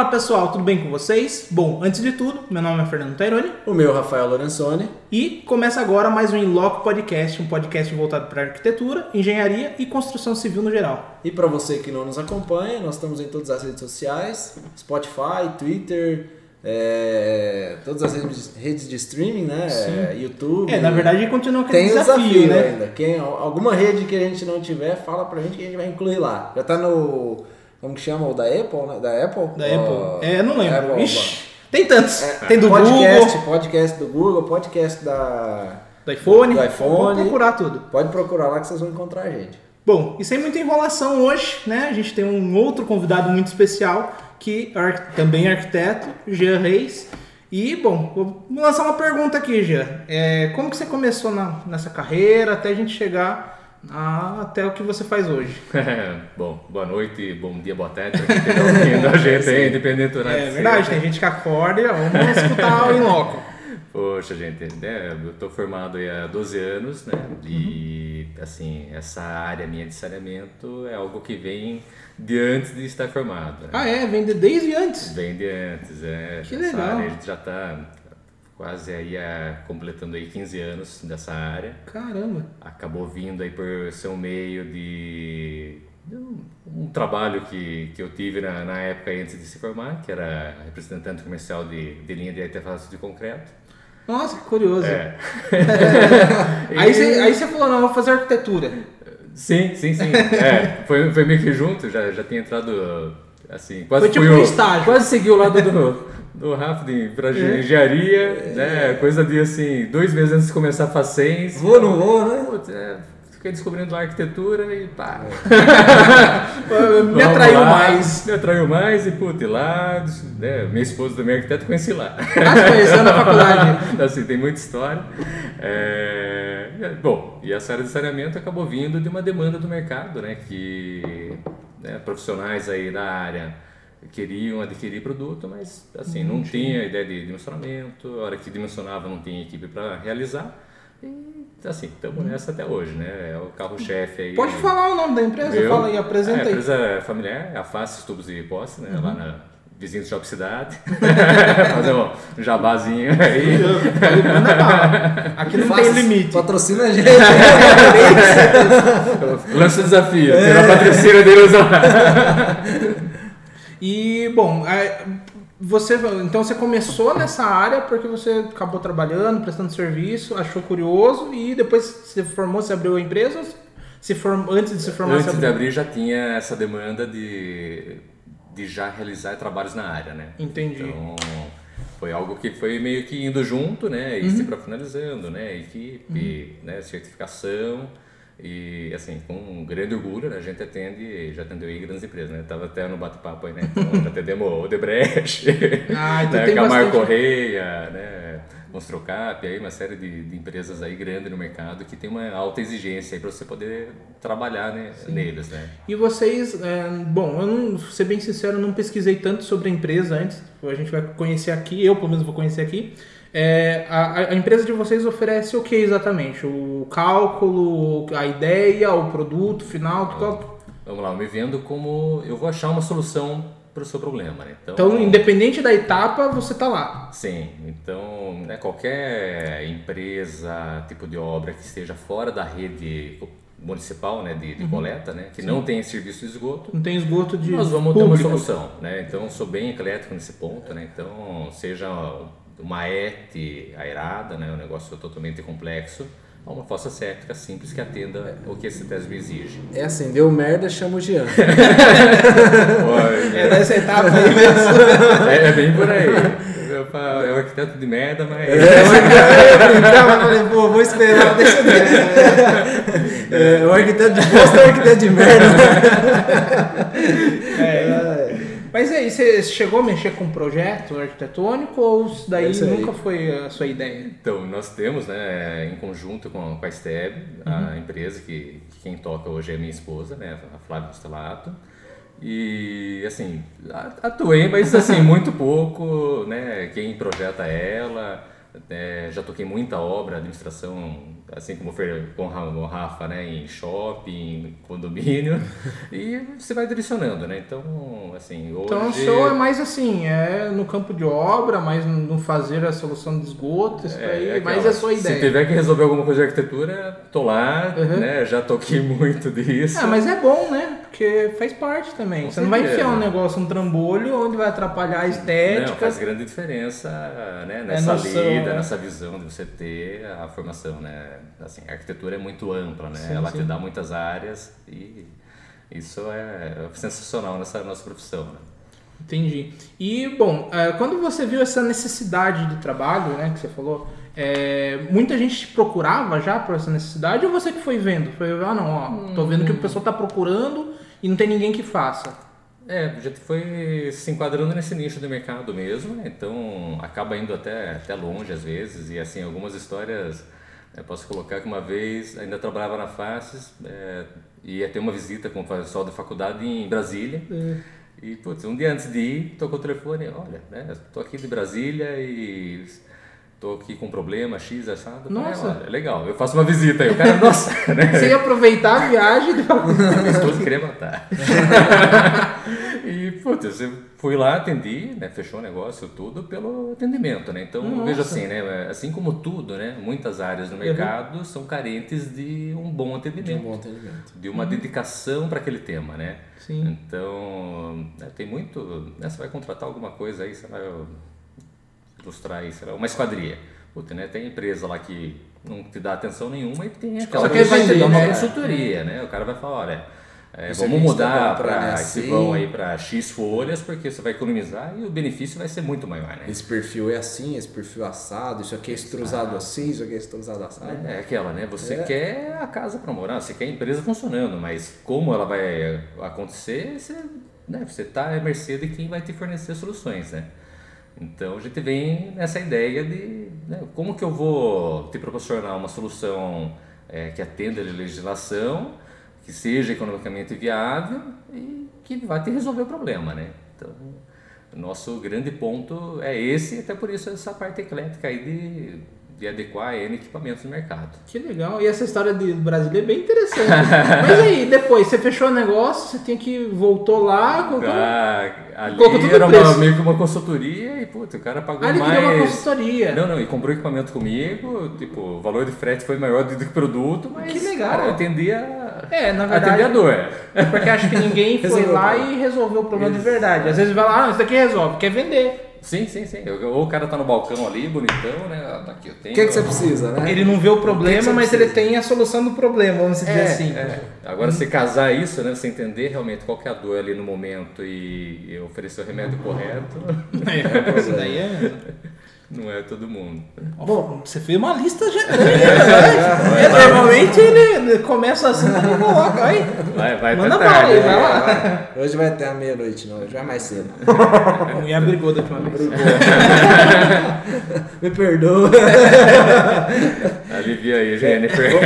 Fala pessoal, tudo bem com vocês? Bom, antes de tudo, meu nome é Fernando Taironi. O meu, Rafael Lorenzoni. E começa agora mais um Inloco Podcast, um podcast voltado para arquitetura, engenharia e construção civil no geral. E para você que não nos acompanha, nós estamos em todas as redes sociais: Spotify, Twitter, é, todas as redes, redes de streaming, né? É, YouTube. É, na verdade continua aquele Tem desafio, desafio né? ainda. Quem, alguma rede que a gente não tiver, fala pra gente que a gente vai incluir lá. Já tá no. Como que chama? O da Apple, né? Da Apple? Da Ó, Apple. É, não lembro. Apple, Ixi, tem tantos. É, tem do podcast, Google, podcast do Google, podcast da. do iPhone. do iPhone. Pode procurar tudo. Pode procurar lá que vocês vão encontrar a gente. Bom, e sem muita enrolação hoje, né? A gente tem um outro convidado muito especial, que também é arquiteto, Jean Reis. E, bom, vou lançar uma pergunta aqui, Jean. É, como que você começou na- nessa carreira até a gente chegar até o que você faz hoje? Bom, boa noite, bom dia, boa tarde, esteja ouvindo a gente aí, independente do É verdade, tem gente que acorda e vamos escutar o in loco. Poxa, gente, né, eu tô formado há 12 anos, né, e assim, essa área minha de saneamento é algo que vem de antes de estar formado. né? Ah, é? Vende desde antes. Vem de antes, é. Que essa legal. área a gente já tá quase aí a, completando aí 15 anos dessa área. Caramba. acabou vindo aí por ser um meio de, de um, um trabalho que, que eu tive na, na época antes de se formar, que era representante comercial de, de linha de artefatos de concreto. Nossa, que curioso. É. Aí, você, aí você falou, não, vou fazer arquitetura. Sim, sim, sim. É, foi, foi meio que junto, já, já tinha entrado assim, quase Foi tipo um estágio. Quase segui o lado do, do Rafa de, pra engenharia, né? Coisa de assim, dois meses antes de começar a Facens. Vou, não vou, né? Putz, é, fiquei descobrindo a arquitetura e pá. Me Vamos atraiu lá, mais. Me atraiu mais e, puta, e lá, né, minha esposa também é arquiteta, conheci lá. Ah, você conheceu na faculdade. assim, tem muita história. É, é, bom, e essa área de saneamento acabou vindo de uma demanda do mercado, né, que né, profissionais aí da área queriam adquirir produto, mas assim, não tinha ideia de dimensionamento, a hora que dimensionava não tinha equipe para realizar. E assim, estamos nessa até hoje, né? É o carro-chefe aí. Pode falar o nome da empresa? Meu, Fala aí, apresenta é, a aí. empresa familiar, é a Face Tubos e Posse, né? Uhum. Lá na vizinho do Shopping Cidade. Fazer um jabazinho aí. Aqui não Faça- tem limite. Patrocina a gente. Lança o desafio. É. Tira a lá. E, bom, é, você, então você começou nessa área porque você acabou trabalhando, prestando serviço, achou curioso e depois você formou, você abriu a empresa? Se form, antes de se formar, Antes de abriu? abrir já tinha essa demanda de, de já realizar trabalhos na área, né? Entendi. Então, foi algo que foi meio que indo junto, né? E se profissionalizando, né? Equipe, né? certificação. E, assim, com um grande orgulho, né? A gente atende, já atendeu aí grandes empresas, né? Tava até no bate-papo aí, né? Então, já atendemos o Odebrecht, Ah, então né? tem Camar bastante- Correia, né? Monstrocap, aí uma série de, de empresas aí grandes no mercado que tem uma alta exigência aí para você poder trabalhar né, neles, né? E vocês, é, bom, eu não, vou ser bem sincero, eu não pesquisei tanto sobre a empresa antes. A gente vai conhecer aqui, eu pelo menos vou conhecer aqui. É, a, a empresa de vocês oferece o que exatamente? O cálculo, a ideia, o produto final? Qual- Vamos lá, eu me vendo como eu vou achar uma solução para o seu problema, né? Então, independente da etapa, você tá lá. Sim, então né, qualquer empresa, tipo de obra que esteja fora da rede municipal né, de, de coleta, né, que não tem serviço de esgoto, Não tem esgoto de nós vamos ter uma público. solução. Né? Então, eu sou bem eclético nesse ponto, né? então seja uma ET aerada, né, um negócio totalmente complexo, a uma fossa séptica simples que atenda o que esse TESB exige. É assim, deu merda, chama o Jean. É nessa etapa aí mesmo. É, é bem por aí. Eu É um arquiteto de merda, mas. É, eu brincava, eu falei, pô, vou esperar, deixa eu ver. É, o arquiteto de bosta é o arquiteto de merda. Mas aí, você chegou a mexer com um projeto arquitetônico ou isso daí aí. nunca foi a sua ideia? Então, nós temos, né, em conjunto com, com a STEB, a empresa que, que quem toca hoje é minha esposa, né, a Flávia Costelato. E, assim, atuei, mas, assim, muito pouco, né, quem projeta ela, é, já toquei muita obra, administração, assim como com o Rafa, né, em shopping, condomínio, e você vai direcionando, né? Então, assim, hoje... Então o seu é mais assim, é no campo de obra, mais no fazer a solução de esgoto, isso é, aí, é mais a sua ideia. Se tiver que resolver alguma coisa de arquitetura, tô lá, uhum. né? Já toquei muito disso. Ah, mas é bom, né? Porque faz parte também. Com você certeza. não vai enfiar um negócio, um trambolho, onde vai atrapalhar a estética. Não, faz grande diferença né? nessa é noção, lida, né? nessa visão de você ter a formação, né? Assim, a arquitetura é muito ampla, né? Sim, Ela sim. te dá muitas áreas e isso é sensacional nessa nossa profissão, né? Entendi. E, bom, é, quando você viu essa necessidade de trabalho, né, que você falou, é, muita gente procurava já por essa necessidade ou você que foi vendo? Foi, ah, não, ó, tô vendo que o pessoal tá procurando e não tem ninguém que faça. É, a gente foi se enquadrando nesse nicho do mercado mesmo, né? então acaba indo até, até longe às vezes, e assim, algumas histórias, eu posso colocar que uma vez ainda trabalhava na Faces, é, ia ter uma visita com o pessoal da faculdade em Brasília, é. e putz, um dia antes de ir, tocou o telefone, olha, né, tô aqui de Brasília e tô aqui com um problema, X, assado. Nossa. Falei, é legal, eu faço uma visita aí. O cara, nossa. Né? Você ia aproveitar a viagem. Minha esposa queria matar. e, putz, eu fui lá, atendi, né, fechou o negócio, tudo pelo atendimento, né? Então, nossa. veja assim, né, assim como tudo, né, muitas áreas mercado uhum. são carentes de um bom atendimento. De um bom atendimento. De uma uhum. dedicação para aquele tema, né? Sim. Então, né, tem muito, né, você vai contratar alguma coisa aí, você vai ilustrar isso, uma esquadria. Puta, né? Tem empresa lá que não te dá atenção nenhuma e tem aquela que vai te dar uma né? consultoria, né? O cara vai falar, olha, é, vamos mudar para esse vão aí para X folhas porque você vai economizar e o benefício vai ser muito maior, né? Esse perfil é assim, esse perfil assado, isso aqui é extrusado assim, isso aqui é extrusado assado. É, é aquela, né? Você é. quer a casa para morar, você quer a empresa funcionando, mas como ela vai acontecer, você, né? Você tá à mercê de quem vai te fornecer soluções, né? Então a gente vem nessa ideia de né, como que eu vou te proporcionar uma solução é, que atenda a legislação, que seja economicamente viável e que vai te resolver o problema, né? Então, nosso grande ponto é esse, até por isso essa parte eclética aí de de adequar N equipamentos no mercado. Que legal. E essa história de Brasília é bem interessante. Mas aí, depois, você fechou o negócio, você tem que voltou lá, colocou, ah, ali colocou era uma, meio que uma consultoria e, puta, o cara pagou ah, mais... uma consultoria. Não, não, e comprou equipamento comigo, tipo, o valor de frete foi maior do que o produto, mas, que legal. cara, eu atendia... É, na verdade... a dor. Porque acho que ninguém foi lá e resolveu o problema de verdade. Às vezes vai lá, ah, isso daqui resolve, quer vender. Sim, sim, sim. Ou o cara tá no balcão ali, bonitão, né? Ah, tá aqui, eu tenho. O que, que você precisa, né? Ele não vê o problema, que mas precisa? ele tem a solução do problema, vamos dizer é, assim. É. Agora, você casar isso, né? Você entender realmente qual que é a dor ali no momento e, oferecer o remédio correto. É, isso daí é. Não é todo mundo. Bom, você fez uma lista já grande, né? Normalmente ele começa assim e coloca. Aí, vai, vai Manda bala aí, vai lá. Hoje vai até a meia-noite, não. Hoje vai mais cedo. A mulher brigou da última vez. Me perdoa. Alivia aí, Jennifer.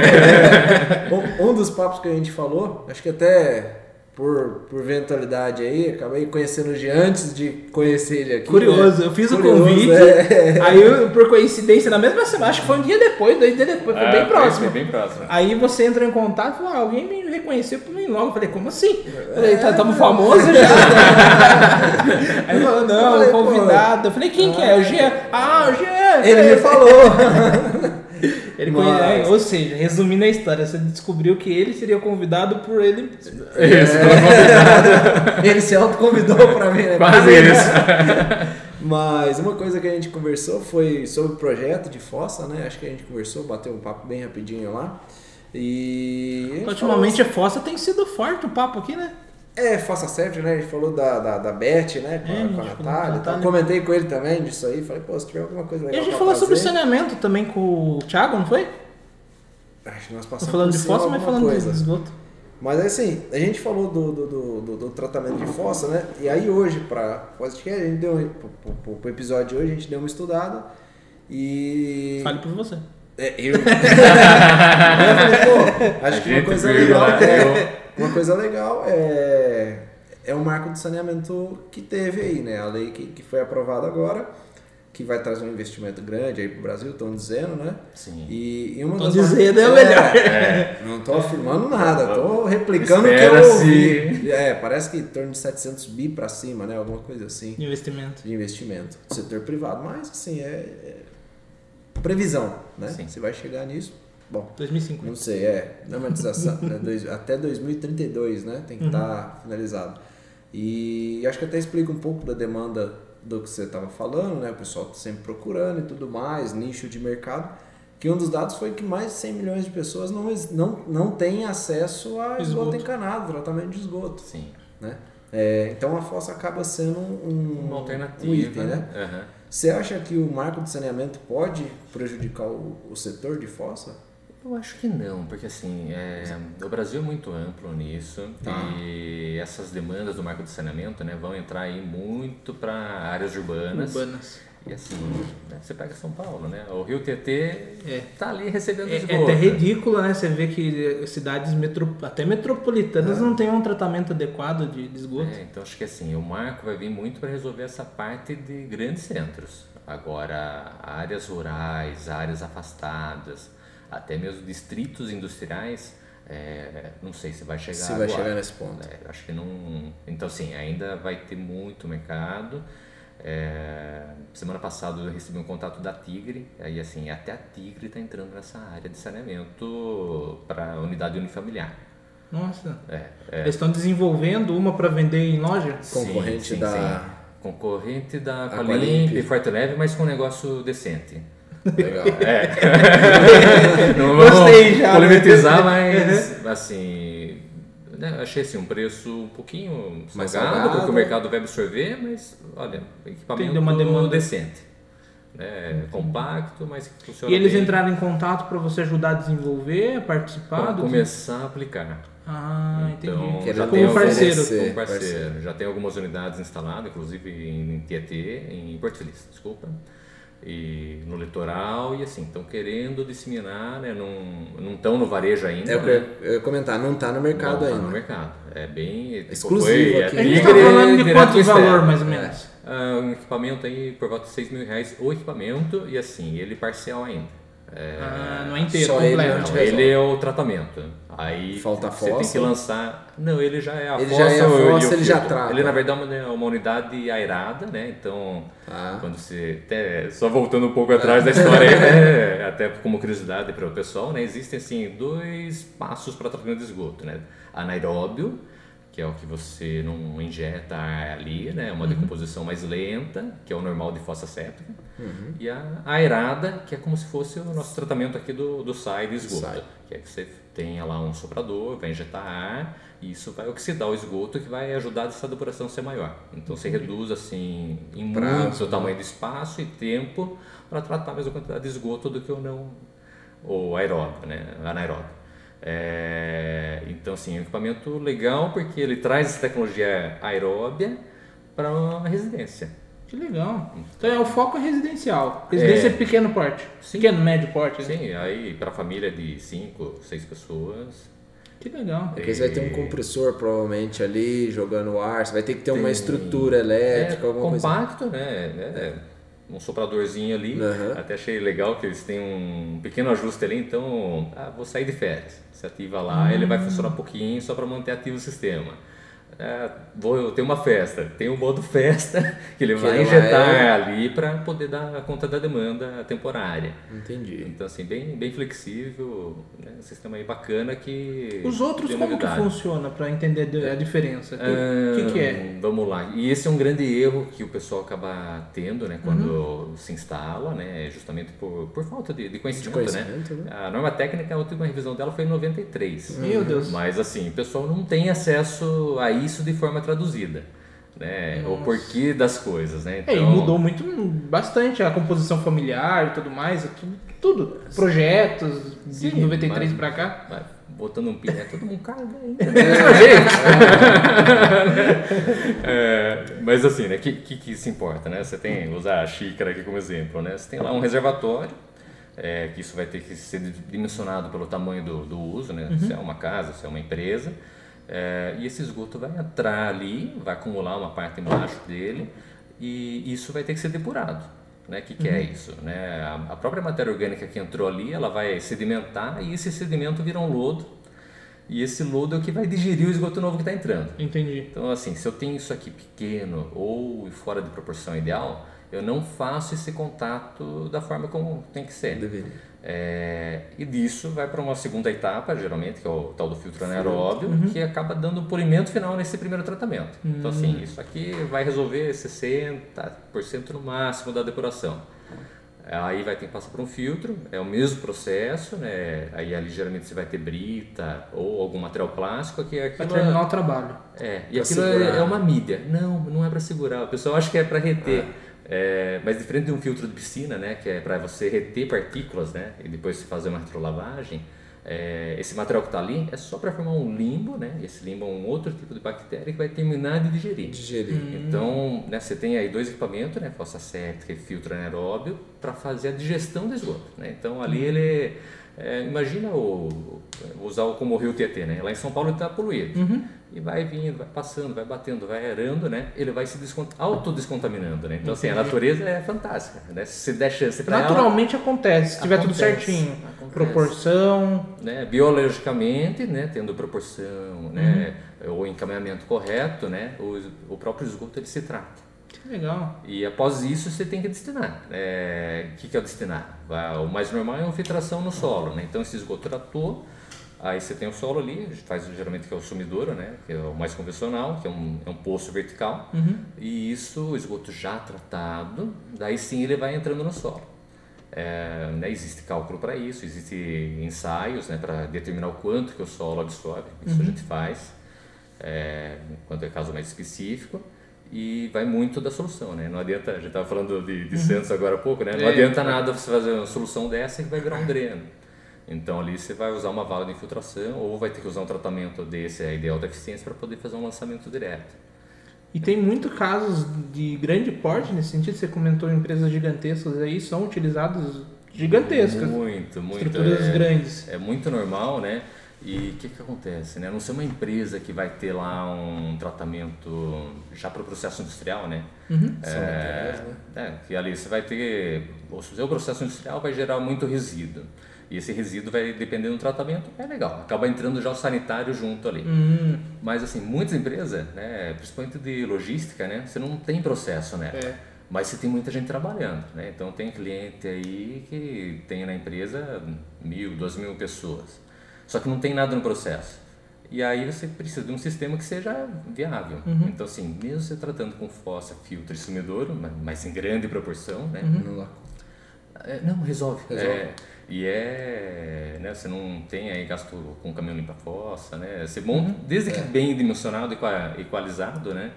Um, um dos papos que a gente falou, acho que até por, por eventualidade aí, acabei conhecendo o G antes de conhecer ele aqui. Curioso, né? eu fiz Curioso, o convite, é. aí eu, por coincidência, na mesma semana, acho que foi um dia depois, dois dias depois, foi ah, bem próximo. Foi bem próximo. Aí você entrou em contato e falou, ah, alguém me reconheceu por mim logo. Eu falei, como assim? Eu falei, tá, tamo famoso já. aí ele falou, não, falei, convidado. Eu falei, quem que é? O G? Ah, o G. Ele me falou. Ele Mas... conhece, ou seja, resumindo a história, você descobriu que ele seria convidado por ele. Isso, é. ele se autoconvidou para mim, né? Quase isso. Mas uma coisa que a gente conversou foi sobre o projeto de Fossa, né? Acho que a gente conversou, bateu um papo bem rapidinho lá. E. Ultimamente a Fossa tem sido forte o papo aqui, né? É, faça certo, né? A gente falou da, da, da Beth, né? Com, é, a, com a Natália. Então, comentei com ele também disso aí. Falei, pô, se tiver alguma coisa legal. E a gente falou fazer... sobre saneamento também com o Thiago, não foi? Acho que nós passamos falando de fossa, mas falando coisa. de esgoto. Mas assim, a gente falou do, do, do, do, do tratamento de fossa, né? E aí hoje, para podcast, a gente deu. Pro, pro episódio de hoje, a gente deu uma estudada. E. Fale por você. É, eu. eu falei, pô, acho a que uma coisa legal. É, uma coisa legal é, é o marco de saneamento que teve aí, né? A lei que, que foi aprovada agora. que vai trazer um investimento grande aí para o Brasil, estão dizendo, né? Sim. E, e uma Tô dizendo é o é, melhor. é, não estou afirmando nada, estou replicando o que eu ouvi. É, parece que em torno de 700 bi para cima, né? Alguma coisa assim Investimento. de investimento do setor privado, mas assim, é, é previsão, né? Sim. Se vai chegar nisso, bom, 2050. não sei, é normatização, né? Dois- até 2032, né? Tem que Uhum. estar finalizado. E acho que até explica um pouco da demanda do que você estava falando, né? O pessoal tá sempre procurando e tudo mais, nicho de mercado. Que um dos dados foi que mais de 100 milhões de pessoas não, não, não têm acesso a esgoto, Esgoto. encanado, tratamento de esgoto, Sim. né? É, então a fossa acaba sendo um, Uma alternativa. um item, né? Aham. Você acha que o marco de saneamento pode prejudicar o, o setor de fossa? Eu acho que não, porque assim, é, o Brasil é muito amplo nisso Tá. e essas demandas do marco de saneamento né, vão entrar aí muito para áreas urbanas. Urbanas. E assim, né, você pega São Paulo, né? O Rio Tietê É. tá ali recebendo É, é esgoto. até ridículo, né? Você vê que cidades metro, até metropolitanas não têm um tratamento adequado de, de esgoto. É, então acho que assim, o marco vai vir muito para resolver essa parte de grandes centros. Agora, áreas rurais, áreas afastadas, até mesmo distritos industriais, é, não sei se vai chegar Se vai agora. chegar nesse ponto. É, acho que não. Então, assim, ainda vai ter muito mercado. É, semana passada eu recebi um contato da Tigre, aí assim, até a Tigre está entrando nessa área de saneamento para unidade unifamiliar. Nossa. É, Eles estão desenvolvendo uma para vender em loja? Concorrente da- Concorrente da. Aqualimp e Forte Leve, mas com um negócio decente. Legal. Não Gostei vamos já, né? polemizar, mas assim, né, achei assim, um preço um pouquinho Mais salgado, porque o mercado vai absorver, mas olha, equipamento Tem uma demanda. decente. Né, compacto, mas que funciona E eles bem entraram em contato para você ajudar a desenvolver, a participar para do começar a aplicar. Ah, entendi. Então, Querendo já Como tem parceiro. Como Parceiro. parceiro. Já tem algumas unidades instaladas, inclusive em Tietê, em Porto Feliz, desculpa. E no litoral, e assim, estão querendo disseminar, né? Não estão no varejo ainda. É o que né? eu ia comentar, não está no mercado Não tá ainda. no mercado. É bem. tipo, Exclusivo foi aqui. A gente Tigre tá falando de quanto valor, externo. mais ou menos? Ah, um equipamento aí por volta de 6 mil reais o equipamento e assim, ele parcial ainda. É, Ah, não é inteiro, Só ele completo. não te não, resolve. ele é o tratamento. Aí Falta você tem fossa. que lançar. Não, ele já é a Ele fossa. já é a fossa, ele já trata. Ele na verdade é uma, uma unidade aerada, né? Então, Tá. quando você. Até, só voltando um pouco atrás da história né? Até como curiosidade para o pessoal, né? Existem assim dois passos para tratamento de esgoto, né? Anaeróbio, que é o que você não injeta ar ali, né? Uma decomposição mais lenta, que é o normal de fossa séptica. E a aerada, que é como se fosse o nosso tratamento aqui do, do SAI de esgoto. SAI. Que é que você tenha lá um soprador, vai injetar ar, e isso vai oxidar o esgoto, que vai ajudar essa depuração a ser maior. Então você reduz assim em Prazo, muito o né? tamanho de espaço e tempo para tratar a mesma quantidade de esgoto do que o não o aeróbio, né? Anaeróbio. É, então, assim, é um equipamento legal porque ele traz essa tecnologia aeróbia para uma residência. Que legal. Então é, o foco é residencial. Residência É. é pequeno porte. Sim. Pequeno, médio porte. né? Sim, aí para família de 5, 6 pessoas. Que legal. Porque você vai ter um compressor provavelmente ali jogando ar, você vai ter que ter uma Tem- estrutura elétrica, é alguma coisa. compacto, né? É, um sopradorzinho ali. Aham. Até achei legal que eles têm um pequeno ajuste ali. Então, ah, vou sair de férias. Você ativa lá, ele vai funcionar um pouquinho só para manter ativo o sistema. Ah, vou ter uma festa, tem o modo festa que ele Que vai injetar vai- ali para poder dar conta da demanda temporária. Entendi. Então, assim, bem, bem flexível, né? um sistema aí bacana que. Os outros, como que novidade. funciona para entender de- a diferença? O Ah, que, que é? Vamos lá. E esse é um grande erro que o pessoal acaba tendo, né, quando Uhum. se instala, né, justamente por, por falta de, de conhecimento, conhecimento, né? né? A norma técnica, a última revisão dela foi em 93. Meu Deus. Mas assim, o pessoal não tem acesso a isso de forma traduzida, né? O porquê das coisas, né? É, e mudou muito, bastante a composição familiar e tudo mais, tudo, tudo. Projetos de Sim, 93 mas- pra cá. Vai botando um piné, todo mundo caga ainda. mesmo jeito. É, mas assim, né? O que, que, que se importa, né? Você tem, vou usar a xícara aqui como exemplo, né? Você tem lá um reservatório, é, que isso vai ter que ser dimensionado pelo tamanho do, do uso, né? Se é uma casa, se é uma empresa. É, e esse esgoto vai entrar ali, vai acumular uma parte embaixo dele e isso vai ter que ser depurado. Né? O que, que é isso? Né? A, a própria matéria orgânica que entrou ali, ela vai sedimentar e esse sedimento vira um lodo e esse lodo é o que vai digerir o esgoto novo que está entrando. Entendi. Então, assim, se eu tenho isso aqui pequeno ou fora de proporção ideal, eu não faço esse contato da forma como tem que ser. Deveria. É, e disso vai para uma segunda etapa, geralmente, que é o tal do filtro anaeróbio, que acaba dando o polimento final nesse primeiro tratamento. Então, assim, isso aqui vai resolver 60% no máximo da depuração. Aí vai ter que passar por um filtro, é o mesmo processo, né? Aí ali geralmente você vai ter brita ou algum material plástico que é aquilo. terminar o trabalho. É, e Pra aquilo é, segurar. é uma mídia. Não, não é para segurar. O pessoal acha que é para reter. É, mas diferente de um filtro de piscina, né, que é para você reter partículas, né, e depois você fazer uma retrolavagem, é, esse material que está ali é só para formar um limbo, né, e esse limbo é um outro tipo de bactéria que vai terminar de digerir. Digerir. Então, né, você tem aí dois equipamentos, né, fossa séptica e filtro anaeróbio, para fazer a digestão do esgoto. Né? Então, ali ele, é, imagina o, usar o- como o rio Tietê, né? lá em São Paulo ele está poluído. E vai vindo, vai passando, vai batendo, vai aerando, né? ele vai se descont... autodescontaminando. Né? Então, assim, a natureza é fantástica. Né? Se der chance para ela, Naturalmente acontece, se tiver tudo Acontece, certinho. acontece. Proporção. né, biologicamente, né, tendo proporção, né, o encaminhamento correto, né, o, o próprio esgoto ele se trata. Que legal. E após isso você tem que destinar. É, O que, que é o destinar? O mais normal é uma filtração no solo. Né? Então esse esgoto tratou, aí você tem o solo ali, faz geralmente que é o sumidouro, né? que é o mais convencional, que é um, é um poço vertical. E isso, o esgoto já tratado, daí sim ele vai entrando no solo. É, né, existe cálculo para isso, existem ensaios né, para determinar o quanto que o solo absorve, isso a gente faz, é, quando é caso mais específico, e vai muito da solução, né? Não adianta, a gente estava falando de, de Santos agora há pouco, né? Não É. adianta nada você fazer uma solução dessa que vai virar um dreno. Então ali você vai usar uma vala de infiltração ou vai ter que usar um tratamento desse aí de alta eficiência para poder fazer um lançamento direto. E tem muitos casos de grande porte nesse sentido. Você comentou empresas gigantescas aí, são utilizados gigantescas. Muito, muito. Estruturas é- grandes. É muito normal, né? E o que, que acontece? Né? A não ser uma empresa que vai ter lá um tratamento já para o processo industrial, né? São É, materiais, né? é, que ali você vai ter. O seu processo industrial vai gerar muito resíduo. E esse resíduo vai dependendo do tratamento, é legal. Acaba entrando já o sanitário junto ali. Hum, Mas assim, muitas empresas, né, principalmente de logística, né, você não tem processo, né? É. Mas você tem muita gente trabalhando, né? Então tem cliente aí que tem na empresa mil, duas mil pessoas. Só que não tem nada no processo. E aí você precisa de um sistema que seja viável. Então assim, mesmo você tratando com fossa, filtro e sumidouro, mas- em grande proporção, né? Não dá. É, não, resolve. Resolve. É, e é, né, você não tem aí gasto com caminhão limpa-fossa, né? Você monta, desde que bem dimensionado e equa- equalizado, né?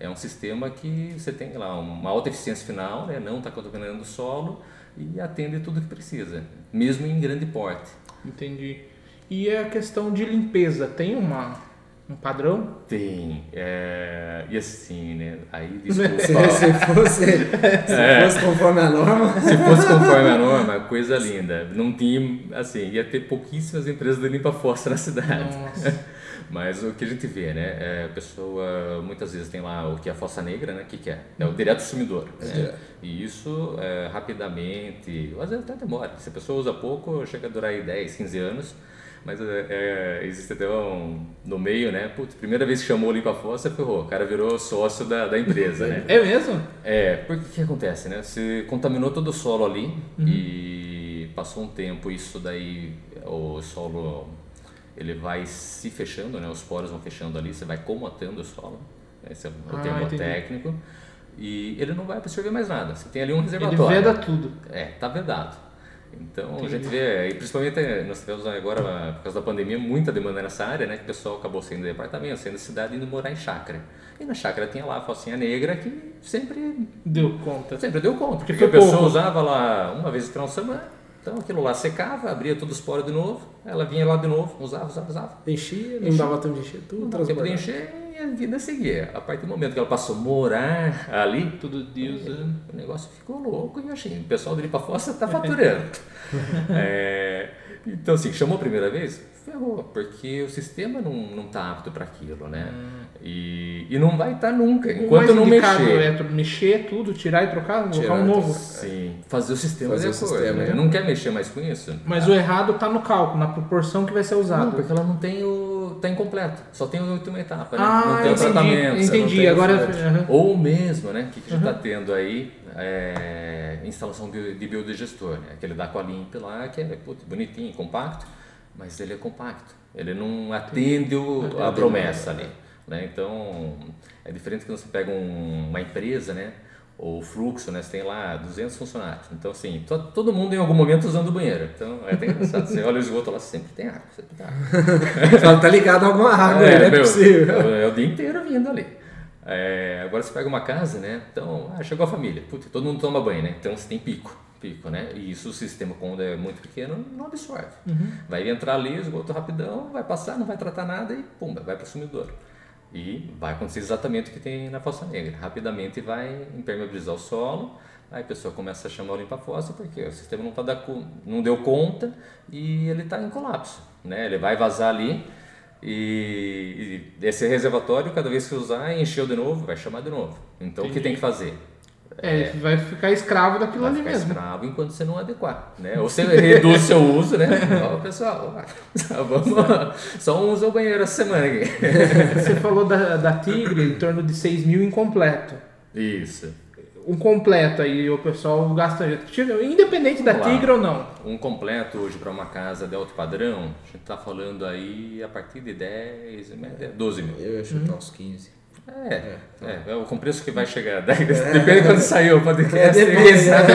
É um sistema que você tem lá uma alta eficiência final, né? Não está contaminando o solo e atende tudo que precisa, mesmo em grande porte. entendi. E a questão de limpeza, tem uma, um padrão? Tem, é, e assim, né? Aí, Se, desculpa, se fosse, se É. fosse conforme a norma, Se fosse conforme a norma, coisa linda. Não tinha, assim, ia ter pouquíssimas empresas de limpa-fossa na cidade. Nossa. Mas o que a gente vê, né? É, a pessoa muitas vezes tem lá o que é a fossa negra, né? O que, que é? É o direto sumidor. né? E isso é, rapidamente, às vezes até demora. Se a pessoa usa pouco, chega a durar aí 10, 15 anos. Mas é, é, existe até um, no meio, né? Putz, primeira vez que chamou o limpa-fossa, ferrou. O cara virou sócio da, da empresa, né? É mesmo? É, porque o que acontece, né? Você contaminou todo o solo ali e passou um tempo, isso daí, o solo, ele vai se fechando, né? Os poros vão fechando ali, você vai comatando o solo. Esse é o Ah, termo entendi. técnico. E ele não vai absorver mais nada. Você tem ali um Ele reservatório. veda tudo. É, tá vedado. Então Entendi. a gente vê, e principalmente eh, nós tivemos agora, por causa da pandemia, muita demanda nessa área, né? Que o pessoal acabou saindo de apartamento, saindo da cidade e indo morar em chácara. E na chácara tinha lá a focinha negra que sempre, Deu conta. sempre deu conta. Porque Porque, a pessoa pouco. usava lá uma vez no final de semana, então aquilo lá secava, abria todos os poros de novo, ela vinha lá de novo, usava, usava, usava. enchia, não dava tempo de encher tudo, Não dava tempo de encher a vida seguia. A partir do momento que ela passou a morar ali, Todo dia usando. o negócio ficou louco e eu achei, o pessoal dele para fossa tá faturando. É, Então, assim, chamou a primeira vez? Ferrou, porque o sistema não, não tá apto para aquilo, né? Hum. E, e não vai estar tá nunca, O enquanto mais não mexer. É mexer tudo, tirar e trocar, colocar um novo. Sim, fazer o sistema Fazer de o sistema, né? né? Não quer mexer mais com isso? Mas o errado tá no cálculo, na proporção que vai ser Não, usado. porque ela não tem o. tá incompleto. Só tem a última etapa, né? Ah, não tem o tratamento. entendi. Agora- aham. Ou mesmo, né? O que, que a gente está tendo aí? É, instalação bio- de biodigestor, né? Aquele da Aqualimp lá, que é putz, bonitinho, compacto, mas ele é compacto. Ele não atende o- a promessa ali. Né? Então, é diferente quando você pega um- uma empresa, né? Ou fluxo, né? Você tem lá 200 funcionários. Então, assim, to- todo mundo em algum momento usando o banheiro. Então, é até engraçado. Você olha o esgoto lá, sempre tem água, sempre tem água. Só tá ligado a alguma água, aí, não é meu, possível. É, o dia inteiro vindo ali. É, agora você pega uma casa, né? Então, ah, chegou a família. Putz, todo mundo toma banho, né? Então você tem pico, pico, né? E isso o sistema, quando é muito pequeno, não absorve. Vai entrar ali, esgoto rapidão, vai passar, não vai tratar nada e pumba, vai para o sumidouro. E vai acontecer exatamente o que tem na fossa negra. Rapidamente vai impermeabilizar o solo, aí a pessoa começa a chamar o limpa-fossa porque o sistema não, tá da, não deu conta e ele está em colapso. Né? Ele vai vazar ali e, e esse reservatório, cada vez que usar, encheu de novo, vai chamar de novo. Então o que tem que fazer? É, vai ficar escravo daquilo Vai ali ficar mesmo. escravo enquanto você não adequar, né? Ou você reduz seu uso, né? Ó, pessoal, ó, vamos, só um usa o banheiro essa semana aqui. Você falou da, da Tigre em torno de 6 mil incompleto. Isso. Um completo aí o pessoal gasta. Independente da. Tigre ou não. Um completo hoje para uma casa de alto padrão, a gente está falando aí a partir de 10, média, 12 mil. Eu ia chutar uns 15. É, é, é, o com preço que vai chegar. Depende de quando sair o podcast, É, depois, sabe?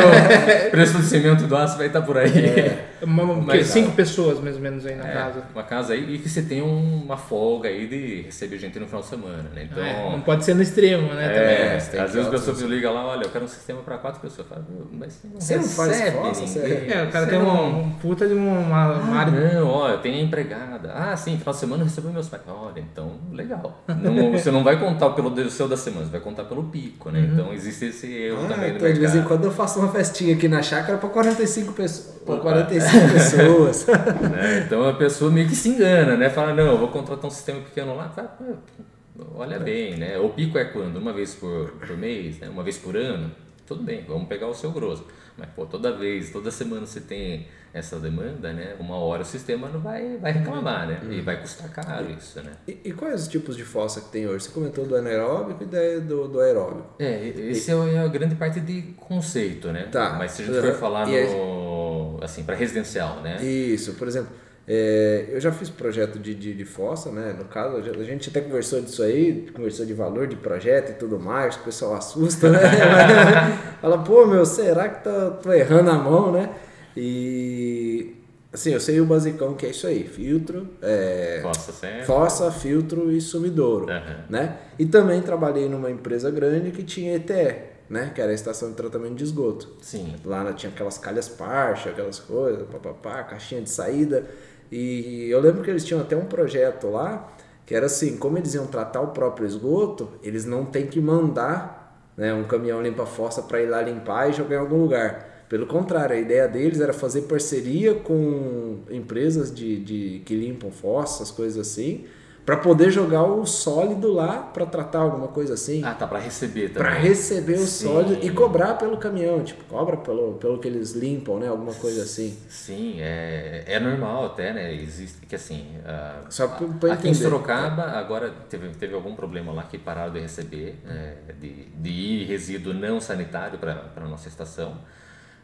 o preço do cimento do aço vai estar por aí. Uma, o? Mas- cinco pessoas mais ou menos aí na É, casa. Uma casa aí e que você tem uma folga aí de receber gente no final de semana, né? Então, É, não pode ser no extremo, né? também. É, tem às vezes a auto- pessoa me liga lá, olha, eu quero um sistema para quatro pessoas. Eu falo, "Meu, mas você não, Você não faz fossa, ninguém. você- É, o cara Você tem não- uma, um puta de uma, uma, uma área. Não, olha, tem a empregada. Ah, sim, final de semana eu recebo meus pais. Olha, então, legal. Não- você não vai contar pelo do seu da semana, você vai contar pelo pico, né? Então existe esse erro Ah, também no então de vez em quando eu faço uma festinha aqui na chácara pra 45 pessoas. Pra 45 pessoas. né? Então a pessoa meio que se engana, né? Fala, não, vou contratar um sistema pequeno lá. "Pô, olha bem, né? O pico é quando? Uma vez por, por mês, né? uma vez por ano? Tudo bem, vamos pegar o seu grosso. Mas, pô, toda vez, toda semana você tem essa demanda, né? Uma hora o sistema não vai, vai reclamar, né? E vai custar caro isso, né? E, e quais os tipos de fossa que tem hoje? Você comentou do anaeróbico e da- do, do aeróbico. É, esse é a grande parte de conceito, né? Tá. Mas se a gente Uhum. for falar E no, assim, para residencial, né? Isso, por exemplo, é, eu já fiz projeto de, de, de fossa, né? No caso, a gente até conversou disso aí, conversou de valor de projeto e tudo mais, o pessoal assusta, né? Fala, pô, meu, será que tô, tô errando a mão, né? E assim, eu sei o basicão que é isso aí, filtro, é, Fossa fossa, filtro e sumidouro, Aham. né? E também trabalhei numa empresa grande que tinha ETE, né? Que era a estação de tratamento de esgoto. Sim. Lá tinha aquelas calhas parcha, aquelas coisas, papapá, caixinha de saída. E eu lembro que eles tinham até um projeto lá, que era assim, como eles iam tratar o próprio esgoto, eles não têm que mandar né, um caminhão limpa-fossa para ir lá limpar e jogar em algum lugar. Pelo contrário, a ideia deles era fazer parceria com empresas de, de que limpam fossas, coisas assim, para poder jogar o sólido lá para tratar alguma coisa assim. Ah, tá, para receber também. Para receber o Sim. sólido e cobrar pelo caminhão, tipo, cobra pelo, pelo que eles limpam, né? Alguma coisa assim. Sim, é, é normal até, né? Existe que assim. ah, Só pra- pra aqui em entender. Sorocaba, agora teve, teve algum problema lá que pararam de receber, é, de, de ir resíduo não sanitário para a nossa estação.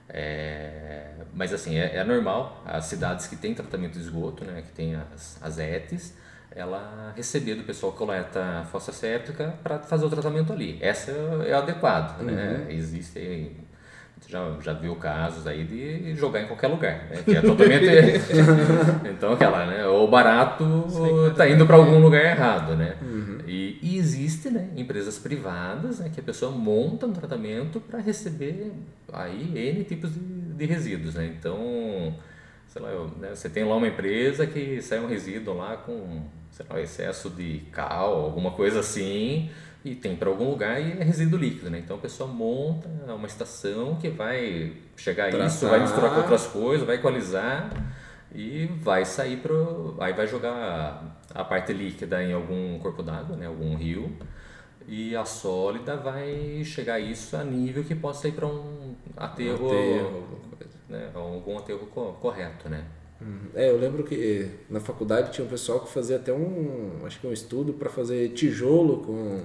É, mas assim, é, é normal, as cidades que têm tratamento de esgoto, né, que tem as, as ETs, ela receber do pessoal que coleta fossa séptica para fazer o tratamento ali. Essa é, adequado, né? Existe já, já viu casos aí de jogar em qualquer lugar, né? Que é totalmente. então, aquela, né? O barato tá indo para algum lugar errado, né? E, e existe, né? Empresas privadas, né? Que a pessoa monta um tratamento para receber aí N tipos de, de resíduos, né? Então, sei lá, né, você tem lá uma empresa que sai um resíduo lá com, sei lá, excesso de cal, alguma coisa assim, e tem para algum lugar e é resíduo líquido, né? Então a pessoa monta uma estação que vai chegar a isso, Tratar. vai misturar com outras coisas, vai equalizar e vai sair pro. Aí vai jogar a parte líquida em algum corpo d'água, né? Algum rio. E a sólida vai chegar isso a nível que possa ir para um aterro, Aterro, né? algum aterro co- correto, né? Uhum. É, eu lembro que na faculdade tinha um pessoal que fazia até um, acho que um estudo para fazer tijolo com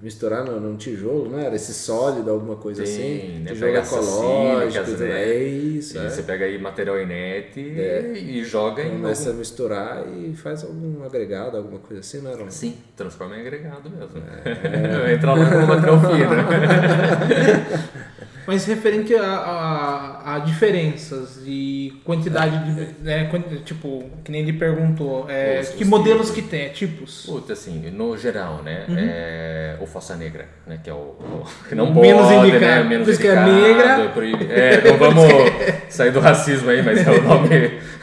misturar no, num tijolo, não era esse sólido, alguma coisa Tem, assim, né, tijolo pega ecológico, tudo. né? é isso, E é. você pega aí material inerte e joga em começa algum... a misturar e faz algum agregado, alguma coisa assim, não era um... Sim, transforma em agregado mesmo. É. Entra lá no material fino. Mas referente a, a, a diferenças e quantidade de. Né, tipo, que nem ele perguntou, é, Os- que os modelos tipos. que tem? Tipos? Puta, assim, no geral, né? É, o fossa negra, né? Que é o, o que não O pode, menos né? indicado. Menos Por que é indicado, negra. É, não vamos sair do racismo aí, mas é o nome...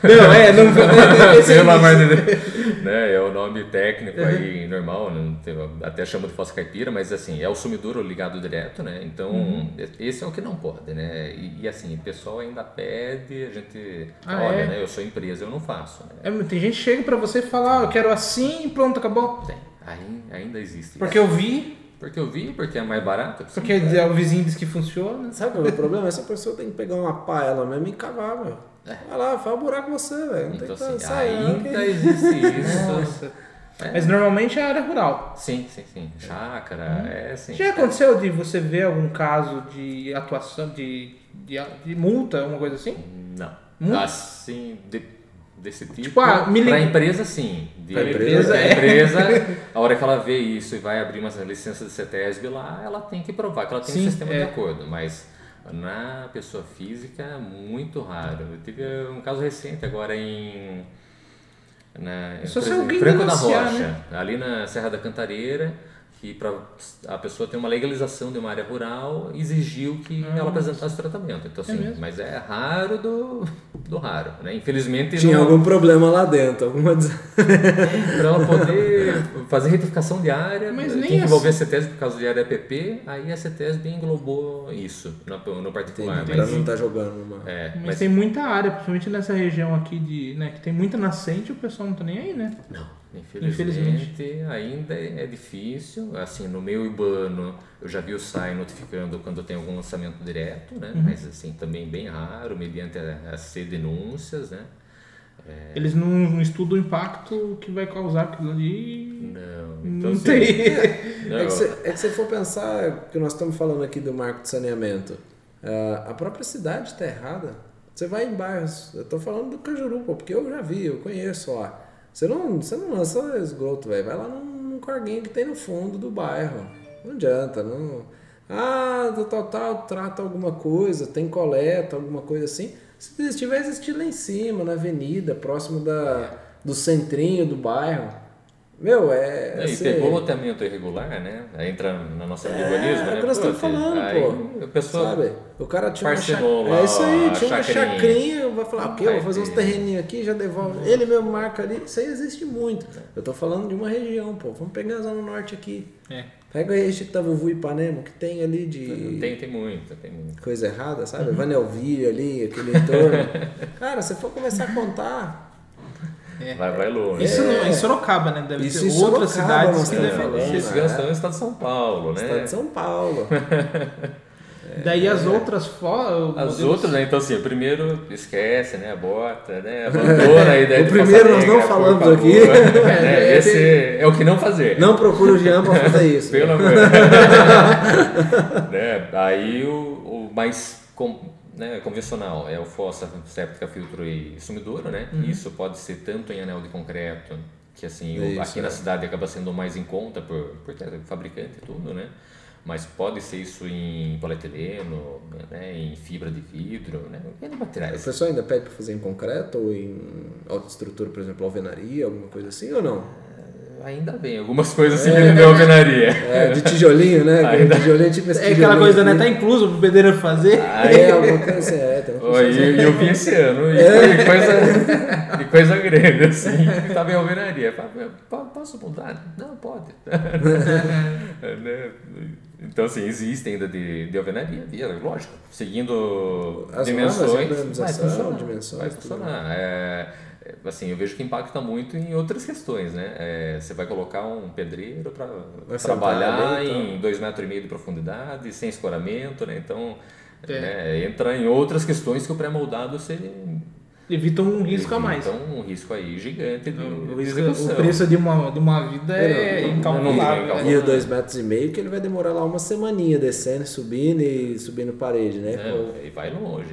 Não, é, não. é Pelo amor de Deus. Né, é o nome técnico aí, normal, não tem- até chama de fossa caipira, mas assim, é o sumidouro ligado direto, né? Então, Uhum. esse é o que não pode, né? E, e, assim, o pessoal ainda pede, a gente... Ah, olha, é? né? Eu sou empresa, eu não faço, né? É, tem gente que chega pra você e fala, ah, eu quero assim e pronto, acabou. Tem, aí, ainda existe Porque eu vi, Porque eu vi, porque é mais barato. porque o vizinho disse que funciona. Sabe é o problema? Essa pessoa tem que pegar uma pá ela mesmo e cavar, meu. Vai lá, faz um buraco você, velho. Não Então, tem que assim, sair. ainda existe isso. É. Mas normalmente é área rural. Sim, sim, sim. Chácara, é assim. Já aconteceu de você ver algum caso de atuação, de, de, de multa, uma coisa assim? Não. Hum? Assim, de- desse tipo. Tipo, ah, me Pra empresa, sim. De, Pra empresa, a é. empresa, a hora que ela vê isso e vai abrir uma licença de CETESB lá, ela tem que provar que ela tem Sim, um sistema é. de acordo. Mas na pessoa física, é muito raro. Eu tive um caso recente agora em. Na, só se alguém Franco da Rocha, né? ali na Serra da Cantareira, que para a pessoa ter uma legalização de uma área rural exigiu que ela apresentasse tratamento. Então, assim, Ah, mesmo? mas é raro do, do raro, né? Infelizmente, Tinha não- algum problema lá dentro, alguma para ela poder fazer retificação de área, Mas tinha nem que assim. envolver a CETESB por causa de área EPP, aí a CETESB englobou isso no, no particular. Mas, não estar jogando numa... é, Mas, mas tem muita área, principalmente nessa região aqui de, né, que tem muita nascente, o pessoal não tá nem aí, né? Não, infelizmente, Infelizmente. ainda é difícil. Assim, no meio urbano, eu já vi o SAI notificando quando tem algum lançamento direto, né? Uhum. Mas assim, também bem raro, mediante a, a ser denúncias, né? É. Eles não, não estudam o impacto que vai causar aquilo ali. Não, Não então assim, tem. não, É que, se, é que se for pensar que nós estamos falando aqui do marco de saneamento, ah, a própria cidade está errada. Você vai em bairros, eu estou falando do Cajuru, pô, porque eu já vi, eu conheço lá. Você não, você não lança esgoto, velho. Vai lá num, num que tem no fundo do bairro. Não adianta, não. Ah, do tal, tal, trata alguma coisa, tem coleta, alguma coisa assim. Se estiver existindo lá em cima, na avenida, próximo da, do centrinho do bairro. Meu, é. E assim, pegou loteamento irregular, né? Aí entra na nossa lei do urbanismo, é né? o que nós estamos falando, aí pô. A pessoa Sabe? O cara tinha uma chacrinha. É isso aí, tinha uma chacrinha. vai falar, o Vai vou fazer uns ter. terreninhos aqui, já devolve. Ele mesmo marca ali, isso aí existe muito. Eu tô falando de uma região, pô. Vamos pegar a Zona Norte aqui. É. Pega aí Itavuvu e Ipanema, que tem ali de tem, tem muito, tem muito. coisa errada, sabe? Vanelville ali, aquele entorno. cara, se for começar a contar, Vai, vai longe. Isso É. não, em Sorocaba, né? Deve Isso ter outras Sorocaba, cidades que devem. Isso né? gastando no estado de São Paulo, né? estado de São Paulo. Daí as outras fora. As outras, né? Então, assim, o primeiro esquece, né? Bota, né? Abandona a ideia O primeiro nós não Negra, falamos aqui. É, esse é o que não fazer. Não procura o Jean pra fazer isso. Pelo amor. né? Aí o, o mais com- né, convencional é o fossa séptica, filtro e sumidouro, né? Isso pode ser tanto em anel de concreto, que assim, o- Isso, aqui na é. cidade acaba sendo mais em conta por, por ter fabricante e tudo, né? Mas pode ser isso em polietileno, né, em fibra de vidro, né, em O materiais. pessoal ainda pede para fazer em concreto ou em autoestrutura, por exemplo, alvenaria, alguma coisa assim, ou não? Ainda bem, algumas coisas seguindo de alvenaria. É, de tijolinho, né? Ainda- tijolinho tipo esse É aquela coisa, né? aqui. Tá incluso pro pedreiro fazer. Aí, É, alguma coisa assim, é. Função e, eu vi esse ano, e, e coisa, e coisa grande, assim, que tava em alvenaria. Falei, "Po- Posso mudar? Não, pode. Né? Então, assim, existe ainda de, de alvenaria, via, lógico, seguindo As dimensões, normas, vai funcionar. dimensões, vai funcionar. É, é, assim, eu vejo que impacta muito em outras questões, né? É, você vai colocar um pedreiro para trabalhar ali, então. em dois metros e meio de profundidade, sem escoramento, né? Então, É. né, entra em outras questões que o pré-moldado você Evita um risco a mais. Então, um risco aí gigante de, O, risco- o preço de uma, de uma vida é não, incalculável. E o dois metros e meio que ele vai demorar lá uma semaninha descendo, subindo e subindo parede, né? É, e vai longe.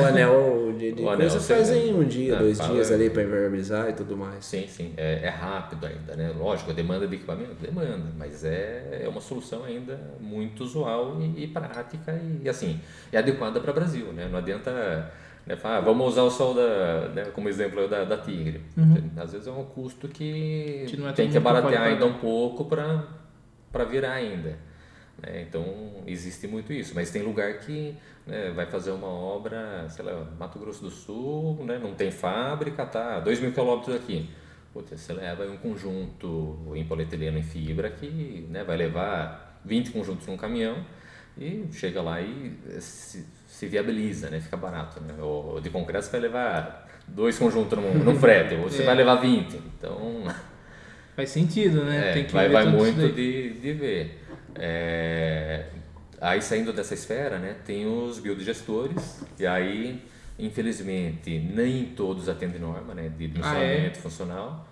O, anel de, de O coisa anel, você você- faz em um dia, É, dois fala- dias ali para impermeabilizar e tudo mais. Sim, sim. É, é rápido ainda, né? Lógico, a demanda de equipamento, demanda, mas é, é uma solução ainda muito usual e, e prática e, assim, é adequada para o Brasil, né? Não adianta né, ah, vamos usar o sol da, né, como exemplo da, da Tigre. Às vezes é um custo que, Que é tem que pagar. ainda um pouco para virar ainda. né? Então, existe muito isso. Mas tem lugar que né, vai fazer uma obra, sei lá, Mato Grosso do Sul, né, não tem fábrica, tá, 2 mil quilômetros aqui. Putz, você leva um conjunto em polietileno em fibra que né, vai levar 20 conjuntos num caminhão e chega lá e se, se viabiliza, né, fica barato. Né? O de concreto você vai levar dois conjuntos num, num frete, ou você É. vai levar 20. Então, Faz sentido, né? é, Tem que vai, ver vai muito de, de ver. É, aí saindo dessa esfera, né, tem os biodigestores, e aí, infelizmente, nem todos atendem norma né, de dimensionamento funcional.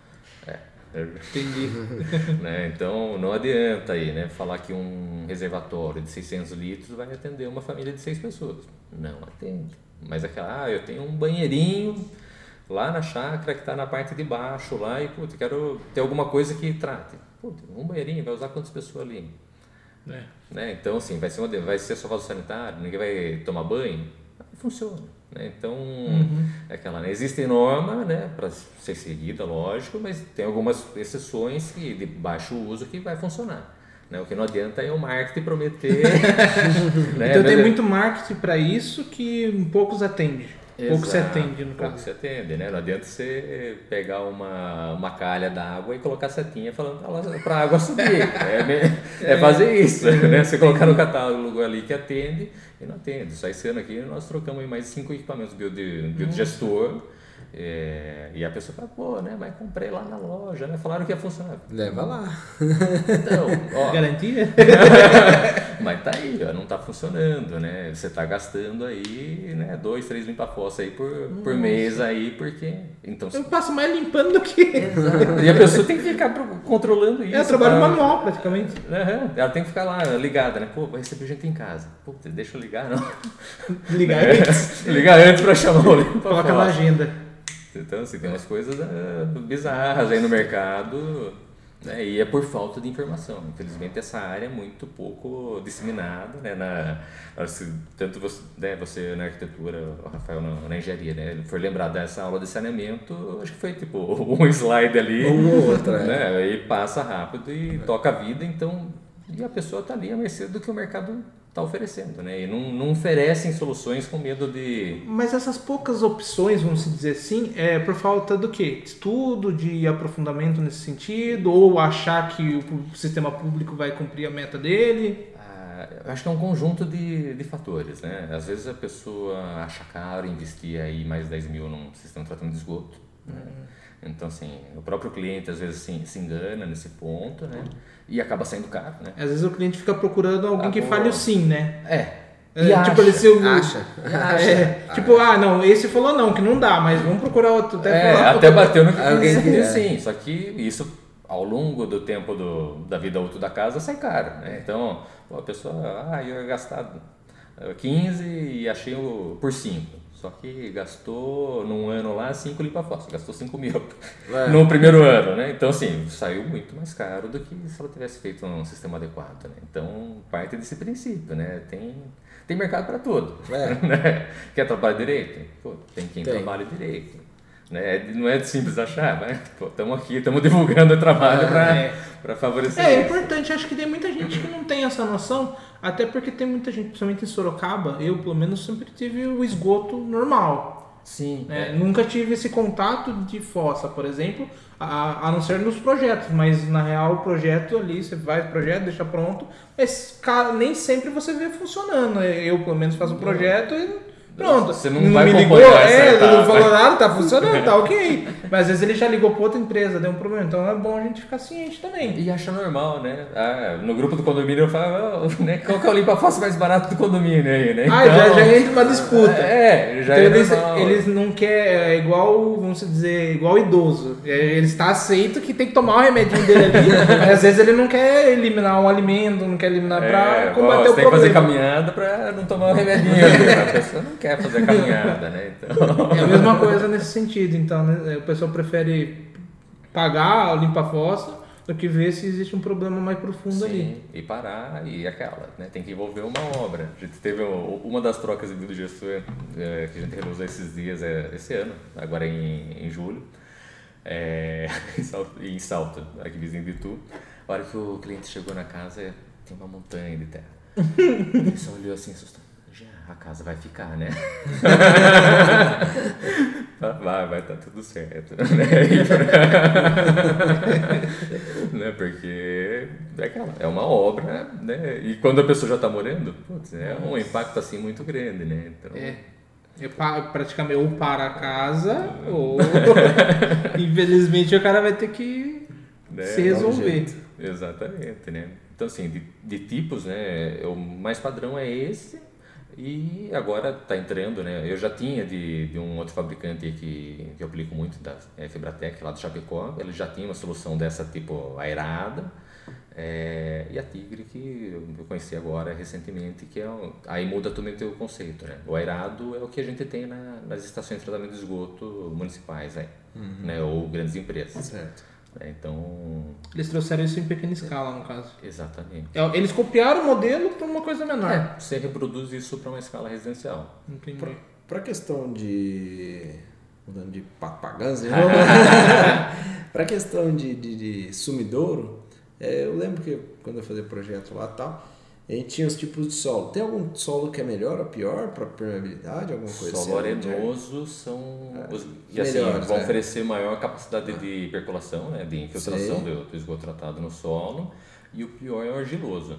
Entendi. né, então não adianta aí, né, falar que um reservatório de 600 litros vai atender uma família de seis pessoas. Não atende. Mas aquela, ah, eu tenho um banheirinho lá na chácara que está na parte de baixo lá e, putz, quero ter alguma coisa que trate. Putz, um banheirinho, vai usar quantas pessoas ali? É. Né? Então, assim, vai ser, uma, vai ser só vaso sanitário, ninguém vai tomar banho? Funciona. Né? Então, é aquela, né? existe norma né, para ser seguida, lógico, mas tem algumas exceções que, de baixo uso que vai funcionar. Né? O que não adianta é o marketing prometer. né? Então tem Né? muito marketing para isso que poucos atende. Pouco se atende, no pouco caso. se atende, né? Não adianta você pegar uma, uma calha d'água e colocar setinha falando para a água subir. É, é fazer isso, né? Você colocar no catálogo ali que atende e não atende. Só esse ano aqui nós trocamos mais cinco equipamentos biodi- biodigestor. É, e a pessoa fala, pô, né? Mas comprei lá na loja, né? Falaram que ia funcionar. Leva lá. Então, ó, Garantia? mas tá aí, ó, não tá funcionando, né? Você tá gastando aí, né? Dois, três limpa-fossa aí por, por mês aí, porque. Então, Eu passo mais limpando do que. e a pessoa tem que ficar controlando isso. É trabalho pra- manual, praticamente. Aham, Ela tem que ficar lá ligada, né? Pô, vai receber gente em casa. Pô, deixa eu ligar, não. Ligar antes. ligar antes pra chamar o limpa Coloca na agenda. Então, assim, tem umas coisas ah, bizarras aí no mercado, né? E é por falta de informação. Infelizmente, essa área é muito pouco disseminada, né? Na, tanto você, né, você na arquitetura, o Rafael na, na engenharia, né? For lembrar dessa aula de saneamento, acho que foi tipo um slide ali, Um ou outro, é. né? E passa rápido e toca a vida, então... E a pessoa está ali a mercê do que o mercado está oferecendo, né? E não, não oferecem soluções com medo de... Mas essas poucas opções, vamos dizer assim, é por falta do quê? Estudo, de aprofundamento nesse sentido? Ou achar que o sistema público vai cumprir a meta dele? Ah, acho que é um conjunto de, de fatores, né? Às vezes a pessoa acha caro investir aí mais 10 mil num sistema de tratamento de esgoto. né? Então, assim, o próprio cliente às vezes se, se engana nesse ponto, né? E acaba saindo caro, né? Às vezes o cliente fica procurando alguém Ah, que fale o sim, né? É. É, E tipo, acha. ele se o- Acha. É, tipo, ah, não, esse falou não, que não dá, mas vamos procurar outro. Até É, falar. até bateu no que Alguém que- sim. Só que isso, ao longo do tempo do, da vida útil da casa, sai caro, né? Então, a pessoa, ah, eu ia gastar eh, 15 e achei o, por 5. Só que gastou num ano lá 5 limpa-fósforo, gastou 5 mil É. no primeiro ano, né? Então, assim, saiu muito mais caro do que se ela tivesse feito um sistema adequado, né? Então, parte desse princípio, né? Tem, tem mercado para tudo. É. né? Quer trabalhar direito? Pô, tem quem Tem. trabalha direito. Né? Não é simples achar, mas estamos aqui, estamos divulgando o trabalho para É. para favorecer É, é importante, acho que tem muita gente que não tem essa noção, até porque tem muita gente, principalmente em Sorocaba, eu pelo menos sempre tive o esgoto normal. Sim. né? é. Nunca tive esse contato de fossa, por exemplo, a, a não ser nos projetos, mas na real o projeto ali, você faz o projeto, deixa pronto, mas cara, nem sempre você vê funcionando. Eu pelo menos faço o projeto e pronto. Você não vai me ligou, é, não etapa. falou nada, tá funcionando, tá ok. Mas às vezes ele já ligou pra outra empresa, deu um problema, então é bom a gente ficar ciente também. E acha normal, né? Ah, no grupo do condomínio eu falo, ah, né, qual que é o limpa-fossa mais barato do condomínio aí, né? Ah, já, já entra uma disputa. É, já Então é eles, normal. eles não querem, é igual, vamos dizer, igual idoso. É, Ele está aceito que tem que tomar o remedinho dele ali, mas às vezes ele não quer eliminar um alimento, não quer eliminar pra É, combater ó, o você tem que fazer problema. caminhada pra não tomar o remedinho. né? A pessoa não quer fazer a caminhada, né? Então... É a mesma coisa nesse sentido, então, né? O pessoal prefere pagar o limpa-fossa do que ver se existe um problema mais profundo ali. Sim, e parar e aquela, né? Tem que envolver uma obra. A gente teve uma das trocas do gestor é, que a gente realizou esses dias, é, esse ano, agora em, em julho, é, em Salto, em Salto, aqui vizinho de Itu. A hora que o cliente chegou na casa, é, tem uma montanha de terra. Ele só olhou assim, assustado. A casa vai ficar, né? vai, vai, tá tudo certo. né? Porque é, aquela, é uma obra, né? E quando a pessoa já está morando, putz, é um impacto assim muito grande, né? Então, É. É pa- praticamente ou para a casa, ou infelizmente o cara vai ter que né, se resolver. Exatamente, né? Então, assim, de, de tipos, né? O mais padrão é esse. E agora está entrando, né? Eu já tinha de, de um outro fabricante que, que eu aplico muito, da é, Fibratec, lá do Chapecó. Ele já tinha uma solução dessa tipo aerada. É, e a Tigre, que eu conheci agora recentemente, que é um, aí muda totalmente o conceito, né? O aerado é o que a gente tem na, nas estações de tratamento de esgoto municipais aí, né? Ou grandes empresas. Certo. Né? Então, Eles trouxeram isso em pequena escala, no caso. exatamente. É, Eles copiaram o modelo para uma coisa menor. É, você reproduz isso para uma escala residencial. Entendi. Pra, pra questão de. mudando de papagãs, né? pra questão de, de, de sumidouro, é, eu lembro que quando eu fazia projeto lá e tal, a gente tinha os tipos de solo. Tem algum solo que é melhor ou pior para permeabilidade? Alguma coisa Solo assim? arenoso são os e assim, melhores, vão é. oferecer maior capacidade de percolação, né, de infiltração do, do esgoto tratado no solo. E o pior é o argiloso.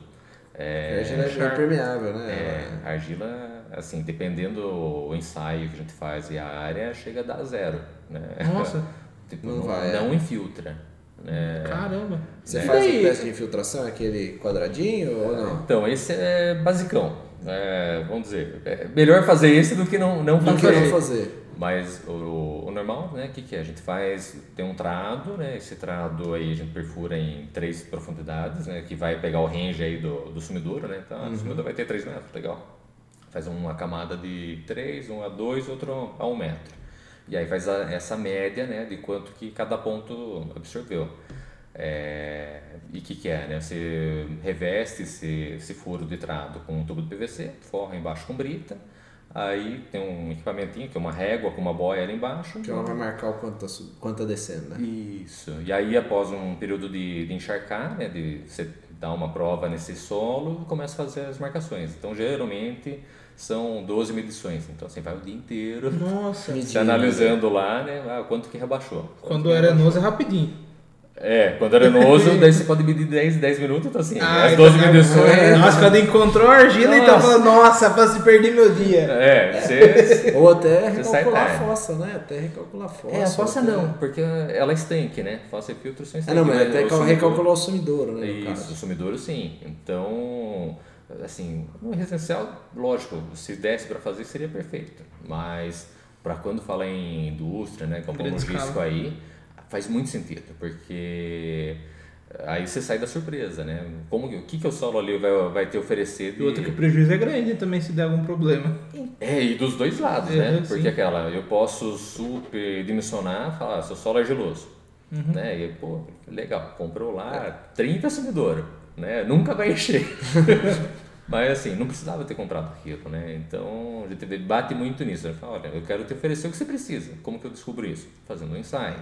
É, É, já é char- impermeável, né? é, a argila, assim, dependendo do ensaio que a gente faz e a área, chega a dar zero. Né? Nossa, tipo, Não não, vai, não infiltra. Né? caramba. Você faz daí? o teste de infiltração, aquele quadradinho ou não? Então, esse é basicão. É, vamos dizer, é melhor fazer esse do que não, não Não fazer. quero fazer. Mas o, o normal, né, o que, que é? A gente faz, tem um trado, né, esse trado aí a gente perfura em três profundidades, né, que vai pegar o range aí do, do sumidouro, né, então o sumidouro vai ter 3 metros, legal. Faz uma camada de 3, um a 2, outro a 1 metro. E aí faz a- essa média, né, de quanto que cada ponto absorveu. É, e o que, que é, né? Você reveste esse, esse furo de trado com um tubo de PVC, forra embaixo com brita, aí tem um equipamentinho que é uma régua com uma boia ali embaixo. Que ela vai marcar o quanto tá, sub- quanto tá descendo, né? Isso. E aí, após um período de, de encharcar, né, de você dar uma prova nesse solo, começa a fazer as marcações. Então, geralmente, são 12 medições. Então, você vai o dia inteiro Nossa. Se analisando lá, né, ah, quanto que rebaixou. Quanto Quando que é arenoso é rapidinho. É, quando é arenoso, daí você pode medir 10, 10 minutos, então assim, Ah, as 12 então- medições... Nossa, quando encontrou a argila, então Nossa. falou, nossa, quase perdi meu dia. É, você... Ou até recalcular a fossa, né? Até recalcular a fossa. É, a fossa até- não. Porque ela é estanque, né? Fossa e filtro são Ah, estanque. não, mas mas até cal- sumidouro- recalcular o sumidouro, né? no Isso, caso. o sumidouro sim. Então, assim, no residencial, lógico, se desse para fazer seria perfeito. Mas para quando fala em indústria, né, campo Grande logístico escala. aí, faz muito sentido, porque aí você sai da surpresa, né? Como, o que, que o solo ali vai, vai te oferecer de... E outro que o prejuízo é grande também se der algum problema. É, e dos dois lados, É, né? sim. Porque aquela, eu posso superdimensionar, falar, seu solo é geloso. Uhum. Né? E, pô, legal, comprou lá 30 sumidouro, né? Nunca vai encher. Mas assim, não precisava ter comprado aquilo, né? Então, a gente bate muito nisso. Né? Fala, olha, eu quero te oferecer o que você precisa. Como que eu descubro isso? Fazendo um ensaio.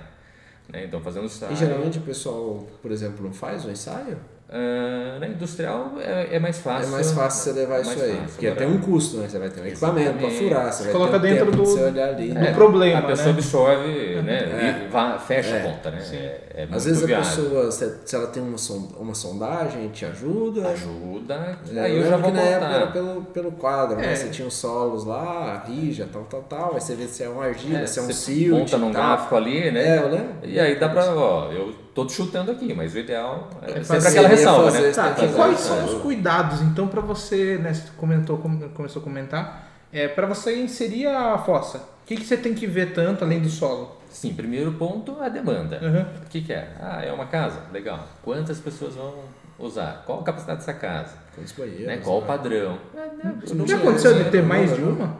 Né? Então, fazendo um ensaio... E geralmente o pessoal, por exemplo, não faz o ensaio? Uh, na industrial é, é, mais fácil. É mais fácil você levar é isso aí. porque agora, tem um custo, né? Você vai ter um equipamento para furar, você, Você vai coloca ter um dentro tempo do- você olhar ali. do né? problema, A pessoa né? absorve, né? E va- fecha É. a conta, né? É, é muito Às vezes a viável. pessoa, se, se ela tem uma, son- uma sondagem, te ajuda. Ajuda, É, aí eu eu já vou que na época era pelo, pelo quadro, É. né? Você tinha os solos lá, rija, tal, tal, tal. Aí você vê se é uma argila, É, se é um você silt monta num tal. gráfico ali, né? É, eu lembro. E aí dá pra, ó, eu tô chutando aqui, mas o ideal é, sempre fazer- aquela ressalva, fazer né? Tá, tem que e fazer quais isso, são né? os cuidados, então, para você, né, você comentou, come- começou a comentar, é, para você inserir a fossa, o que, que você tem que ver tanto além do solo? Sim, primeiro ponto, a demanda. Uhum. O que, que é? Ah, é uma casa? Legal. Quantas pessoas vão usar? Qual a capacidade dessa casa? Quantos banheiros, Né? Qual o né? padrão? É, né? não Já tinha aconteceu de ter mais de uma?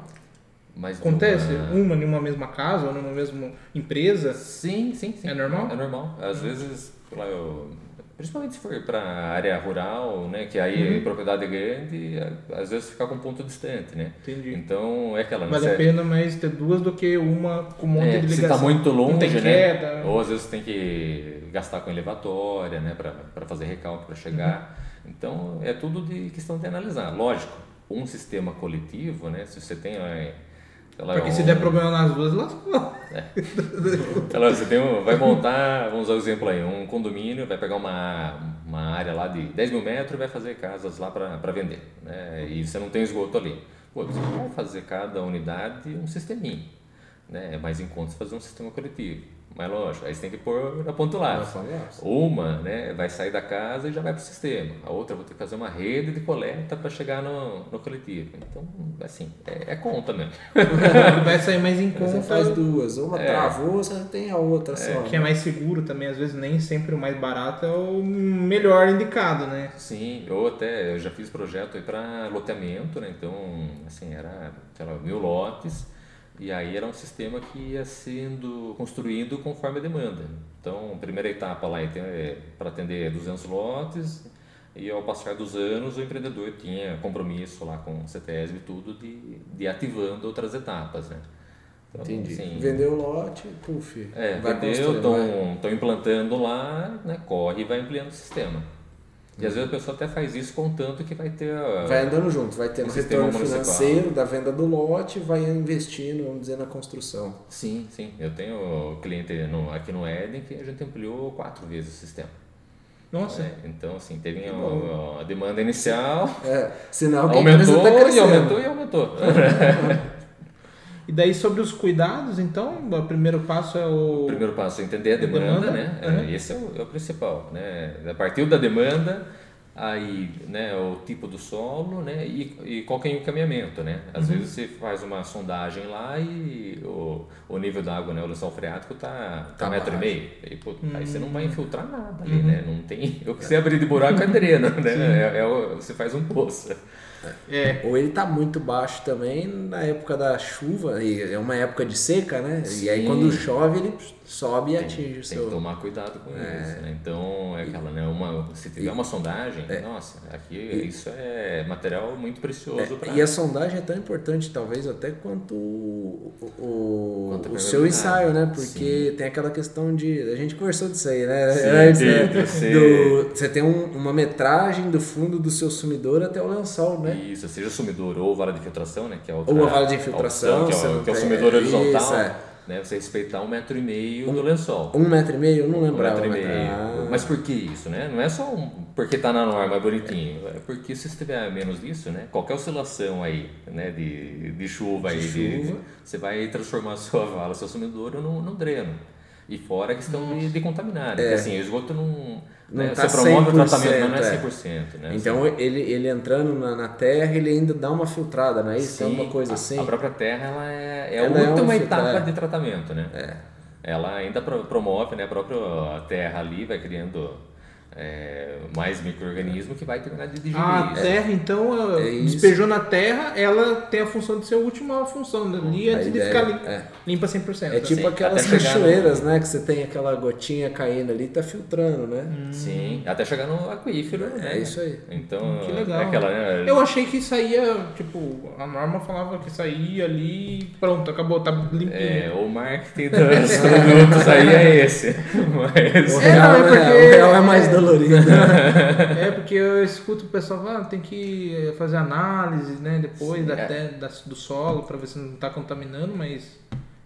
Mas Acontece? uma- Uma em uma mesma casa ou numa mesma empresa? Sim, sim, sim. É normal? É normal. Às vezes, sei lá, eu- principalmente se for para área rural, né, que aí a propriedade é grande, às vezes fica com um ponto distante, né? Entendi. Então é aquela. Vale né, a pena mais ter duas do que uma com um monte É, de se ligação. está muito longe, né? queda. Ou às vezes tem que gastar com elevatória, né? Para fazer recalque para chegar. Uhum. Então é tudo de questão de analisar. Lógico, um sistema coletivo, né? Se você tem. É, sei lá, Porque se um- der problema nas duas, lascou. Sei lá, você tem um, vai montar, vamos usar o exemplo aí, um condomínio, vai pegar uma, uma área lá de 10 mil metros e vai fazer casas lá para vender. Né? E você não tem esgoto ali. Pô, você vai fazer cada unidade um sisteminha. Né? É mais em conta você fazer um sistema coletivo. Mas lógico, aí você tem que pôr na Vai falar? Uma né, vai sair da casa e já vai para o sistema. A outra vou ter que fazer uma rede de coleta para chegar no, no coletivo. Então, assim, é, é conta mesmo. Vai sair mais em Aí Você conta. faz duas. Uma É. travou, você tem a outra só. Que é mais seguro também, às vezes nem sempre o mais barato é o melhor indicado, né? Sim, eu até eu já fiz projeto para loteamento, né? Então, assim, era, sei lá, mil lotes. E aí era um sistema que ia sendo construído conforme a demanda. Então, a primeira etapa lá é para atender 200 lotes. E ao passar dos anos, o empreendedor tinha compromisso lá com o CETESB e tudo de, de ativando outras etapas, né? Então, Entendi. assim, Vendeu o lote, puf. é, vai vendeu, estão implantando lá, né, corre e vai ampliando o sistema. E às vezes a pessoa até faz isso contando que vai ter... a- Vai andando junto, vai tendo o sistema retorno municipal. financeiro da venda do lote, vai investindo, vamos dizer, na construção. Sim, sim. Eu tenho cliente no, aqui no Eden que a gente ampliou quatro vezes o sistema. Nossa. É, então, assim, teve a, a demanda inicial, É, sinal que a aumentou está e crescendo. aumentou e aumentou. E daí sobre os cuidados, então, o primeiro passo é o. O primeiro passo é entender a demanda, Demanda, né? É, uhum. Esse é o, é o principal, né? A partir da demanda, aí, né, o tipo do solo, né, e, e qual que é o encaminhamento, né? Às Uhum. vezes você faz uma sondagem lá e o, o nível da água, né, o lençol freático tá, tá Tá um metro e meio. E, pô, Aí você não vai infiltrar nada ali, Uhum. né? Não tem... O que você abrir de buraco é dreno, né? É, é você faz um poço. É. Ou ele tá muito baixo também na época da chuva, e é uma época de seca, né? E aí Sim. quando chove ele sobe e Tem, atinge o tem que seu. tomar cuidado com isso, né? Então, é aquela, né? Uma, se tiver uma sondagem, nossa, aqui isso é material muito precioso É, E a sondagem é tão importante, talvez, até quanto o, o, o seu permeabilidade. ensaio, né? Porque tem aquela questão de. A gente conversou disso aí, né? Sim, Antes, sim, né? você- Do- você tem um- uma metragem do fundo do seu sumidor até o lençol, né? Isso, seja sumidor ou vara de infiltração, né? Que é outra Ou a vara de infiltração, opção, que é o, que é o sumidor horizontal. Isso, é. Né? Você respeitar um metro e meio do lençol. Um metro e meio? Eu não Um lembrava. metro e meio. Ah. Mas por que isso, né? Não é só um, porque tá na norma, é bonitinho. É porque se você tiver menos disso, né? Qualquer oscilação aí, né? De, de chuva aí, De de- chuva. você vai transformar a sua vala, seu sumidouro num, num dreno. E fora a questão de, de contaminar, né? Porque assim, o esgoto não... Não né? tá você promove o 100%, tratamento, mas não é é. 100%, né? Então ele, ele entrando na, na terra, ele ainda dá uma filtrada, não é isso? É Sim, uma coisa a- assim. A própria terra ela é, é a Ela é última uma etapa filtra- de tratamento, né? É. Ela ainda pro- promove, né? A própria terra ali vai criando é, mais micro-organismo que vai terminar de digerir A isso. terra, então, É isso. despejou na terra, ela tem a função de ser a última função ali A antes de ideia, ficar lim- é. limpa 100%. É tipo Sim, aquelas chegar no- cachoeiras, né? Que você tem aquela gotinha caindo ali, tá filtrando, né? Sim, até chegar no aquífero, né? É isso aí. Então, Que legal. é aquela, né? Eu achei que saía, tipo, a norma falava que saía ali e pronto, acabou, tá limpinho. É, o marketing dos produtos aí é esse. Mas... O É, real, é né? porque- o real é mais é, dolorido. É, porque eu escuto o pessoal falar, ah, tem que fazer análise, né, depois Sim, da, é. da- do solo para ver se não está contaminando, mas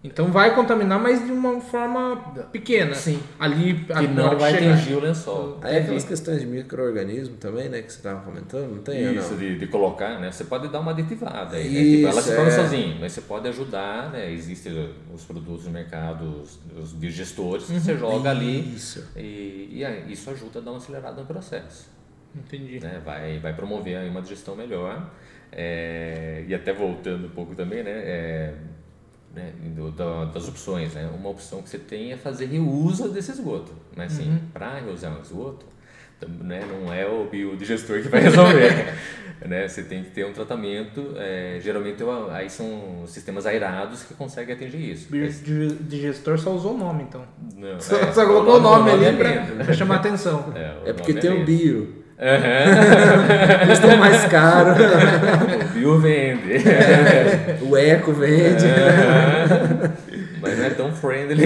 então vai contaminar, mas de uma forma pequena. Sim. Ali a- Que não vai chegar. atingir o lençol. Aí aquelas questões de micro-organismo também, né, que você estava comentando, não tem? Isso, não? de, de colocar, né? Você pode dar uma aditivada aí, né? Isso, Tipo, ela se forma é. sozinha, mas você pode ajudar, né? Existem os produtos no mercado, os, os digestores, que você joga ali Isso. e, e aí isso ajuda a dar uma acelerada no processo. Entendi. né? Vai, vai promover aí uma digestão melhor. É, e até voltando um pouco também, né? É, né, do- da- das opções, né? Uma opção que você tem é fazer reuso desse esgoto. Mas assim, para reusar um esgoto, né, não é o biodigestor que vai resolver. né? Você tem que ter um tratamento, é, geralmente eu- aí são sistemas aerados que conseguem atingir isso. Digestor só usou o nome, então. Não, Só, é, só colocou o nome, é ali pra, pra chamar atenção. É, É porque nome tem o bio. Aham. Custa mais caro. o bio vende. o eco vende. Mas não é tão friendly.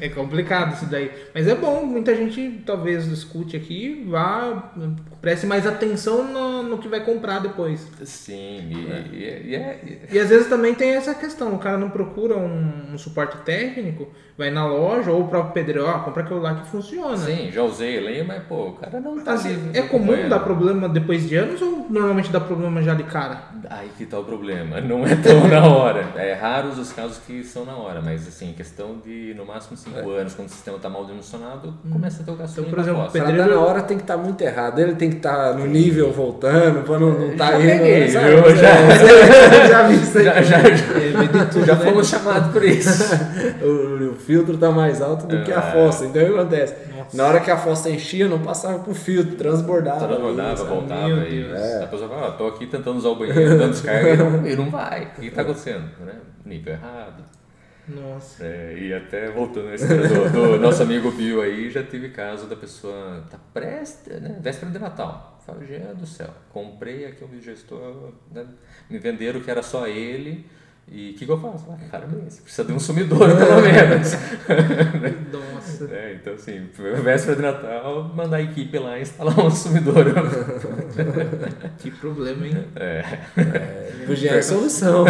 É, é complicado isso daí. Mas é bom, muita gente talvez escute aqui, vá, preste mais atenção no, no que vai comprar depois. Sim, e, e- e é. e- E às vezes também tem essa questão, o cara não procura um, um suporte técnico, vai na loja ou o próprio pedreiro, ó, compra aquilo lá que funciona. Sim, já usei lenha, mas pô, o cara não tá Assim, é comum dar problema depois de anos ou normalmente dá problema já de cara? Aí que tá o problema, não é tão na hora. É raros os casos que são na hora, mas assim, questão de no máximo 5 anos, quando o sistema tá mal dimensionado, começa a ter o gasto É. Então, por exemplo. Pra Pedreiro- na hora tem que estar muito errado. Ele tem que estar no nível voltando, pra não, não tá Já indo. peguei, sabe? viu? Já, já vi isso aí. Já, já, É, tudo, já né? fomos chamados por isso. O, o filtro tá mais alto do que a fossa. Então o que acontece? Nossa. Na hora que a fossa enchia, não passava pro filtro, transbordava. Transbordava, sabe? voltava Meu e Deus. a pessoa fala, ó, tô aqui tentando usar o banheiro, dando descarga e não, e não vai. O que tá acontecendo? Né? Nível errado. Nossa. É, e até voltando nesse do, do nosso amigo Bill aí, já teve caso da pessoa tá prestes, né, véspera de Natal. Fala, do céu, comprei aqui um gestor, né, me venderam que era só ele. E o que, que eu faço? Ah, parabéns, precisa de um sumidor pelo menos. Nossa. É, então assim, véspera de Natal, mandar a equipe lá instalar um sumidor. Que problema, hein? É. Podia é a solução.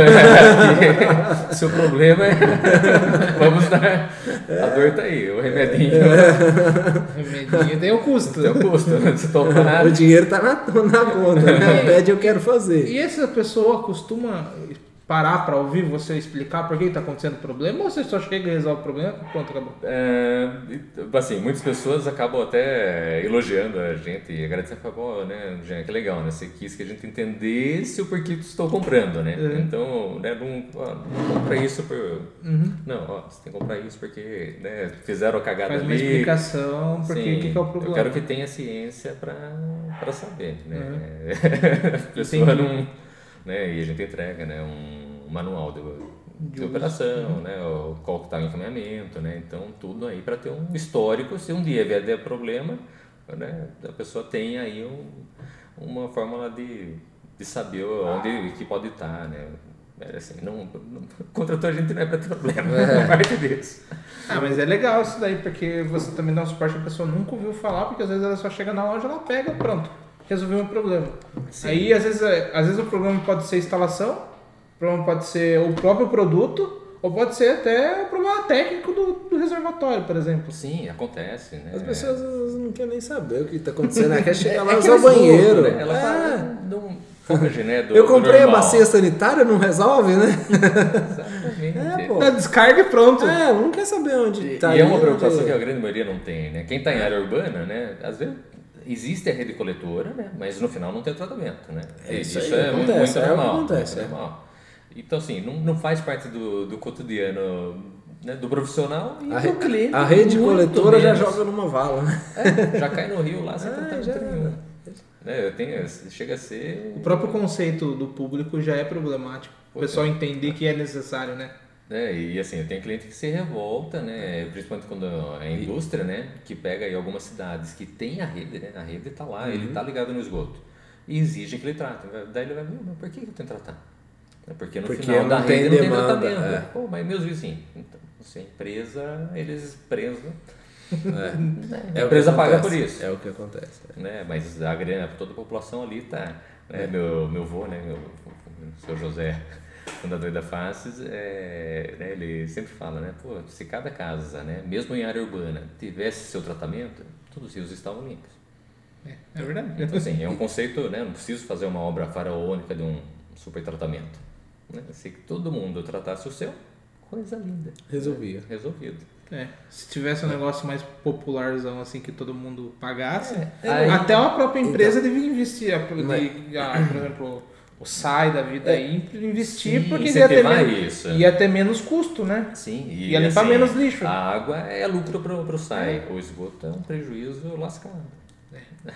Seu problema é. Vamos dar. A dor tá aí, o remedinho. Remedinho tem o custo. Tem o custo. Se tomar. O dinheiro tá na, na conta, né? Pede, eu quero fazer. E essa pessoa costuma parar para ouvir você explicar por que está acontecendo o problema ou você só chega e resolve o problema e pronto, acabou? É, assim, muitas pessoas acabam até elogiando a gente e agradecendo, falam, né, Jean, que legal, né? Você quis que a gente entendesse o porquê que estou comprando, né? Uhum. Então, né, não, ó, não compra isso por... Uhum. Não, ó, você tem que comprar isso porque né, fizeram a cagada Faz uma ali. explicação porque Sim, que, que é o problema. Eu quero que tenha ciência para saber, né? Uhum. a pessoa Entendi. não... Né, e a gente entrega né, um manual de, de De uso. operação, né, o, qual que está o encaminhamento, né? Então, tudo aí para ter um histórico. Se um dia vier ter problema, né, a pessoa tem aí um, uma fórmula de, de saber onde que pode estar, né? É assim, não, não, contratou a gente não é para ter problema, é. parte disso. Ah, mas é legal isso daí, porque você também dá um suporte que a pessoa nunca ouviu falar, porque às vezes ela só chega na loja, ela pega, pronto, resolveu um problema. Sim. Aí às vezes, é- às vezes o problema pode ser instalação, o problema pode ser o próprio produto, ou pode ser até o problema técnico do, do reservatório, por exemplo. Sim, acontece, né? As pessoas não querem nem saber o que tá acontecendo. Ela quer chegar lá É e usar o banheiro. voltam, né? Ela É. fala, não foge, né? Do, Eu comprei a bacia sanitária, não resolve, né? Exatamente. É, pô. Dá descarga e pronto. É, não quer saber onde E, tá. e é uma preocupação onde- que a grande maioria não tem, né? Quem está em área urbana, né? Às vezes existe a rede coletora, né? Mas no final não tem o tratamento, né? É isso isso, aí, é muito, acontece, muito é normal. acontece, é. normal. Então, assim, não, não faz parte do, do cotidiano né, do profissional e A, do cliente. a rede coletora já menos. joga numa vala, né? É, já cai no rio lá sem Ah, tratamento já nenhum. Né, eu tenho, chega a ser... O próprio conceito do público já é problemático. O pessoal entender que é necessário, né? É, e assim, tem cliente que se revolta, né? Principalmente quando é indústria, né? Que pega aí algumas cidades que tem a rede, né? A rede tá lá, Uhum. ele tá ligado no esgoto. E exigem que ele trate. Daí ele vai, meu, mas por que eu tenho que tratar? É Porque no Porque final da rede não tem demanda, tratamento. é. Pô, mas meus vizinhos. Então, você é empresa, eles presos. É. A empresa o que paga por isso. É o que acontece. né? Mas a grana, toda a população ali tá, né? Meu meu avô, né? Meu, o seu José, fundador da Faces, é, né? ele sempre fala, né? Pô, se cada casa, né? Mesmo em área urbana, tivesse seu tratamento, todos os rios estavam limpos. É verdade. Então assim, é um conceito, né? Não preciso fazer uma obra faraônica de um super tratamento. Né? Se todo mundo tratasse o seu, coisa linda, Resolvia. resolvido. É, se tivesse um negócio mais popularzão assim que todo mundo pagasse, Aí- até uma própria empresa Então. devia investir, a- de- Mas- a- por exemplo, SAI da vida aí, investir Sim, porque ia ter, menos, isso. ia ter menos custo, né? Sim, e Ia limpar assim, menos lixo. A água é lucro pro, pro SAI, o esgoto é um prejuízo lascado.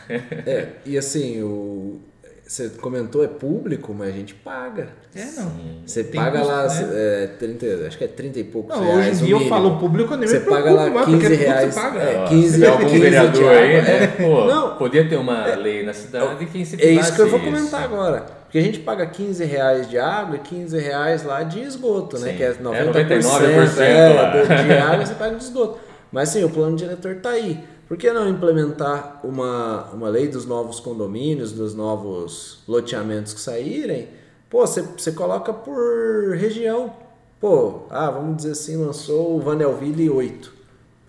É, e assim, o, você comentou é público, mas a gente paga. É, não. Sim. Você Tem paga custo, lá, né? é, 30, acho que é 30 e poucos Não, reais. hoje em o dia eu falo público, eu nem Você me paga preocupo lá mais, 15 porque tudo reais. você paga. É, Ó, 15 se tem algum 15 de vereador água, aí, né? é. Pô, Não. podia ter uma lei na cidade que É incentivasse isso que eu vou isso. comentar agora. Porque a gente paga 15 reais de água e 15 reais lá de esgoto, né? Sim. Que é É 90% 99% é, lá. do- de água você paga de esgoto. Mas sim, o plano diretor tá aí. Por que não implementar uma, uma lei dos novos condomínios, dos novos loteamentos que saírem? Pô, você, você coloca por região. Pô, ah, vamos dizer assim, lançou o Vanelville 8.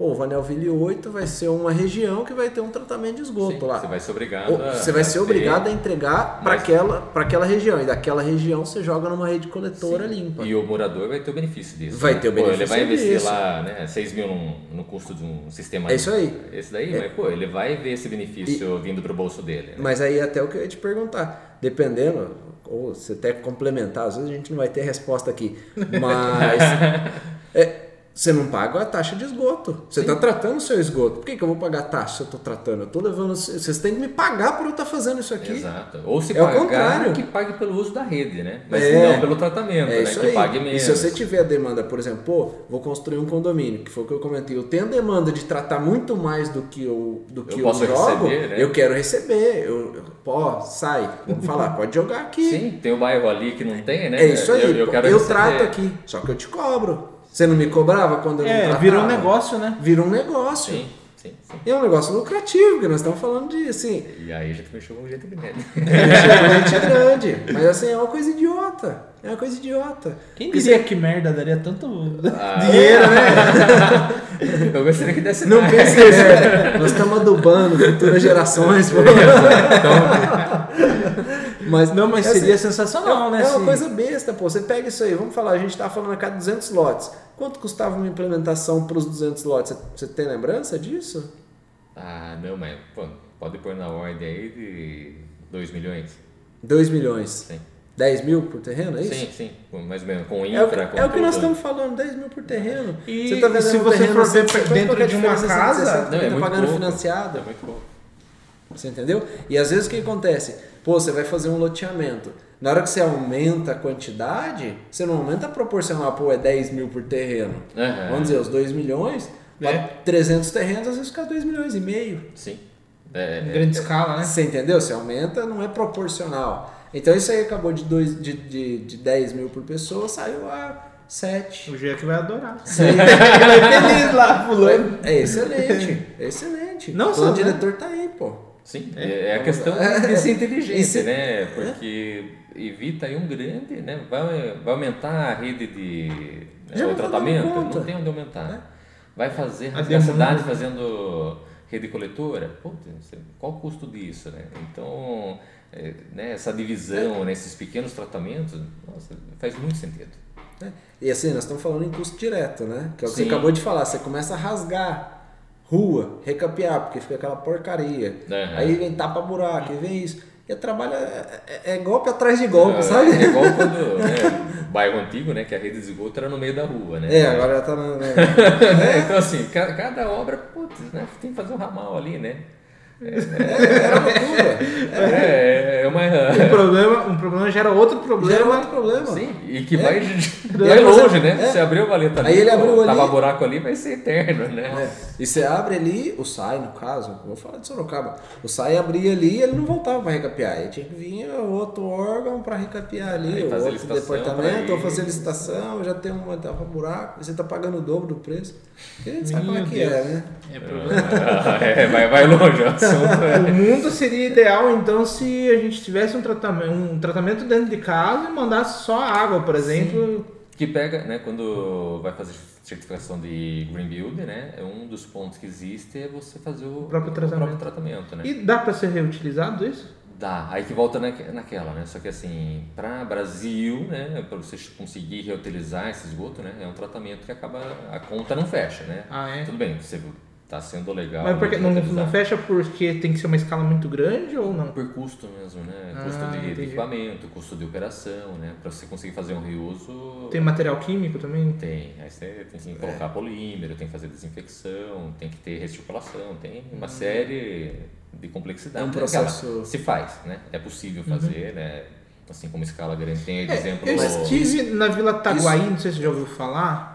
Pô, o Vanelville 8 vai ser uma região que vai ter um tratamento de esgoto Sim, lá. Você vai ser obrigado Ou Você vai ser obrigado a entregar para aquela, pra aquela região. E daquela região você joga numa rede coletora Sim. limpa. E o morador vai ter o benefício disso. Vai né? ter o Pô, ele benefício vai investir disso. lá né, 6 mil no, no custo de um sistema. É isso aí. Esse daí, mas pô, ele vai ver esse benefício vindo pro bolso dele. né? Mas aí até o que eu ia te perguntar. Dependendo, ou você até complementar, às vezes a gente não vai ter resposta aqui. Mas é, você não paga a taxa de esgoto. Você está tratando o seu esgoto. Por que, que eu vou pagar a taxa se eu estou tratando? Eu estou levando. Vocês têm que me pagar por eu estar fazendo isso aqui. Exato. Ou se É o pagar, contrário. que pague pelo uso da rede, né? Mas É. não pelo tratamento, É né? isso Que aí. pague E menos. se você tiver a demanda, por exemplo, pô, vou construir um condomínio, que foi o que eu comentei, eu tenho a demanda de tratar muito mais do que eu, do que eu, posso jogo, receber, né? eu quero receber. Eu, eu- pô, sai, vamos falar, pode jogar aqui. Sim, tem o bairro ali que não tem, né? É isso aí, Eu, eu eu trato aqui, só que eu te cobro. Você não me cobrava quando eu É, virou um negócio, né? Virou um negócio. Sim, sim, sim. E é um negócio lucrativo, porque nós estamos falando de, assim, E aí a gente mexeu com um jeito grande. relativamente grande. Mas assim, é uma coisa idiota. É uma coisa idiota. Quem Porque diria que merda daria tanto Ah, dinheiro, né? Eu gostaria que desse Não mais. pense nisso. Nós estamos adubando futuras gerações. pô. Mas, Não, mas é assim, seria sensacional, é, né? É uma coisa besta, pô. Você pega isso aí, vamos falar, a gente tá falando a cada 200 lotes. Quanto custava uma implementação para os 200 lotes? Você- Você tem lembrança disso? Ah, não, mas pô, pode pôr na ordem aí de 2 milhões. 2 milhões. Sim. 10 mil por terreno, é isso? Sim, sim. Mais ou menos. Com É o, infra, que- com é o que nós estamos falando, 10 mil por terreno. E você tá vendendo se você terreno for ver dentro é de uma casa- 160, Não, é tá muito pagando pouco. financiado. É muito pouco. Você entendeu? E às vezes o que acontece? Pô, você vai fazer um loteamento. Na hora que você aumenta a quantidade, você não aumenta proporcional, pô, é 10 mil por terreno. Aham. Vamos dizer, os 2 milhões, É. pra 300 terrenos, às vezes fica 2 milhões e meio. Sim. É, Em é, grande escala, né? Você entendeu? Você aumenta, não é proporcional. Então isso aí acabou de, dois, de, de, de 10 mil por pessoa, saiu a 7. O Gia que vai adorar. Sim. Vai feliz lá, pulando. É excelente, é excelente. Não o só, né? diretor tá aí, pô. Sim, é, é a questão de ser inteligente, Esse- né? Porque evita aí um grande, né? Vai, vai aumentar a rede de né, Já o tratamento, não tem onde aumentar. Vai fazer A a, cidade fazendo rede coletora, Putz, qual o custo disso, né? Então, é, né, essa divisão, né, esses pequenos tratamentos, nossa, faz muito sentido. né? E assim, nós estamos falando em custo direto, né? Que é o que você acabou de falar. Você começa a rasgar rua, recapear, porque fica aquela porcaria. Aham. Aí vem tapa-buraco, aí vem isso. E trabalha é, é- é golpe atrás de golpe, sabe? É igual quando, né, bairro antigo, né, que a rede de esgoto era no meio da rua, né? É, agora já tá na. na- É, então assim, ca- cada obra, putz, né, tem que fazer um ramal ali, né? Era loucura. É, é uma. Um problema, um problema gera outro problema. Gera outro problema. Sim, e que É, vai longe, é- né? é. Você abriu a valeta ali, Aí ele abriu ali- tava buraco ali, vai ser eterno, né? É. E você abre ali, o SAI no caso, vou falar de Sorocaba, o SAI abria ali e ele não voltava para recapear. Aí tinha que vir outro órgão para recapear ali, Aí o fazer outro departamento, ou fazer licitação, já tem uma tapa buraco, e você tá pagando o dobro do preço. E gente sabe como é Meu que é, né? É problema. é, vai, vai longe é. O mundo seria ideal então se a gente tivesse um tratamento, um tratamento dentro de casa e mandasse só água, por exemplo. Que pega, né, quando vai fazer certificação de Green Build, né, é um dos pontos que existe é você fazer o, próprio tratamento. tratamento, né? E dá para ser reutilizado isso? Dá, aí que volta naque- naquela, né? Só que assim, para Brasil, né, para você conseguir reutilizar esse esgoto, né, é um tratamento que acaba a conta não fecha, né? Ah, é? Tudo bem, você tá sendo legal. Mas porque de não, não fecha porque tem que ser uma escala muito grande ou não? Por custo mesmo, né? Ah, Custo de, entendi. equipamento, custo de operação, né? Para você conseguir fazer um reuso. Tem material químico também? Tem. Aí você tem que colocar polímero, tem que fazer desinfecção, tem que ter recirculação, tem uma série de complexidades. É um né? processo- Aquela, se faz, né? É possível fazer, né? Assim como escala grande tem É, exemplo. eu estive na Vila Taguaí, não sei se você já ouviu falar.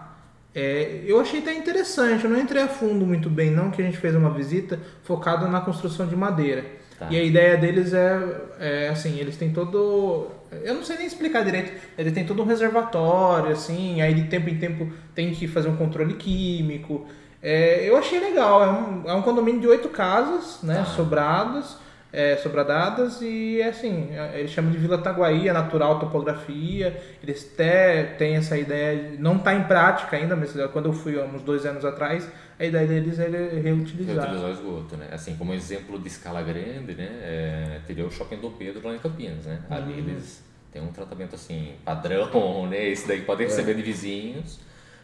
É, eu achei até interessante, eu não entrei a fundo muito bem, não, que a gente fez uma visita focada na construção de madeira. Tá. E a ideia deles é, é, assim, eles têm todo. Eu não sei nem explicar direito, ele tem todo um reservatório, assim, aí de tempo em tempo tem que fazer um controle químico. É, eu achei legal, é um, é um condomínio de oito casas, né, Tá. sobradas, é, sobradadas, e é assim, é, eles chamam de Vila Taguaí, é natural topografia, eles até têm essa ideia, de- não está em prática ainda, mas quando eu fui há uns dois anos atrás, a ideia deles é reutilizar. Reutilizar o esgoto, né? Assim, como exemplo de escala grande, né? é, teria o Shopping Dom Pedro lá em Campinas, né? Ali Uhum. eles têm um tratamento assim, padrão, né? Esse daí pode receber de vizinhos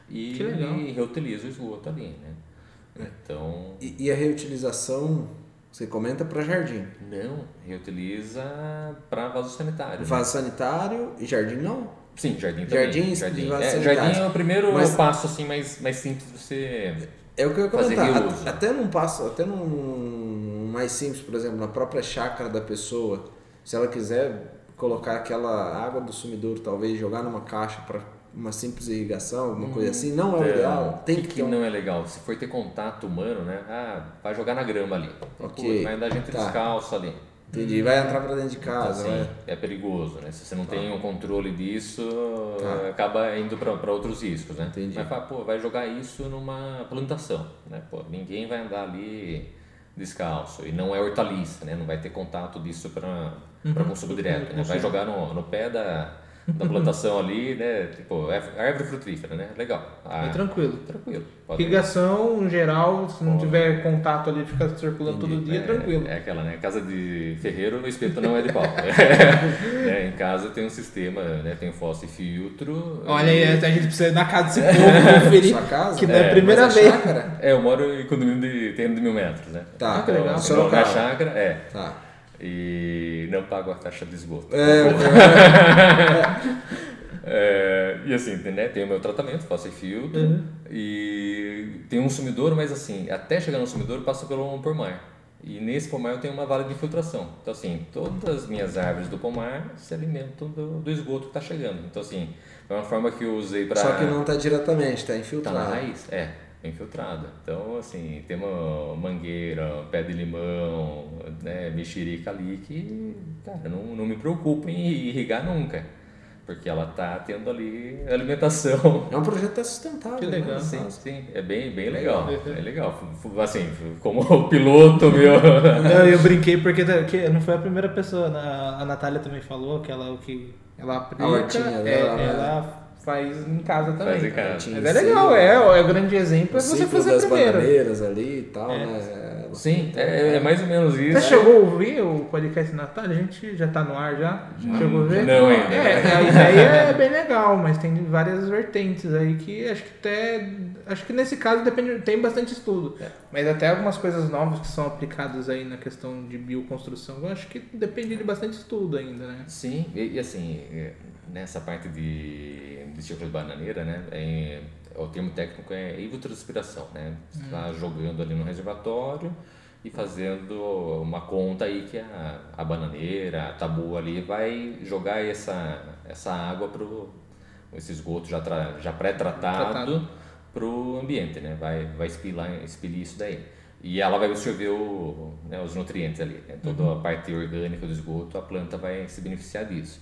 e, Que legal. e reutiliza o esgoto ali, né? Então, E, e a reutilização, você comenta para jardim. não, reutiliza para vaso sanitário. né? Vaso sanitário e jardim não? Sim, jardim também. Jardim jardim. vaso É, jardim é o primeiro Mas- passo assim mais, mais simples de você É o que eu ia comentar. reuso. Até num passo, até num mais simples, por exemplo, na própria chácara da pessoa, se ela quiser colocar aquela água do sumidouro, talvez jogar numa caixa para uma simples irrigação, alguma coisa assim, não é o Então, ideal. Tem o que que, um... não é legal. Se for ter contato humano, né? Ah, vai jogar na grama ali. Pô, vai andar gente tá. descalço ali. Entendi. Vai entrar para dentro de Então, casa, assim, né? é perigoso, né? Se você não tem um controle disso, Tá. acaba indo para outros riscos, né? Entendi. Mas pô, vai jogar isso numa plantação, né? Pô, ninguém vai andar ali descalço. E não é hortaliça, né? Não vai ter contato disso para Uhum. consumo direto, né? Vai jogar no, no pé da, da plantação ali, né? Tipo, é árvore frutífera, né? Legal. Ah, É tranquilo. Tranquilo. Pode- Irrigação, em geral, se não Pode. tiver contato ali, fica circulando todo dia, é, tranquilo. É aquela, né? Casa de ferreiro, o espeto não é de pau. É, em casa tem um sistema, né? Tem fossa e filtro. Olha aí, a gente precisa ir na casa desse povo conferir. Sua casa? Que não é a É, primeira a vez. chácara? É, eu moro em condomínio de terreno de mil metros, né? Tá, que legal. Então, Sorocaba. na chácara, é. Tá. E não pago a taxa de esgoto. É, É, e assim, né, tem o meu tratamento, faço filtro Uhum. e tem um sumidouro, mas assim, até chegar no sumidouro passa pelo um pomar. E nesse pomar eu tenho uma vala de infiltração. Então assim, todas as minhas árvores do pomar se alimentam do, do esgoto que está chegando. Então assim, é uma forma que eu usei para... Só que não tá diretamente, tá Tá infiltrado. na raiz? É, é infiltrada. Então, assim, tem uma mangueira, pé de limão, né, mexerica ali que, cara, não, não me preocupo em irrigar nunca. Porque ela tá tendo ali alimentação. É um projeto sustentável. Que legal. Né? Sim, sim, é bem, bem legal. É legal. Assim, como o piloto meu. Não, eu brinquei porque tá- que não foi a primeira pessoa. né? A, a Natália também falou que ela o que ela aplica, hortinha é, dela, né? ela faz em casa também. Faz em casa. Mas é legal, é, é o grande exemplo é você fazer das primeiro. bananeiras ali e tal, né? Sim, é, é mais ou menos isso. Você chegou a ouvir o podcast Natália? A gente já tá no ar já? Chegou a ver? Não ainda. É, a ideia é bem legal, mas tem várias vertentes aí que acho que até. Acho que nesse caso depende, tem bastante estudo. Mas até algumas coisas novas que são aplicadas aí na questão de bioconstrução, eu acho que depende de bastante estudo ainda, né? Sim, e, e assim, é, nessa parte de, de de bananeira, né, é, o termo técnico é evitranspiração, né? Você está jogando ali no reservatório e fazendo uma conta aí que a, a bananeira, a tabu ali vai jogar essa, essa água para esse esgoto já, tra, já pré-tratado para o ambiente, né? Vai, vai expilar, expilir isso daí. E ela vai absorver o, né, os nutrientes ali, né? toda uhum. a parte orgânica do esgoto, a planta vai se beneficiar disso.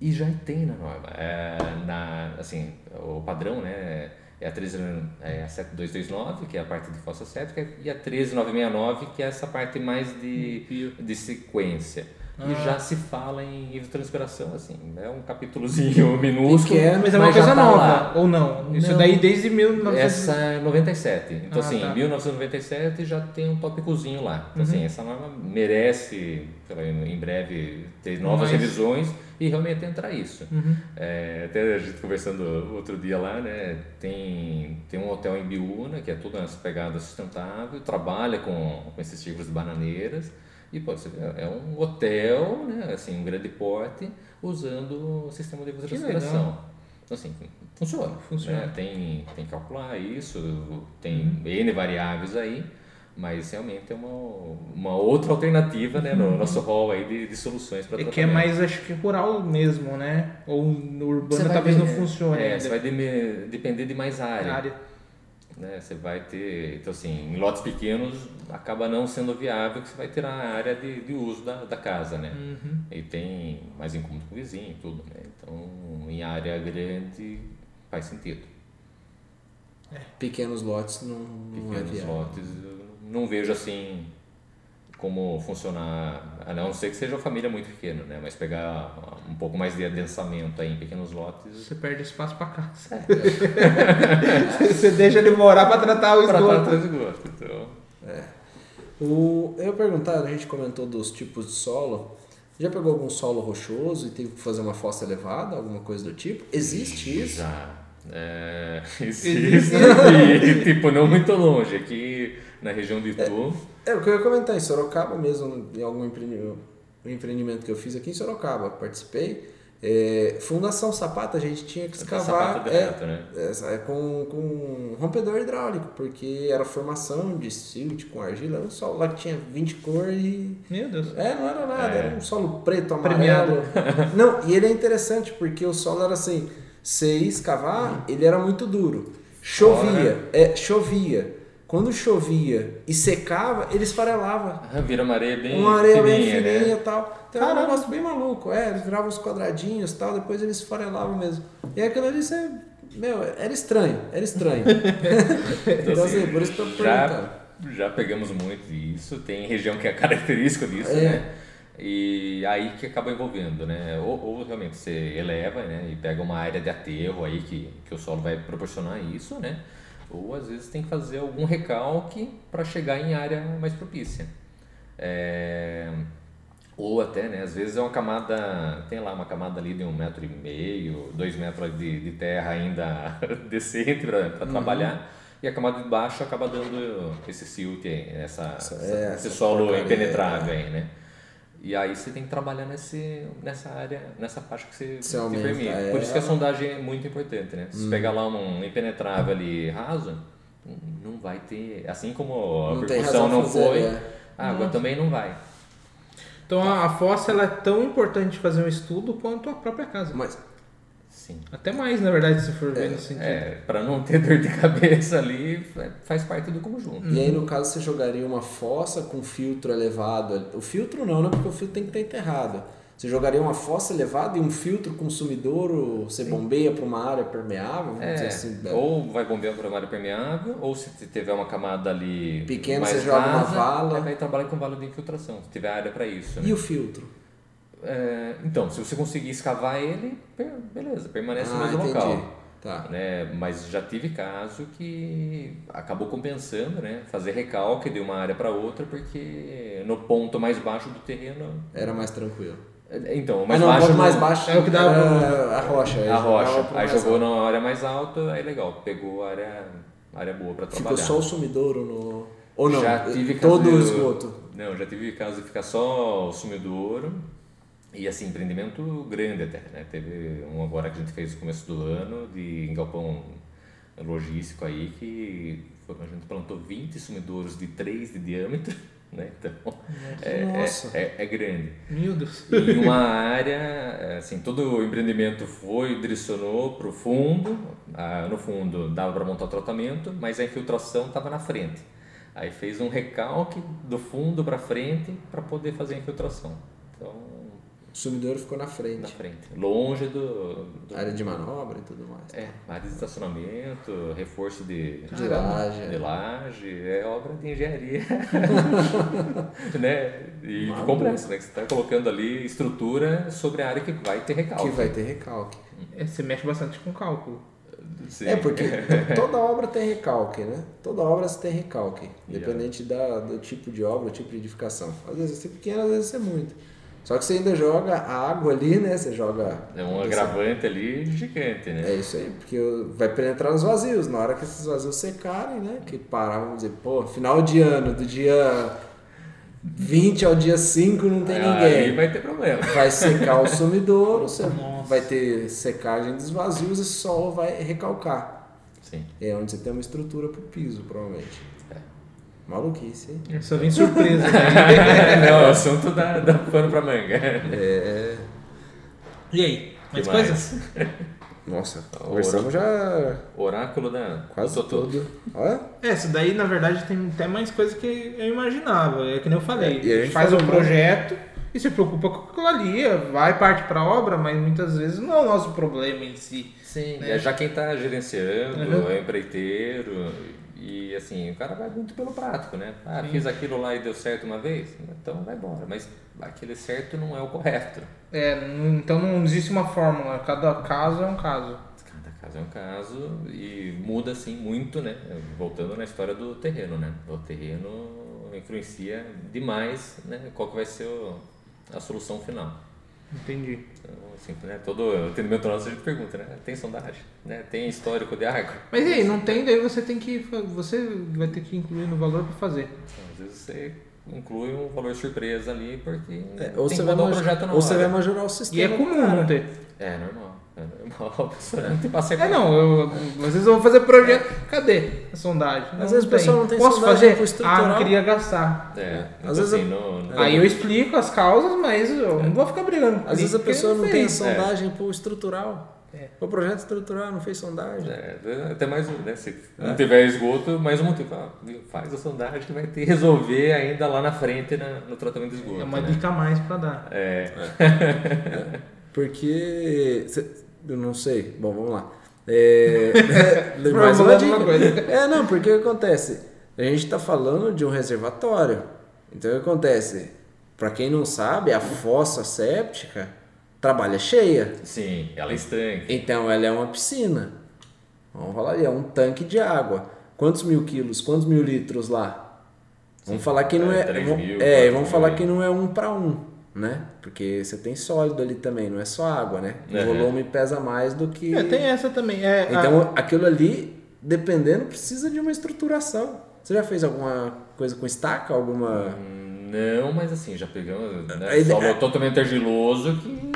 E já tem na norma, é, na, assim, o padrão, né? É a 13, é a 7229, que é a parte de fossa séptica, e a 13969, que é essa parte mais de, de sequência. Ah. E já se fala em evitranspiração, assim, é um capítulozinho minúsculo. Que é, mas é uma coisa tá nova, lá. ou não? Isso não, daí desde 1997. Essa é 97. Então, ah, assim, tá. 1997 já tem um tópicozinho lá. Então, assim, uhum. assim, essa norma merece, em breve, ter novas mas... revisões e realmente entrar isso. Uhum. É, até a gente conversando outro dia lá, né, tem, tem um hotel em Biúna, que é toda essa pegada sustentável, trabalha com, com esses tipos de bananeiras, e pode ser, é um hotel, né, assim, um grande porte, usando o sistema de refrigeração. Então, assim, funciona. funciona. Né? Tem, tem que calcular isso, tem uhum. N variáveis aí, mas realmente é uma, uma outra alternativa né, no uhum. nosso rol aí de, de soluções para É que é mais, acho que rural mesmo, né? Ou no urbano talvez não funcione. É, você vai de, depender de mais área. área né? Você vai ter, então assim, em lotes pequenos acaba não sendo viável que você vai ter a área de, de uso da, da casa, né? Uhum. E tem mais incômodo com o vizinho tudo, né? Então, em área grande faz sentido. É. Pequenos lotes não, não é Pequenos é viável. lotes não vejo assim como funcionar, a não ser que seja uma família muito pequena, né? Mas pegar um pouco mais de adensamento aí em pequenos lotes. Você perde espaço para casa. É. Você deixa ele morar para tratar o esgoto. Para tratar o esgoto, então. É. O, eu perguntar, a gente comentou dos tipos de solo. Já pegou algum solo rochoso e teve que fazer uma fossa elevada, alguma coisa do tipo? Existe isso? Já. É, existe. e, tipo, não muito longe. Aqui na região de Itu. É, é, o que eu ia comentar, em Sorocaba mesmo, em algum empreendimento, empreendimento que eu fiz aqui em Sorocaba, participei. É, Fundação Sapata a gente tinha que escavar direto, é, né? é, com, com rompedor hidráulico, porque era formação de silt com argila, era um solo lá que tinha 20 cores e. Meu Deus. É, não era nada, é. era um solo preto, amarelo. não, e ele é interessante porque o solo era assim, você ia escavar, ele era muito duro. Chovia, é, chovia. Quando chovia e secava, ele esfarelava. Ah, vira uma areia bem Uma areia fininha, bem fininha e né? tal. Então era um negócio bem maluco. É, eles viravam os quadradinhos e tal, depois eles esfarelavam mesmo. E aquilo ali, você... Meu, era estranho, era estranho. então, então assim, por isso que eu já, já pegamos muito disso. Tem região que é característica disso, é. né? E aí que acaba envolvendo, né? Ou, ou, realmente você eleva né? e pega uma área de aterro aí que, que o solo vai proporcionar isso, né? Ou às vezes tem que fazer algum recalque para chegar em área mais propícia. É... Ou até, né, às vezes é uma camada, tem lá uma camada ali de um metro e meio, dois metros de, de terra ainda decente para uhum. trabalhar, e a camada de baixo acaba dando esse silt, essa, essa, é, esse solo impenetrável aí, né? E aí você tem que trabalhar nesse, nessa área, nessa faixa que você, aumenta, permite. É... Por isso que a sondagem é muito importante, né? Se hum. você pegar lá um impenetrável ali raso, não vai ter. Assim como a não percussão não fazer, foi, é. a água Nossa. também não vai. Então a, a fossa ela é tão importante fazer um estudo quanto a própria casa. Mas Sim. Até mais, na verdade, se for ver é, nesse sentido. É, para não ter dor de cabeça ali, faz parte do conjunto. E aí, no caso, você jogaria uma fossa com filtro elevado. O filtro não, né? Porque o filtro tem que estar enterrado. Você jogaria uma fossa elevada e um filtro consumidor, você bombeia para uma área permeável? É, assim, né? ou vai bombear para uma área permeável, ou se tiver uma camada ali pequena, você joga uma vala. Aí vai trabalhar com vala de infiltração, se tiver área para isso. Né? E o filtro? É, então, se você conseguir escavar ele, beleza, permanece ah, no mesmo entendi. local. Tá. Né? Mas já tive caso que acabou compensando, né? Fazer recalque de uma área para outra, porque no ponto mais baixo do terreno. Era mais tranquilo. É, então, mais não, baixo. mais baixo é o que dá a rocha. A rocha. Aí jogou na área mais alta, aí legal, pegou a área, área boa para trabalhar. Ficou só o sumidouro no. Ou não? Já tive todo o esgoto. Não, já tive caso de ficar só o sumidouro e assim, empreendimento grande até, né? Teve um agora que a gente fez no começo do ano de em galpão logístico aí que foi, a gente plantou 20 sumidouros de 3 de diâmetro Né? Então, é, Nossa. é, é, é grande. Meu Deus. Em uma área, assim, todo o empreendimento foi, direcionou para o fundo, ah, no fundo dava para montar o tratamento, mas a infiltração estava na frente. Aí fez um recalque do fundo para frente para poder fazer a infiltração. Então, O sumidouro ficou na na frente. frente, longe do, do Área de manobra e tudo mais. é, área de estacionamento, reforço de, De laje. de laje, é obra de engenharia. né? E Maluco. complexo, né? Que você está colocando ali estrutura sobre a área que vai ter recalque. Que vai ter recalque. É, Você mexe bastante com cálculo. Sim. É, porque to- toda obra tem recalque, né? Toda obra tem recalque, independente da, do tipo de obra, do tipo de edificação. Às vezes você é pequeno, às vezes é muito. Só que você ainda joga a água ali, né? Você joga. É um agravante ali gigante, né? É isso aí, porque vai penetrar nos vazios. Na hora que esses vazios secarem, né? Que parar, vamos dizer, pô, final de ano, do dia 20 ao dia 5 não tem Aí ninguém. vai ter problema. Vai secar o sumidouro, você Nossa. vai ter secagem dos vazios e o solo vai recalcar. Sim. É onde você tem uma estrutura pro piso, provavelmente. Maluquice, hein? Só vem surpresa. né? Não, é o assunto da, da pano pra manga. É. E aí? Mais Que mais? coisas? Nossa, conversamos já Oráculo da quase do Totô. tudo. Olha, É, isso daí na verdade tem até mais coisa que eu imaginava. É que nem eu falei. É, e a gente faz falou um projeto e se preocupa com aquilo ali. Vai parte pra obra, mas muitas vezes não é o nosso problema em si. Sim, Né? é já quem está gerenciando, Uhum. é empreiteiro, e assim, o cara vai muito pelo prático, né? Ah, fiz aquilo lá e deu certo uma vez, então vai embora. Mas aquele certo não é o correto. É, então não existe uma fórmula. Cada caso é um caso. Cada caso é um caso e muda assim muito, né? Voltando na história do terreno, né? O terreno influencia demais, né? Qual que vai ser o- a solução final. Entendi. Então, assim, né? Todo atendimento nosso a gente pergunta, né? Tem sondagem, né? Tem histórico de água? Mas e aí, não tem, daí você tem que. Você vai ter que incluir no valor pra fazer. Então, às vezes você inclui um valor surpresa ali porque é, ou, tem você vai na ou você vai majorar o E sistema. é do comum não ter. É normal. É normal. A pessoa não tem. É não, eu, às vezes eu vou fazer projeto. Cadê a sondagem? Às vezes o pessoal não tem Posso sondagem fazer? pro Ah, não queria gastar. É, então, Às vezes assim, eu- no, no- Aí eu explico as causas, mas eu não vou ficar brigando. Às vezes a pessoa não tem sondagem pro estrutural. É. O projeto estrutural não fez sondagem. É, até mais um, né? Se não tiver esgoto, mais um motivo. Ah, faz a sondagem que vai ter que resolver ainda lá na frente na- no tratamento de esgoto. É uma né? dica a mais pra dar. É, Porque. cê- eu não sei. Bom, vamos lá. É, mais uma dica. coisa. É, não, porque o que acontece? A gente está falando de um reservatório. Então o que acontece? Para quem não sabe, a fossa séptica trabalha cheia. sim, ela é estanque. Então ela é uma piscina. Vamos falar ali, é um tanque de água. Quantos mil quilos, quantos mil litros lá? Vamos Sim, falar que não é, é. mil, é, vamos mil falar que não é um para um, né? Porque você tem sólido ali também, não é só água, né? O Uhum. volume pesa mais do que. É, tem essa também. É, Então aquilo ali, dependendo, precisa de uma estruturação. Você já fez alguma coisa com estaca? Alguma. Hum, Não, mas assim, já pegamos né, Aí- solo totalmente argiloso que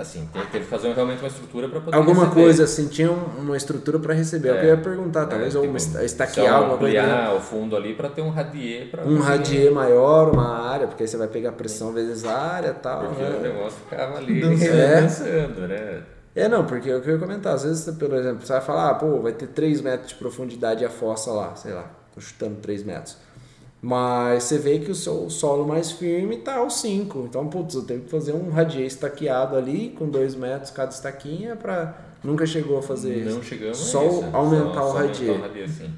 assim, tem- teve que fazer realmente uma estrutura para poder Alguma receber. coisa assim, tinha um- uma estrutura para receber. É o que eu ia perguntar, talvez É, ou tipo, estaquear alguma coisa. ampliar o fundo ali para ter um radier para Um radier maior, uma área, porque aí você vai pegar pressão vezes área e tal. porque o né? negócio ficava ali Dançando. É. dançando, né? É, não, porque é o que eu ia comentar, às vezes, por exemplo, você vai falar, ah, pô, vai ter 3 metros de profundidade a fossa lá, sei lá, tô chutando 3 metros. Mas você vê que o seu solo mais firme tá aos 5. Então, putz, eu tenho que fazer um radier estaqueado ali, com 2 metros cada estaquinha, pra. Nunca chegou a fazer Não isso. chegamos Só a isso. aumentar Só- o só radier. aumentar o radier, sim.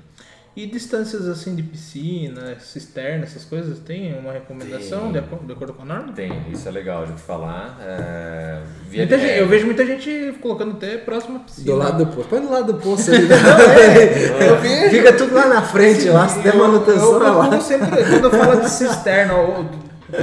E distâncias assim de piscina, cisterna, essas coisas, tem uma recomendação Tem. de, acordo, de acordo com a norma? Tem, isso é legal a gente falar. É, via Muita de gente- eu vejo muita gente colocando até próxima à piscina. Do lado do poço. Põe do lado do poço ali. Eu vi. Fica tudo lá na frente, lá, se der Eu- manutenção eu, é lá. procuro sempre, quando eu falo de cisterna ou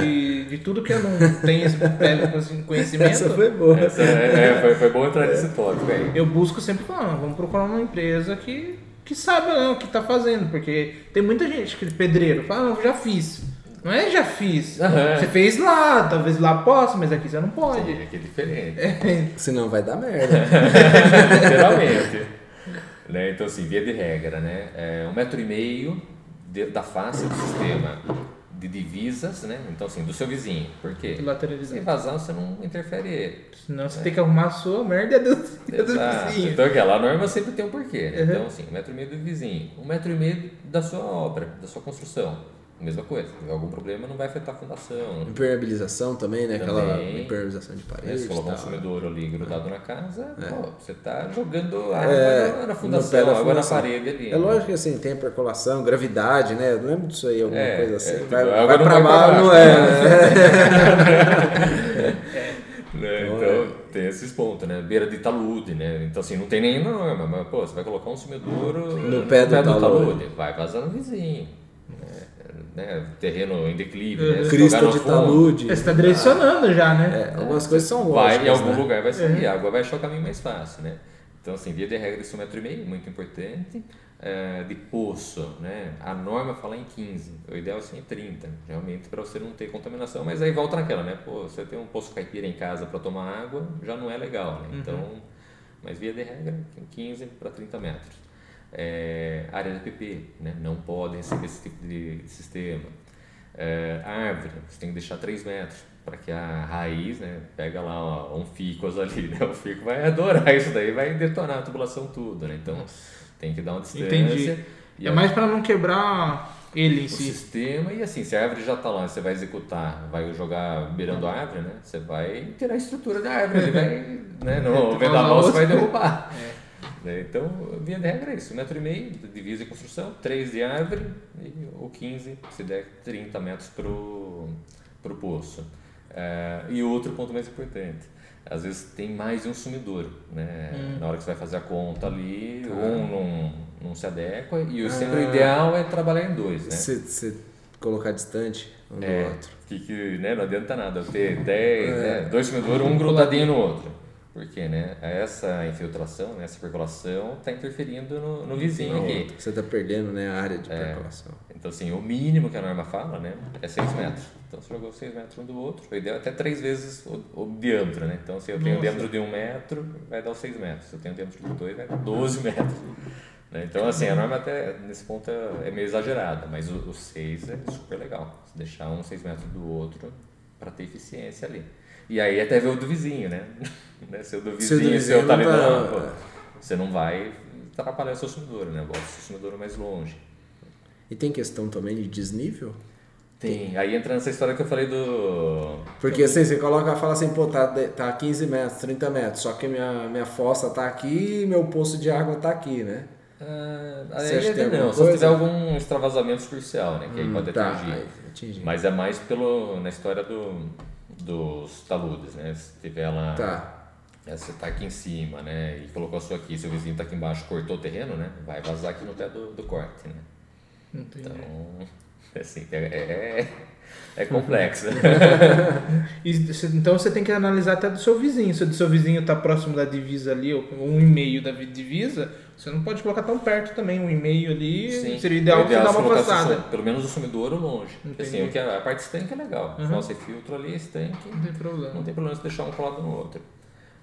de, de tudo que eu não tenho esse prévio conhecimento, Essa foi boa. Essa, é, é, foi, foi bom entrar nesse tópico aí. eu busco sempre falar, "Ah, vamos procurar uma empresa que, que sabe né, o que está fazendo, porque tem muita gente que pedreiro fala, não, já fiz. Não é já fiz. Aham. Você fez lá, talvez lá possa, mas aqui você não pode. Sim, aqui é diferente. Senão vai dar merda. Literalmente. né? Então, assim, via de regra, né? É, um metro e meio da face do sistema de divisas, né? Então, assim, do seu vizinho. Por quê? Se Lateralizado. vazar, você não interfere ele. Senão você tem que arrumar a sua merda é do, é do Exato. vizinho. Então, aquela norma sempre tem um porquê. Né? Uhum. Então, assim, um metro e meio do vizinho, um metro e meio da sua obra, da sua construção. Mesma coisa. Algum problema, não vai afetar a fundação. Impermeabilização também, né? Aquela Também. impermeabilização de Né? paredes Se colocar um tal. sumidouro ali grudado na casa, pô, você está jogando água É, na- no fundação, pé da água fundação. na parede ali. É lógico que assim, tem percolação, gravidade, né? Eu não lembro disso aí, alguma É, coisa assim. é, vai a vai não pra vai pra baixo, não baixo, é. Né? Então, Então, tem esses pontos, né? Beira de talude, né? Então, assim, não tem nem norma, mas, pô, você vai colocar um sumidouro No pé do talude. vai vazar no vizinho. Né? Né? Terreno em declive, Uhum. né? No de talude. Você está direcionando já, né? É, algumas coisas são Vai, lógicas, em algum né? lugar vai sair, Uhum. a água vai achar o caminho mais fácil, né? Então, assim, via de regra, isso é um metro e meio, muito importante. É, de poço, né? A norma fala em 15, o ideal é ser em 30, realmente para você não ter contaminação, mas aí volta naquela, né? Pô, você tem um poço caipira em casa para tomar água, já não é legal, né? Então, mas via de regra, 15 para 30 metros. É, área de PP, né? Não podem receber esse tipo de sistema. É, árvore, você tem que deixar 3 metros para que a raiz, né, pega lá ó, um ficus ali, né? O fico vai adorar isso daí, vai detonar a tubulação tudo, né? Então tem que dar uma distância. Entendi. E É mais para não quebrar ele em o si. sistema e assim, se a árvore já está lá, você vai executar, vai jogar beirando a árvore, né? Você vai tirar a estrutura da árvore, ele vai, né? No vendaval você vai derrubar. Né? Então, via de regra é isso, um metro e meio de divisa e construção, 3 de árvore e o 15, se der 30 metros pro, pro poço. É, e outro ponto mais importante, às vezes tem mais de um sumidouro, né? Na hora que você vai fazer a conta ali, um não, não se adequa e o sempre o ideal é trabalhar em dois, né? Se, se colocar distante um do É, outro. que, que né, não adianta nada ter 10, né, dois sumidouros, um grudadinho no outro. Porque né, essa infiltração, né, essa percolação está interferindo no, no vizinho No aqui. Você está perdendo né, a área de É. percolação. Então, assim, o mínimo que a norma fala né, é 6 metros. Então, você jogou 6 metros um do outro, o ideal é até 3 vezes o, o diâmetro. Né? Então, se eu tenho Nossa. diâmetro de 1 metro, vai dar os 6 metros. Se eu tenho um diâmetro de 2, vai dar 12 metros. Né? Então, assim, a norma até nesse ponto é é meio exagerada, mas o 6 é super legal. Se deixar um 6 metros do outro para ter eficiência ali. E aí até ver o do vizinho, né? Né? Se o do Se o do vizinho, se eu vizinho tá não tá- pô, você não vai atrapalhar o seu sumidouro, né? Bota o seu sumidouro mais longe. E tem questão também de desnível? Tem. Aí entra nessa história que eu falei do. Porque assim, você coloca, fala assim, pô, tá, tá 15 metros, 30 metros, só que minha, minha fossa tá aqui e meu poço de água tá aqui, né? Ah, aí acha tem não, só se tiver algum extravasamento superficial, né? Que aí pode tá, atingir. aí, atingi. Mas é mais pelo, na história do, dos taludes, né? Se tiver lá. Tá. é, Você tá aqui em cima, né? E colocou a sua aqui, seu vizinho tá aqui embaixo, cortou o terreno, né? Vai vazar aqui no pé do, do corte, né? Entendi. Então, assim, é, é, complexo. Você- então você tem que analisar até do seu vizinho. Se o do seu vizinho está próximo da divisa ali, ou um e meio da vi- divisa, você não pode colocar tão perto também. Um e meio ali Sim. seria ideal, O você dar uma o sum- Pelo menos o sumidouro longe. Assim, o que é, a parte estanque é legal. Uhum. Fossa e filtro ali, estanque, Não tem problema. não tem problema se deixar um colado no outro.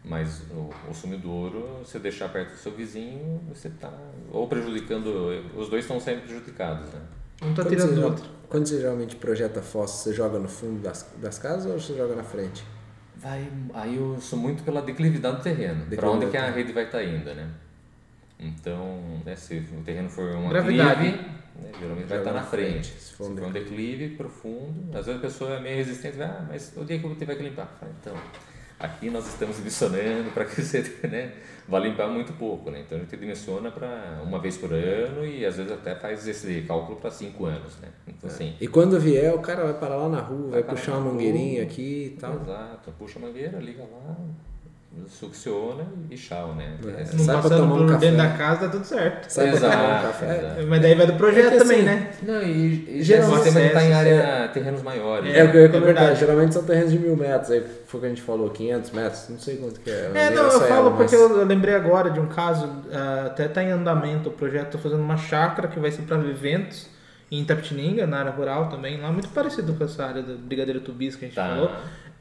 Mas o, o sumidouro, se deixar perto do seu vizinho, você está ou prejudicando, os dois estão sempre prejudicados, né? Um tá Quando tirando você, do joga- outro. Quando você geralmente projeta fossa, você joga no fundo das, das casas ou você joga na frente? Vai, aí eu sou muito pela declividade do terreno, para onde que a rede vai estar indo, né? Então, né, se o terreno for uma Gravidade. declive, né, geralmente vai estar na na frente. frente, Se se for for um um declive profundo, às vezes a pessoa é meio resistente, vai, ah, mas o dia que eu tiver que limpar, Fala, então, aqui nós estamos dimensionando para que você né, vá limpar muito pouco, né? Então a gente dimensiona para uma vez por ano e às vezes até faz esse cálculo para cinco anos, né? Então assim, E quando vier, o cara vai parar lá na rua, vai, parar puxar uma rua, mangueirinha aqui e tal. Exato, puxa a mangueira, liga lá, succiona e tchau, né? É. É, Não Sai pra passando tomar um por café. dentro da casa, tá tudo certo. Sai pra tomar um café. exato. Mas daí vai do projeto É que também, assim, né? Não, e, e Geralmente geralmente está em área, terrenos maiores. É o que eu ia É comentar, verdade. geralmente são terrenos de mil metros, aí foi o que a gente falou, 500 metros, não sei quanto que é. É, não, eu falo ela, porque mas- eu, lembrei agora de um caso, ah, até tá em andamento o projeto, tô fazendo uma chácara que vai ser para eventos em Itapetininga, na área rural também, lá muito parecido com essa área do Brigadeiro Tubis que a gente Tá. falou,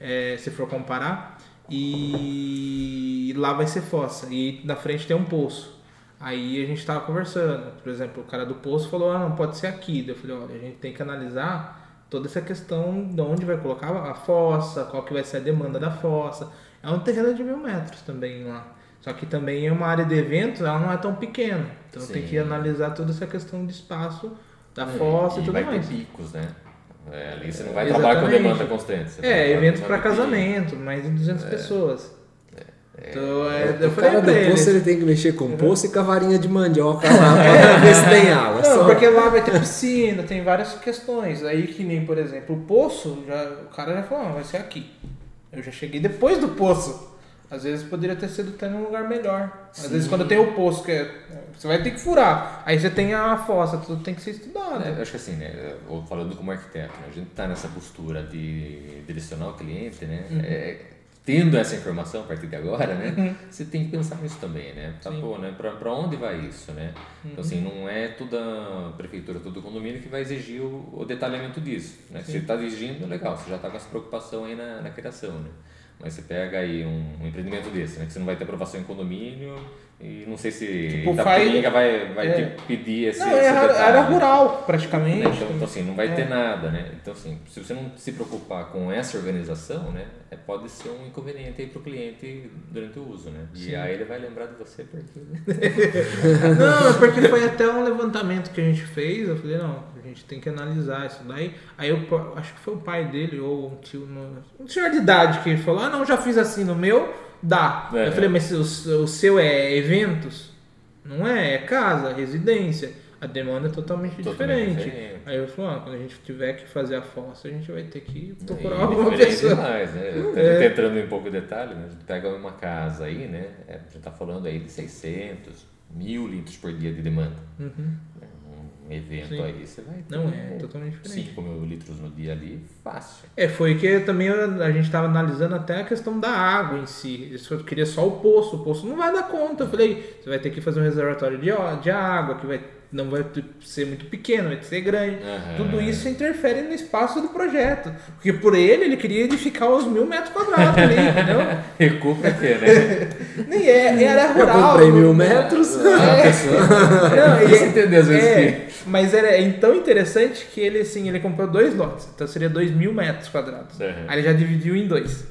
é, se for comparar. E lá vai ser fossa, e na frente tem um poço. Aí a gente tava conversando, por exemplo, o cara do poço falou, ah, não pode ser aqui. Eu falei, olha, a gente tem que analisar toda essa questão de onde vai colocar a fossa, qual que vai ser a demanda da fossa. É um terreno de mil metros também lá. Só que também é uma área de eventos, ela não é tão pequena. Então tem que analisar toda essa questão de espaço, da É, fossa e, tudo vai mais. ter picos, né? É, ali você não vai Exatamente. trabalhar com demanda constante. você É, trabalhar para casamento, mais de 200 pessoas. Então, é, O eu falei cara do poço ele tem que mexer com poço e com a varinha de mandioca lá pra ver se tem água. Não, Só- porque lá vai ter piscina, tem várias questões. Aí que nem, por exemplo, o poço, já, o cara já falou, ah, vai ser aqui. Eu já cheguei depois do poço. Às vezes poderia ter sido até num lugar melhor. Às vezes quando tem o poço, que é, você vai ter que furar. Aí você tem a fossa, tudo tem que ser estudado. É, eu acho que assim, né, falando como arquiteto, né, a gente está nessa postura de direcionar o cliente, né, Uhum. é, tendo essa informação a partir de agora, né, você tem que pensar nisso também, né, tá, pô, né, para onde vai isso, né, então assim, Uhum. não é toda prefeitura, todo condomínio que vai exigir o, o detalhamento disso, né, se está exigindo, legal, você já está com essa preocupação aí na, na criação, né, mas você pega aí um, um empreendimento desse, né, que você não vai ter aprovação em condomínio e não sei se Tipo, Itapetininga vai, vai é. te pedir esse, Não, esse era, detalhe, era né? rural, praticamente. Então, então, assim, não vai É. ter nada, né? Então, assim, se você não se preocupar com essa organização, né? é- Pode ser um inconveniente aí para o cliente durante o uso, né? E aí ele vai lembrar de você porque... Não, é porque foi até um levantamento que a gente fez. Eu falei, não, a gente tem que analisar isso daí. Aí eu acho que foi o pai dele ou um tio, um senhor de idade que falou: ah, não, já fiz assim no meu, dá. É. Eu falei, mas o, o seu é eventos? Não é, é casa, residência. A demanda é totalmente, Totalmente diferente. diferente. Aí eu falei, ah, quando a gente tiver que fazer a fossa, a gente vai ter que procurar E alguma pessoa. demais, né? É. Tá Entrando em pouco detalhe, né? A gente pega uma casa aí, né? É, a gente tá falando aí de 600, mil litros por dia de demanda. Uhum. Evento Sim. aí, você vai ter Não, é totalmente diferente. 5 mil litros no dia ali, fácil. É, foi que também a gente estava analisando até a questão da água em si. Só queria só o poço. O poço não vai dar conta. Eu falei, você vai ter que fazer um reservatório de, de água, que vai, não vai ser muito pequeno, vai ser grande. Aham. Tudo isso interfere no espaço do projeto. Porque por ele, ele queria edificar os mil metros quadrados ali, entendeu? Recuo pra quê, né? Nem é, era Eu rural. comprei mil não- metros. Não, Tem ele- que entender às vezes é, mas era é tão interessante que ele assim, ele comprou dois lotes, então seria dois mil metros quadrados. Uhum. Aí ele já dividiu em dois.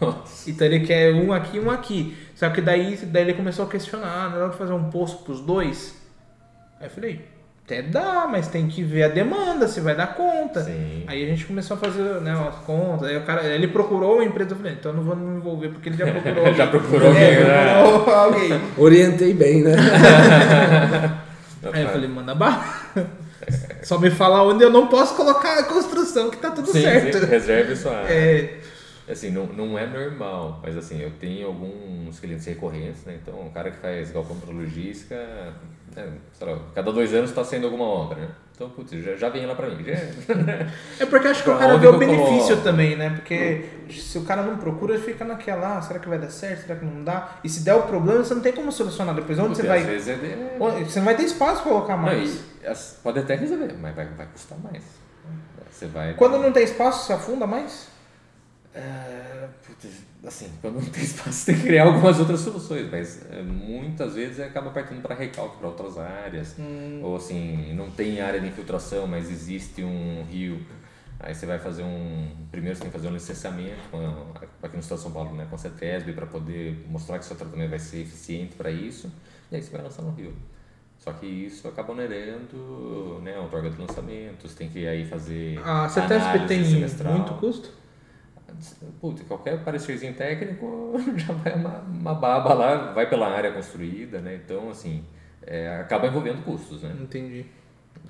Nossa. Então ele quer um aqui e um aqui. Só que daí, daí ele começou a questionar, ah, não dá pra fazer um poço pros dois? Aí eu falei, até dá, mas tem que ver a demanda, se vai dar conta. Sim. Aí a gente começou a fazer né, as contas. Aí o cara, ele procurou uma empresa, eu falei, então eu não vou me envolver porque ele já procurou. alguém. Já procurou alguém, é, né? procurou alguém. Orientei bem, né? Aí eu falei, manda barra. Só me fala onde eu não posso colocar a construção, que tá tudo sim, certo. sim, reserve sua área. É, Assim, não, não é normal, mas assim, eu tenho alguns clientes recorrentes, né? Então, um cara que faz galpão para logística, né, lá, cada dois anos está saindo alguma obra, né? Então, putz, já, já vem lá para mim. Já, é porque acho que o cara vê o benefício coloco? também, né? Porque se o cara não procura, fica naquela, ah, será que vai dar certo? Será que não dá? E se der o problema, você não tem como solucionar depois. Onde você vai. Às vezes é de... Você não vai ter espaço pra colocar Não, mais. as- pode até resolver, mas vai, vai custar mais. Você vai... Quando não tem espaço, você afunda mais? É, putz, assim, quando não tem espaço, tem que criar algumas outras soluções, mas é, muitas vezes acaba partindo para recalque para outras áreas, Hum. ou assim, não tem área de infiltração, mas existe um rio, aí você vai fazer um, primeiro você tem que fazer um licenciamento, a- aqui no estado de São Paulo, né, com a CETESB, para poder mostrar que seu tratamento vai ser eficiente para isso, e aí você vai lançar no rio. Só que isso acaba onerando né, a outorga de lançamentos, tem que aí fazer A CETESB tem semestral. muito custo? Puta, qualquer parecerzinho técnico já vai uma, uma baba lá, vai pela área construída, né? Então, assim, é, acaba envolvendo custos, né? Entendi.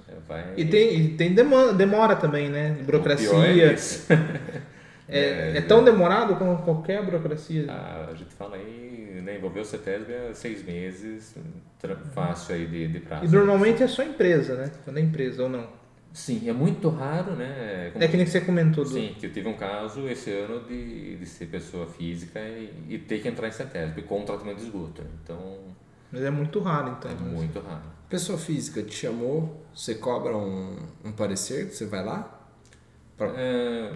É, Vai... E tem, e tem demora, demora também, né? Pior é Burocracia. isso. É, é tão demorado como qualquer burocracia. Ah, a gente fala aí, né? Envolver o CETESB é seis meses, fácil aí de, de prazo. E normalmente é só empresa, né? Quando é empresa ou não. Sim, é muito raro, né? Como- É que nem que você comentou do. Sim, que eu tive um caso esse ano de, de ser pessoa física e, e ter que entrar em CETESB com tratamento de esgoto. né? Então, Mas é muito raro, então. é né? muito raro. Pessoa física te chamou, você cobra um, um parecer, você vai lá? Pra- É,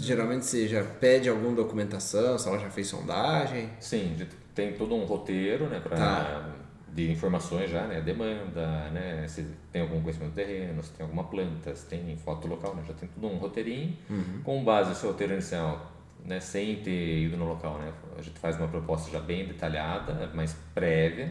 Geralmente você já pede alguma documentação, se ela já fez sondagem. Sim, tem todo um roteiro, né, para Tá. De informações já, né? Demanda, né? Se tem algum conhecimento do terreno, se tem alguma planta, se tem foto local, né? Já tem tudo um roteirinho. Uhum. Com base no seu roteiro inicial, né? Sem ter ido no local, né? A gente faz uma proposta já bem detalhada, mais prévia.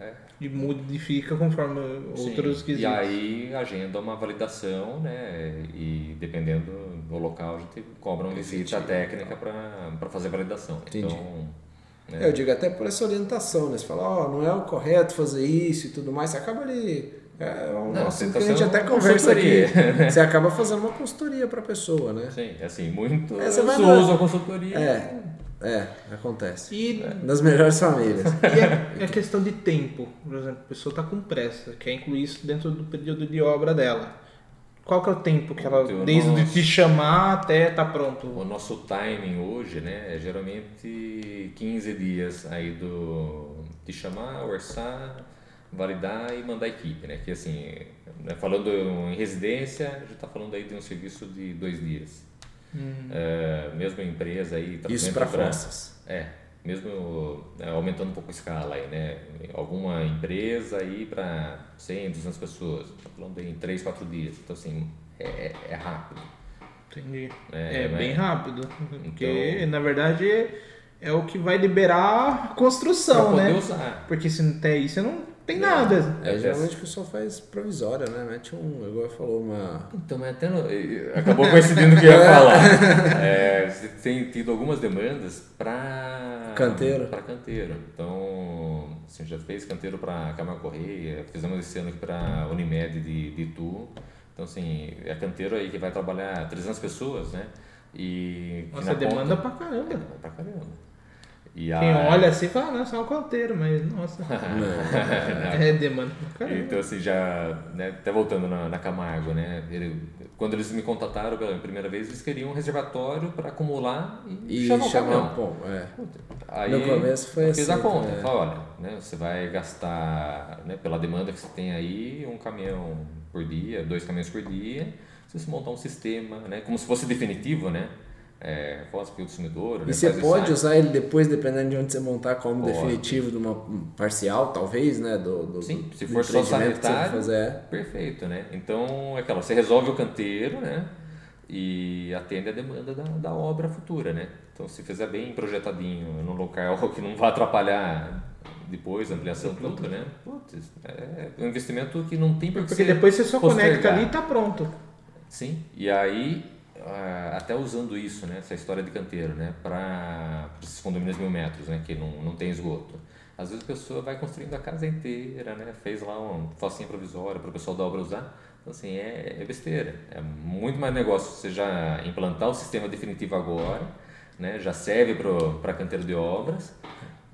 É, E modifica conforme sim. outros E quesitos. aí agenda uma validação, né? E dependendo do local, a gente cobra uma visita técnica para fazer a validação. Entendi. Então? É, Eu digo até por essa orientação, né? Você fala, ó, não é o correto fazer isso e tudo mais, você acaba ali. É um Não, tá que a gente sendo até conversa aqui. consultoria. Você acaba fazendo uma consultoria para a pessoa, né? Sim, assim, muito É, você vai uso na- a consultoria. É, é, acontece. E, Nas melhores famílias. e a questão de tempo, por exemplo, a pessoa está com pressa, quer incluir isso dentro do período de obra dela. Qual que é o tempo que ela, Então, desde nossa. de te chamar até estar pronto? O nosso timing hoje, né, é geralmente 15 dias aí do de chamar, orçar, validar e mandar a equipe, né? Que assim, né, falando em residência, a gente está falando aí de um serviço de dois dias. É, mesmo em empresa aí, Isso para fossas. É, mesmo é, aumentando um pouco a escala aí, né? Alguma empresa aí para 100, 200 pessoas, tá falando em 3, 4 dias. Então assim, é, é rápido. Entendi. É, É, bem rápido. Porque, Então- na verdade, é o que vai liberar a construção, né? usar. Porque se não tem aí, você não tem nada. É, É, geralmente o pessoal faz provisória, né? Mete um, igual falou, uma. Então, mas até no, acabou coincidindo com o que eu ia falar. É, você tem tido algumas demandas para Canteiro. Para canteiro. Então, assim, já fez canteiro para Camargo Correia, fizemos esse ano aqui para Unimed de, de Itu. Então, assim, é canteiro aí que vai trabalhar 300 pessoas, né? E que Nossa, na demanda ponta- pra caramba. É pra caramba. E Quem a- olha assim fala, não, só um canteiro, mas nossa. é demanda pra caramba. Então, assim, já, né, até voltando na, na Camargo, né, ele- quando eles me contataram pela primeira vez, eles queriam um reservatório para acumular e, E chamar o chamar caminhão. um pão. É. Aí, No começo foi eu fiz assim a conta, também. falei, olha, né, você vai gastar, né, pela demanda que você tem aí, um caminhão por dia, dois caminhões por dia, se você montar um sistema, né, como se fosse definitivo, né, é, consumidor, né, E você faz pode usar ele depois, dependendo de onde você montar, como Pode. definitivo de uma parcial, talvez, né? Do, do, Sim, se do for só sanitário, fazer. é. perfeito, né? Então, é aquela, você resolve o canteiro, né? E atende a demanda da, da obra futura, né? Então, se fizer bem projetadinho, num local que não vai atrapalhar depois a ampliação tudo, né? Putz, é um investimento que não tem por que Porque depois você só conecta postergado. ali e tá pronto. Sim, e aí, até usando isso, né, essa história de canteiro, né, para esses condomínios mil metros, né, que não, não tem esgoto. Às vezes a pessoa vai construindo a casa inteira, né, fez lá uma focinha provisória para o pessoal da obra usar. Então, assim, é, é besteira. É muito mais negócio você já implantar o sistema definitivo agora, né, já serve para canteiro de obras,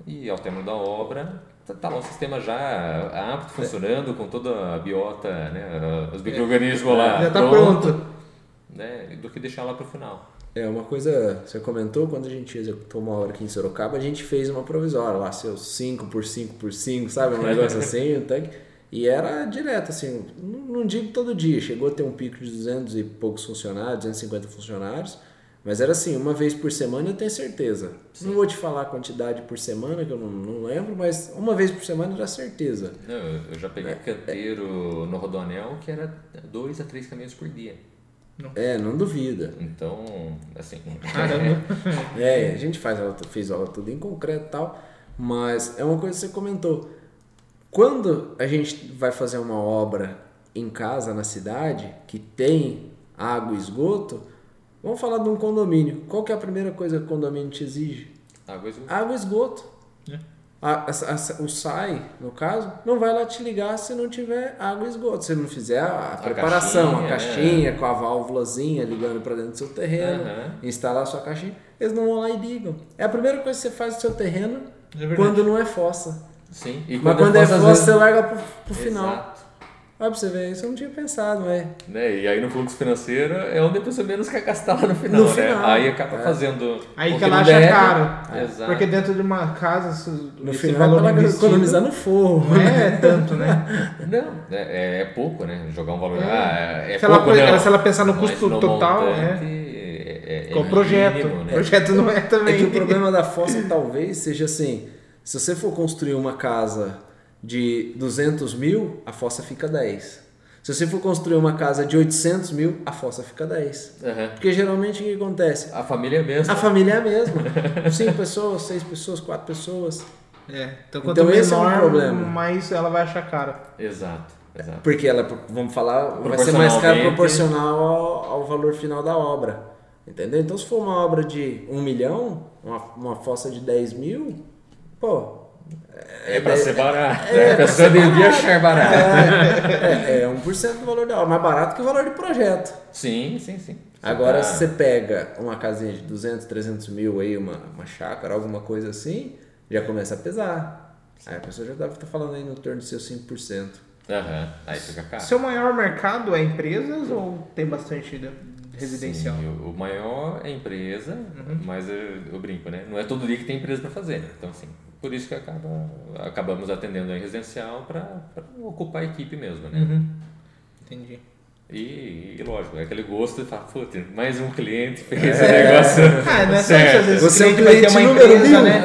e ao término da obra, tá, tá lá o sistema já apto, funcionando, com toda a biota, né, os micro-organismos lá. Já tá pronto. Né, do que deixar lá para o final. É uma coisa, você comentou, quando a gente executou uma obra aqui em Sorocaba, a gente fez uma provisória lá, seus 5 por 5 por 5, sabe? Um negócio assim, um tanque. E era direto, assim, não digo todo dia, chegou a ter um pico de 200 e poucos funcionários, 250 funcionários, mas era assim, uma vez por semana eu tenho certeza. Não vou te falar a quantidade por semana, que eu não, não lembro, mas uma vez por semana era certeza. Não, eu já peguei canteiro no Rodoanel que era dois a três caminhões por dia. É, não duvida. Então, assim, Caramba. É, a gente faz ela, fez ela tudo em concreto e tal, mas é uma coisa que você comentou. Quando a gente vai fazer uma obra em casa, na cidade, que tem água e esgoto, vamos falar de um condomínio. Qual que é a primeira coisa que o condomínio te exige? água e esgoto. Água e esgoto. É. A- a- a- o SAI, no caso, não vai lá te ligar se não tiver água e esgoto. Se não fizer a, preparação, a caixinha, caixinha com a válvulazinha ligando para dentro do seu terreno, Aham. instalar a sua caixinha, eles não vão lá e ligam. É a primeira coisa que você faz no seu terreno É quando não é fossa. Sim. E Mas quando é às fossa, vezes- você larga pro, pro final. Olha pra você ver, isso eu não tinha pensado, é. Né? E aí no fluxo financeiro é onde a pessoa menos quer gastar lá no final, No né? final, Aí acaba é. fazendo. Aí o que ela não acha deve. caro. Exato. Porque dentro de uma casa, se- No esse final valor ela investido economizar no forro. não é tanto, né? Não, é, é pouco, né? Jogar um valor. Ah, é Se ela pouco, pe- não. se ela pensar no Mas custo no total, montante, é, é, é Com o projeto. mínimo, O né? projeto não é também. É que o problema da fossa talvez seja assim, se você for construir uma casa de 200 mil, a fossa fica 10. Se você for construir uma casa de 800 mil, a fossa fica 10. Aham. Porque geralmente o que acontece? A família é a mesma. A família é a mesma. Cinco pessoas, seis pessoas, quatro pessoas. É, então quanto Então esse é um menor, problema. mais ela vai achar caro. Exato, exato. Porque ela, vamos falar, vai ser mais caro Proporcionalmente. proporcional ao, ao valor final da obra. Entendeu? Então, se for uma obra de um milhão, uma, uma fossa de 10 mil, pô. É pra ser barato. é, a pessoa devia achar barato. É, é 1% do valor da obra, mais barato que o valor de projeto. Sim, sim, sim. Agora, tá- se você pega uma casinha de 200, 300 mil aí, uma, uma chácara, alguma coisa assim, já começa a pesar. Aí a pessoa já deve estar falando aí no torno de seus 5%. Aham, aí fica caro. Seu maior mercado é empresas ou tem bastante de- residencial? Sim, o, o maior é empresa, Uhum. mas eu, eu brinco, né? Não é todo dia que tem empresa para fazer, né? Então, assim, por isso que acaba, acabamos atendendo a residencial para ocupar a equipe mesmo, né? Uhum. Entendi. E, e, lógico, é aquele gosto de falar, putz, mais um cliente fez o negócio. Ah, não é certo. às vezes Você o é um cliente vai ter uma empresa, mil. né?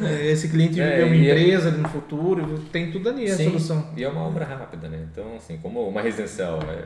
É, Esse cliente É, vê uma é- empresa ali no futuro, tem tudo ali a Sim, solução. E é uma obra rápida, né? Então, assim, como uma residencial é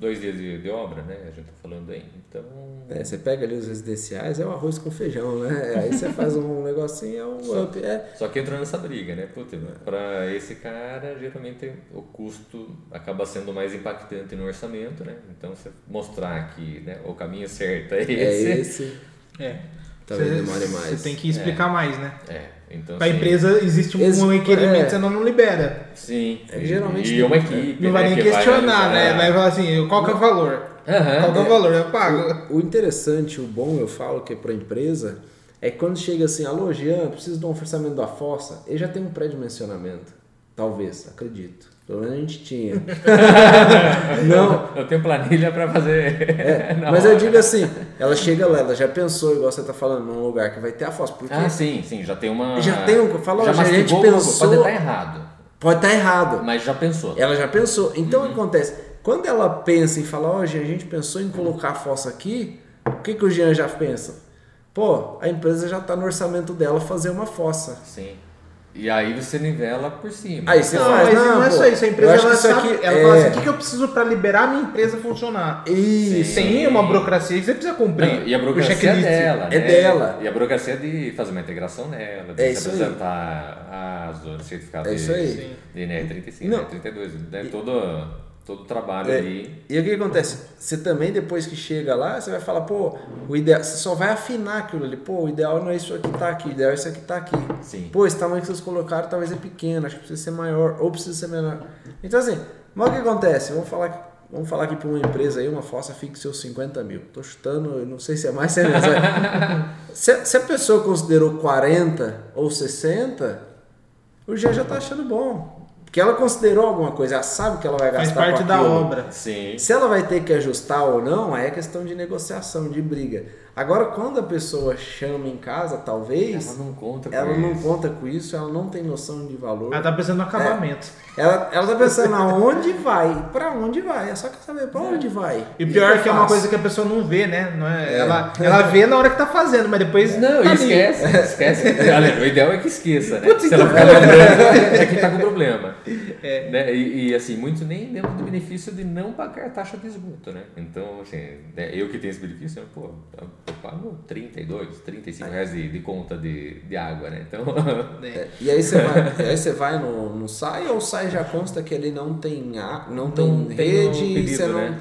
dois dias de, de obra, né? A gente tá falando aí. Então, É, você pega ali os residenciais, é o arroz com feijão, né? Aí você faz um negocinho, é um up. É, Só que entrou nessa briga, né? Putz, para esse cara, geralmente o custo acaba sendo mais impactante no orçamento, né? Então, você mostrar que né, o caminho certo é esse. é esse. É. Talvez Você- demore mais. Você tem que explicar mais, né? É, então, Pra assim, empresa existe um, um requerimento, é. senão não libera. Sim. É geralmente E tem- uma equipe. Não vai né, nem que vai questionar, né? analisar. Vai falar assim, qual que é o valor? Aham. Qual que é o valor? Eu pago. O interessante, o bom, eu falo que é para empresa, é que quando chega assim, alô, Jean, preciso de um orçamento da fossa, ele já tem um pré-dimensionamento. Talvez, acredito. Pelo menos a gente tinha. Não, Eu tenho planilha para fazer. é, mas eu digo assim, ela chega lá, ela já pensou, igual você tá falando, num lugar que vai ter a fossa. Porque Ah, sim, sim, já tem uma. Já tem um- fala, já ó, a gente pensou- Pode estar errado, pode estar errado. mas já pensou. Ela já pensou. Então Uhum. o que acontece? Quando ela pensa e fala, ó, Jean, a gente pensou em colocar a fossa aqui, o que, que o Jean já pensa? Pô, a empresa já está no orçamento dela fazer uma fossa. Sim. E aí você nivela por cima. Aí você Não, faz, mas não, não é pô, só isso. A empresa ela, que isso sabe, aqui ela é- fala assim, o que, que eu preciso para liberar a minha empresa funcionar? Isso. Tem uma burocracia que você precisa cumprir. Não, e a burocracia é dela, É né? dela. E a burocracia é de fazer uma integração nela, de É se isso aí. apresentar as o certificado É de, isso aí. De NR35, Não. NR32, né? todo, todo o trabalho É, ali. E o que acontece? Você também, depois que chega lá, você vai falar, pô, o ideal, você só vai afinar aquilo ali. Pô, o ideal não é isso aqui tá aqui, o ideal é isso aqui tá aqui. Sim. Pô, esse tamanho que vocês colocaram talvez é pequeno, acho que precisa ser maior, ou precisa ser menor. Então assim, mas o que acontece? Vamos falar, que- vamos falar aqui para uma empresa aí, uma fossa fique seus 50 mil. Tô chutando, eu não sei se é mais, se é menos. se, se a pessoa considerou 40 ou 60, o Jean já tá achando bom. Porque ela considerou alguma coisa, ela sabe que ela vai Faz gastar parte com da obra. Sim. Se ela vai ter que ajustar ou não, aí é questão de negociação, de briga. Agora, quando a pessoa chama em casa, talvez, Ela não conta com ela não isso. conta com isso, ela não tem noção de valor. Ela tá pensando no acabamento. Ela, ela tá pensando aonde vai, pra onde vai. É só quer saber pra onde vai. E pior o é que é uma coisa que a pessoa não vê, né? Não é, Ela, ela vê na hora que tá fazendo, mas depois. Não, tá ali. esquece, esquece. Olha, o ideal é que esqueça, né? Putz, Se ela então- ficar lembrando, é que tá com problema. É. Né? E, e, assim, muitos nem lembram do benefício de não pagar taxa de esgoto, né? Então, assim, né, eu que tenho esse benefício, pô, eu pago 32, 35 reais de, de conta de, de água, né? Então, É, e aí você vai, e aí você vai no, no SAI ou o SAI já consta que ele não tem, a, não tem não tem rede e pedido, você não. né?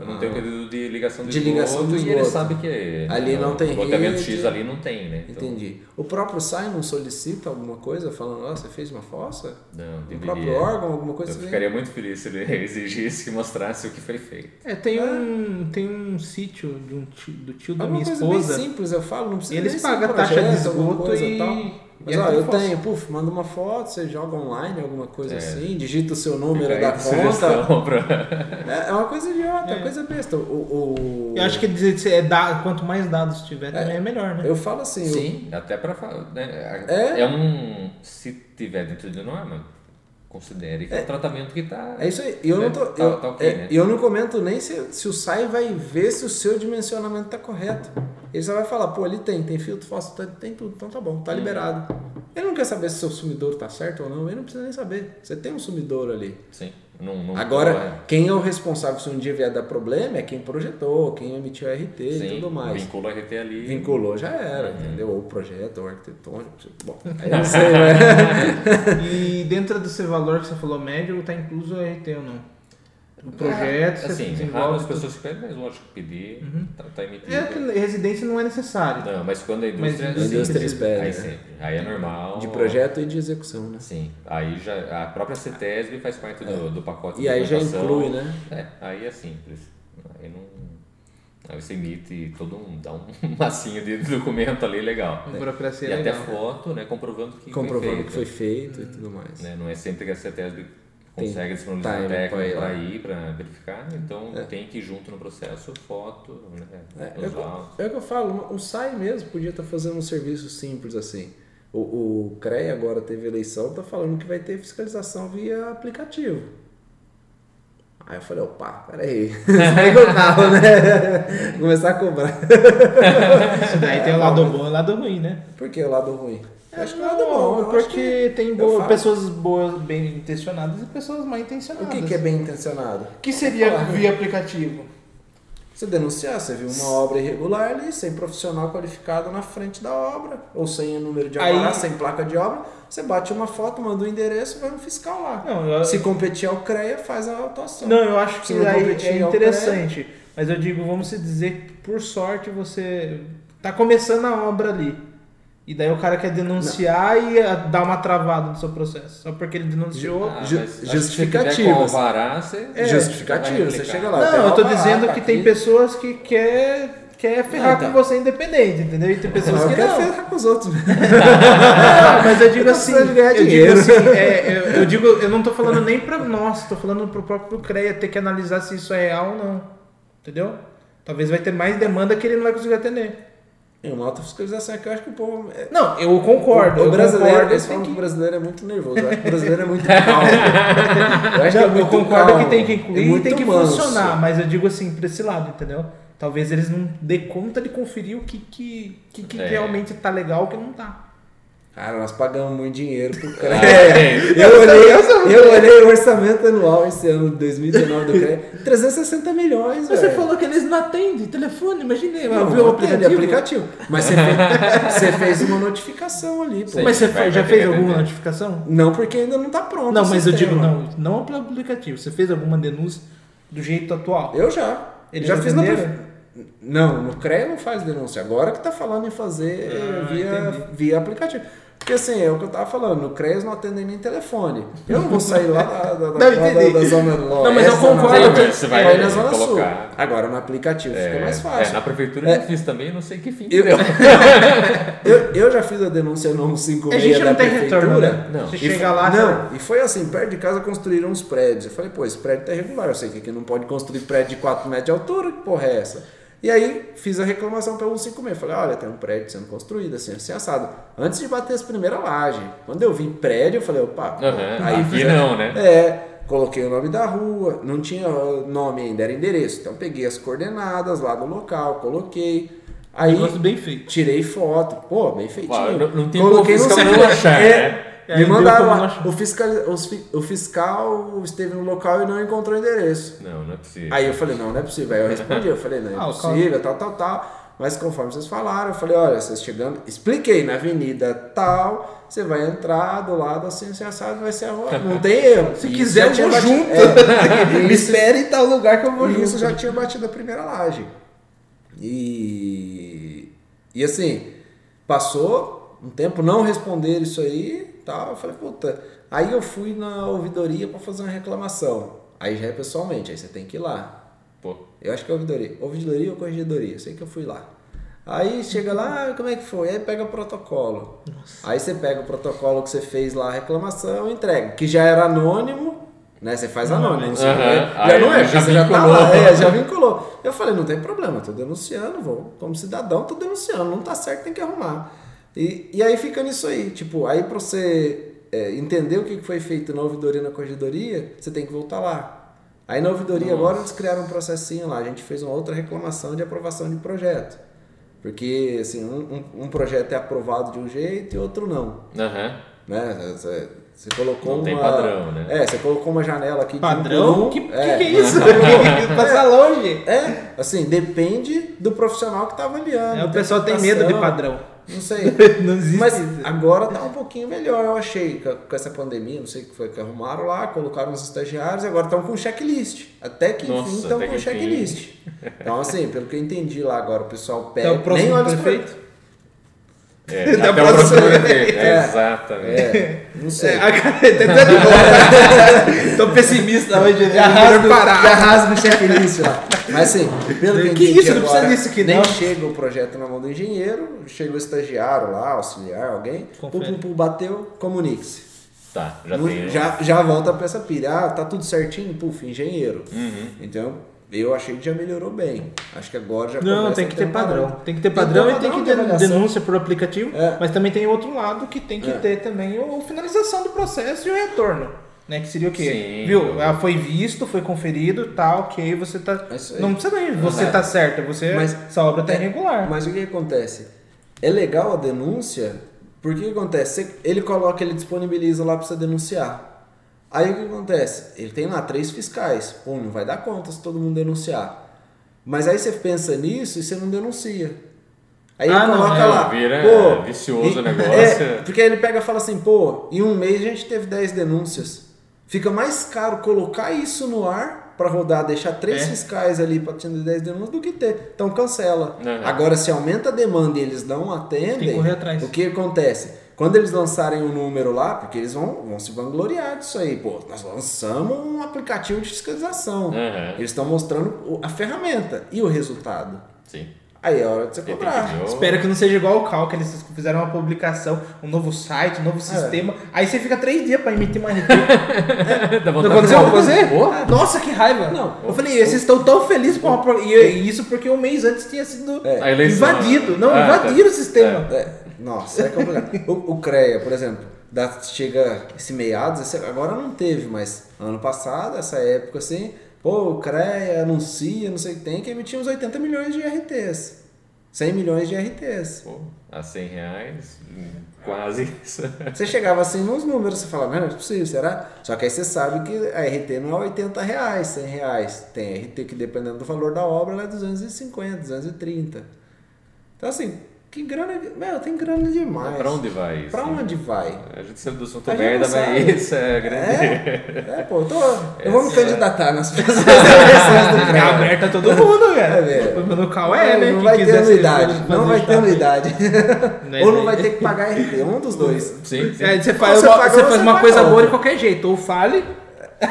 Eu não tenho pedido de ligação de, De ligação esgoto de e ele esgoto. sabe que Ali não tem o rede. X ali não tem, né? Então, Entendi. O próprio não solicita alguma coisa falando, ó, você fez uma fossa? Não, O próprio órgão, alguma coisa Eu assim? ficaria muito feliz se ele exigisse que mostrasse o que foi feito. É, tem um, tem um sítio de um tio- do tio da Alguma minha coisa esposa. bem simples, eu falo, não precisa E eles pagam a taxa de esgoto coisa e- tal. Mas ó, é eu tenho, puf, manda uma foto, você joga online, alguma coisa É. assim, digita o seu número da conta. pra... É, é uma coisa idiota, é É. uma coisa besta. O, o- Eu acho que dizer que é da- quanto mais dados tiver, também é melhor, né? Eu falo assim, eu- Sim, até pra falar. Né? É? É um. Se tiver dentro de norma, considere que é, o tratamento que está. É isso aí. E eu Né? não tô. Tá- eu, tá ok, é, né? eu não comento nem se, se o SAI vai ver se o seu dimensionamento tá correto. Ele só vai falar, pô, ali tem, tem filtro, fósforo, tem, tem tudo, então tá bom, tá liberado. Ele não quer saber se seu sumidor está certo ou não, ele não precisa nem saber. Você tem um sumidor ali. Sim. Não, não Agora, é. quem é o responsável se um dia vier dar problema é quem projetou, quem emitiu o RT Sim, e tudo mais. Vincula o RT ali. Vinculou, já era, Uhum. entendeu? Ou o projeto, ou o arquitetônico. Bom, aí eu não sei, né? E dentro desse valor que você falou médio, tá incluso o RT ou não? O projeto, você Assim, desenvolve... raras pessoas que pedem, mas lógico que pedir, tá, tá emitido. É que residência não é necessário. Não, mas quando a Mas indústria... indústria sim, eles precisa. pedem, Aí né? sempre. Aí é normal. De projeto e de execução, né? Sim. Aí já... A própria CETESB faz parte do, do pacote E aí já inclui, né? É, aí é simples. Aí não... Aí você emite todo um... Dá um massinho de documento ali legal. A burocracia E é até legal. foto, né? Comprovando que Comprovando foi feito. que foi feito e tudo mais. né? Não é sempre que a CETESB consegue disponibilizar time técnico para ir, para verificar, então tem que ir junto no processo foto, né? É, é, o que é o que eu falo, o SAI mesmo podia estar fazendo um serviço simples assim. O, o CREA agora teve eleição, tá falando que vai ter fiscalização via aplicativo. Aí eu falei, opa, peraí, pega o carro, né? Começar a cobrar. Isso daí tem o lado bom e o lado ruim, né? Por que o lado ruim? Eu acho que o lado Não, bom, porque tem boa- pessoas boas, bem intencionadas e pessoas mal intencionadas. O que, que é bem intencionado? que seria via aplicativo? Você denunciar, você viu uma obra irregular ali, sem profissional qualificado na frente da obra, ou sem o número de Aí- alvará, sem placa de obra, você bate uma foto, manda o endereço e vai no fiscal lá. Não, eu, Se competir ao CREA, faz a autuação. não, eu acho que Se não aí competir é interessante. Mas eu digo, vamos se dizer que por sorte você tá começando a obra ali. E daí o cara quer denunciar e ah, dar uma travada no seu processo. Só porque ele denunciou. Ah, Ju- alvará, você É, justificativa, você chega lá. Não, eu tô alvará, dizendo tá que aqui. tem pessoas que quer, quer ferrar Não, tá. com você independente, entendeu? E tem pessoas eu que quero não. ferrar com os outros. Não, mas eu digo Eu assim, eu digo dinheiro. assim, é, eu, eu digo, eu não tô falando nem pra nós, tô falando pro próprio CREA ter que analisar se isso é real ou não. Entendeu? Talvez vai ter mais demanda que ele não vai conseguir atender. É uma autofiscalização é que eu acho que o povo. é- Não, eu concordo. o eu brasileiro, concordo, eles tem falam que que- o brasileiro é muito nervoso. Eu acho que o brasileiro é muito calmo. Eu acho que é eu muito concordo calmo. que tem que É incluir e muito tem que manso. funcionar, mas eu digo assim, pra esse lado, entendeu? Talvez eles não dê conta de conferir o que, que, que, que É. realmente tá legal e o que não tá. Cara, nós pagamos muito dinheiro pro CREA. é. Eu olhei, eu olhei o orçamento anual esse ano de 2019 do CREA. 360 milhões, Você velho. falou que eles não atendem telefone, imaginei. Não, o não atende, aplicativo? aplicativo. Mas você fez, você fez uma notificação ali, pô. Mas você Vai- já vai fez alguma atender. notificação? Não, porque ainda não tá pronto. Não, o mas eu digo, não, não pelo aplicativo. Você fez alguma denúncia do jeito atual? Eu já. Eles já fiz na atenderam? prefe- Não, no CREA não faz denúncia. Agora que tá falando em fazer Ah, via, entendi. via aplicativo. Porque assim, é o que eu tava falando, no CREA eles não atendem nem telefone. Eu não vou sair lá da, da, da, Não, da- zona leste. Não, mas eu concordo você vai vai na zona colocar- sul. Agora no aplicativo fica É, mais é, fácil. na prefeitura É. eu fiz também, não sei que fim Eu-. Eu, eu já fiz a denúncia no A 156 gente da não tem prefeitura. retorno, né? Não. Você E chega lá... Não, e foi assim, perto de casa construíram uns prédios. Eu falei, pô, esse prédio tá irregular. Eu sei que aqui não pode construir prédio de 4 metros de altura, que porra é essa? E aí fiz a reclamação pelo 156. Falei, olha, tem um prédio sendo construído, assim, assim, assado. Antes de bater as primeiras lajes. Quando eu vi prédio, eu falei, opa, Aham, aí aqui fiz- não, né? É, coloquei o nome da rua, não tinha uh, nome ainda, era endereço. Então peguei as coordenadas lá do local, coloquei. Aí bem feito. tirei foto, pô, bem feitinho. Uau, não- não tem Coloquei no não achar, É, né? Me mandaram lá. O fiscal, o fiscal esteve no local e não encontrou o endereço. Não, não é possível. Aí eu falei, não, não é possível. Aí eu respondi, eu falei, não é Ah, possível, tal, tal, tal. Mas conforme vocês falaram, eu falei, olha, vocês chegando, expliquei, na avenida tal, você vai entrar do lado assim, assim, assado, vai ser a rua. Não tem erro. Se quiser, eu vou batido- junto. É, Me espere em tal lugar que eu vou e junto. isso já tinha batido a primeira laje. E, e assim, passou um tempo, não responderam isso aí, tal. Eu falei, puta. Aí eu fui na ouvidoria para fazer uma reclamação. Aí já é pessoalmente, aí você tem que ir lá. Pô, Eu acho que é ouvidoria. Ouvidoria ou corregedoria? Eu sei que eu fui lá. Aí chega lá, ah, como é que foi? Aí pega o protocolo. Aí você pega o protocolo que você fez lá, a reclamação, entrega. Que já era anônimo, né? Você faz anônimo. você Aham. vê. Já Aí não é, já você já tá vinculou. lá. É, já vinculou. Eu falei, não tem problema, tô denunciando, vou. Como cidadão, tô denunciando. Não tá certo, tem que arrumar. E, e aí fica nisso aí. Tipo, aí pra você é, entender o que foi feito na ouvidoria e na corregedoria, você tem que voltar lá. Aí na ouvidoria Nossa. agora eles criaram um processinho lá, a gente fez uma outra reclamação de aprovação de projeto. Porque assim, um, um, um projeto é aprovado de um jeito e outro não. Aham. Né? Você, você colocou Não tem uma. padrão, né? É, você colocou uma janela aqui de um Padrão? Que, que, é. que é isso? Passa longe. É, assim, depende do profissional que tá avaliando. É, o pessoal tem medo de padrão. Não sei. Não existe Mas isso. agora tá um pouquinho melhor, eu achei, com essa pandemia, não sei o que foi que arrumaram lá, colocaram os estagiários e agora estão com checklist. Até que enfim estão com checklist. Então, assim, pelo que eu entendi lá agora, o pessoal pega. Até o próximo nem olha os prefeito. É, Da até o próxima próximo vez. prefeito. É. Exatamente. É, não sei. É, a cara tá de. Tô pessimista hoje. Já parar. já o checklist lá. Mas assim, pelo que eu Que isso, não precisa agora, disso aqui, nem não. chega o projeto na mão do engenheiro, chega o estagiário lá, auxiliar, alguém, pum, pum, pum, bateu, comunique-se. Tá, já Não- tem. já, já volta pra essa pilha. Ah, tá tudo certinho? Puf, engenheiro. Uhum. Então, eu achei que já melhorou bem. Acho que agora já Não, tem a que ter ter um padrão. Tem que ter Tem padrão ter e tem padrão que ter denúncia por aplicativo. É. Mas também tem outro lado que tem que É. ter também o finalização do processo e o retorno. Né, que seria o quê? Sim, Viu? eu- Ah, foi visto, foi conferido, tá ok, você tá. É. Não precisa nem você É. tá certo, você. Mas- essa obra tá É, irregular. Mas o que acontece? É legal a denúncia, porque o que acontece? Ele coloca, ele disponibiliza lá pra você denunciar. Aí o que acontece? Ele tem lá três fiscais. Pô, não vai dar conta se todo mundo denunciar. Mas aí você pensa nisso e você não denuncia. Aí Ah, ele não, coloca é, lá. vira pô, vicioso e- o negócio. É, porque aí ele pega e fala assim, pô, em um mês a gente teve 10 denúncias. Fica mais caro colocar isso no ar pra rodar, deixar três É. fiscais ali pra atender 10 denúncias do que ter. Então cancela. Uhum. Agora, se aumenta a demanda e eles não Tem atendem, que correr atrás. o que acontece? Quando eles lançarem um número lá, porque eles vão, vão se vangloriar disso aí, pô, nós lançamos um aplicativo de fiscalização. Uhum. Eles estão mostrando a ferramenta e o resultado. Sim. Aí é hora de você cobrar. o- Espero que não seja igual o Cal, que eles fizeram uma publicação, um novo site, um novo É. sistema. Aí você fica três dias pra emitir uma RT. Dá Não aconteceu com você? Nossa, que raiva. Não. Eu falei, vocês estão tão felizes com a pro... E e isso porque um mês antes tinha sido É. Invadido. Não, Ah, invadiram tá. o sistema. É, nossa, é complicado. o, o CREA, por exemplo, dá- chega esse meados, esse- agora não teve, mas ano passado, essa época assim, pô, o CREA anuncia, não sei o que tem, que emitia uns 80 milhões de RTs. 100 milhões de RTs. Pô, a 100 reais, quase isso. Você chegava assim nos números, você falava, não, não é possível, será? Só que aí você sabe que a RT não é 80 reais, 100 reais. Tem RT que dependendo do valor da obra, ela é 250, 230. Então assim, que grana, meu, tem grana demais. Pra onde vai isso? Pra onde vai? A gente sabe do assunto gente merda, mas isso é grande. É, é pô, eu, tô, eu vou me Essa- candidatar nas próximas eleições do Tá CREA. aberto a todo mundo, É, cara. velho. No Cal é, né? Não Quem vai ter anuidade, não vai ter anuidade. Ou não vai ter que pagar RT, um dos dois. Sim, sim. É, você faz Você uma, pagou, você faz uma paga coisa boa de qualquer jeito. Ou fale,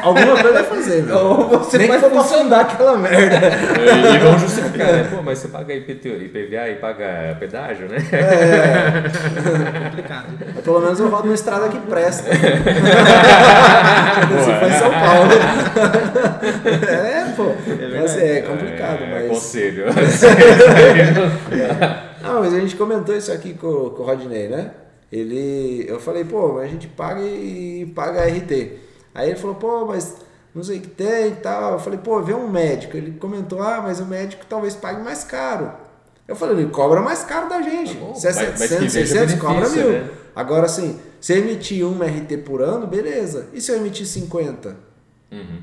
Alguma coisa vai fazer, meu. ou você Nem faz fundar aquela merda. E, e vão justificar, né? Pô, mas você paga IPTU, IPVA e paga pedágio, né? complicado. Mas Pelo menos eu rodo uma estrada que presta. Se Boa. for em São Paulo. é, pô. Mas é, é complicado, É, mas. Conselho. Não, mas a gente comentou isso aqui com, com o Rodney, né? Ele. Eu falei, pô, mas a gente paga e paga RT. Aí ele falou, pô, mas não sei o que tem e tal. Eu falei, pô, vê um médico. Ele comentou, ah, mas o médico talvez pague mais caro. Eu falei, ele cobra mais caro da gente. Tá bom, Se é mas- mas 700, que veja 600, cobra mil. né? Agora, assim, se eu emitir uma RT por ano, beleza. E se eu emitir 50? Uhum.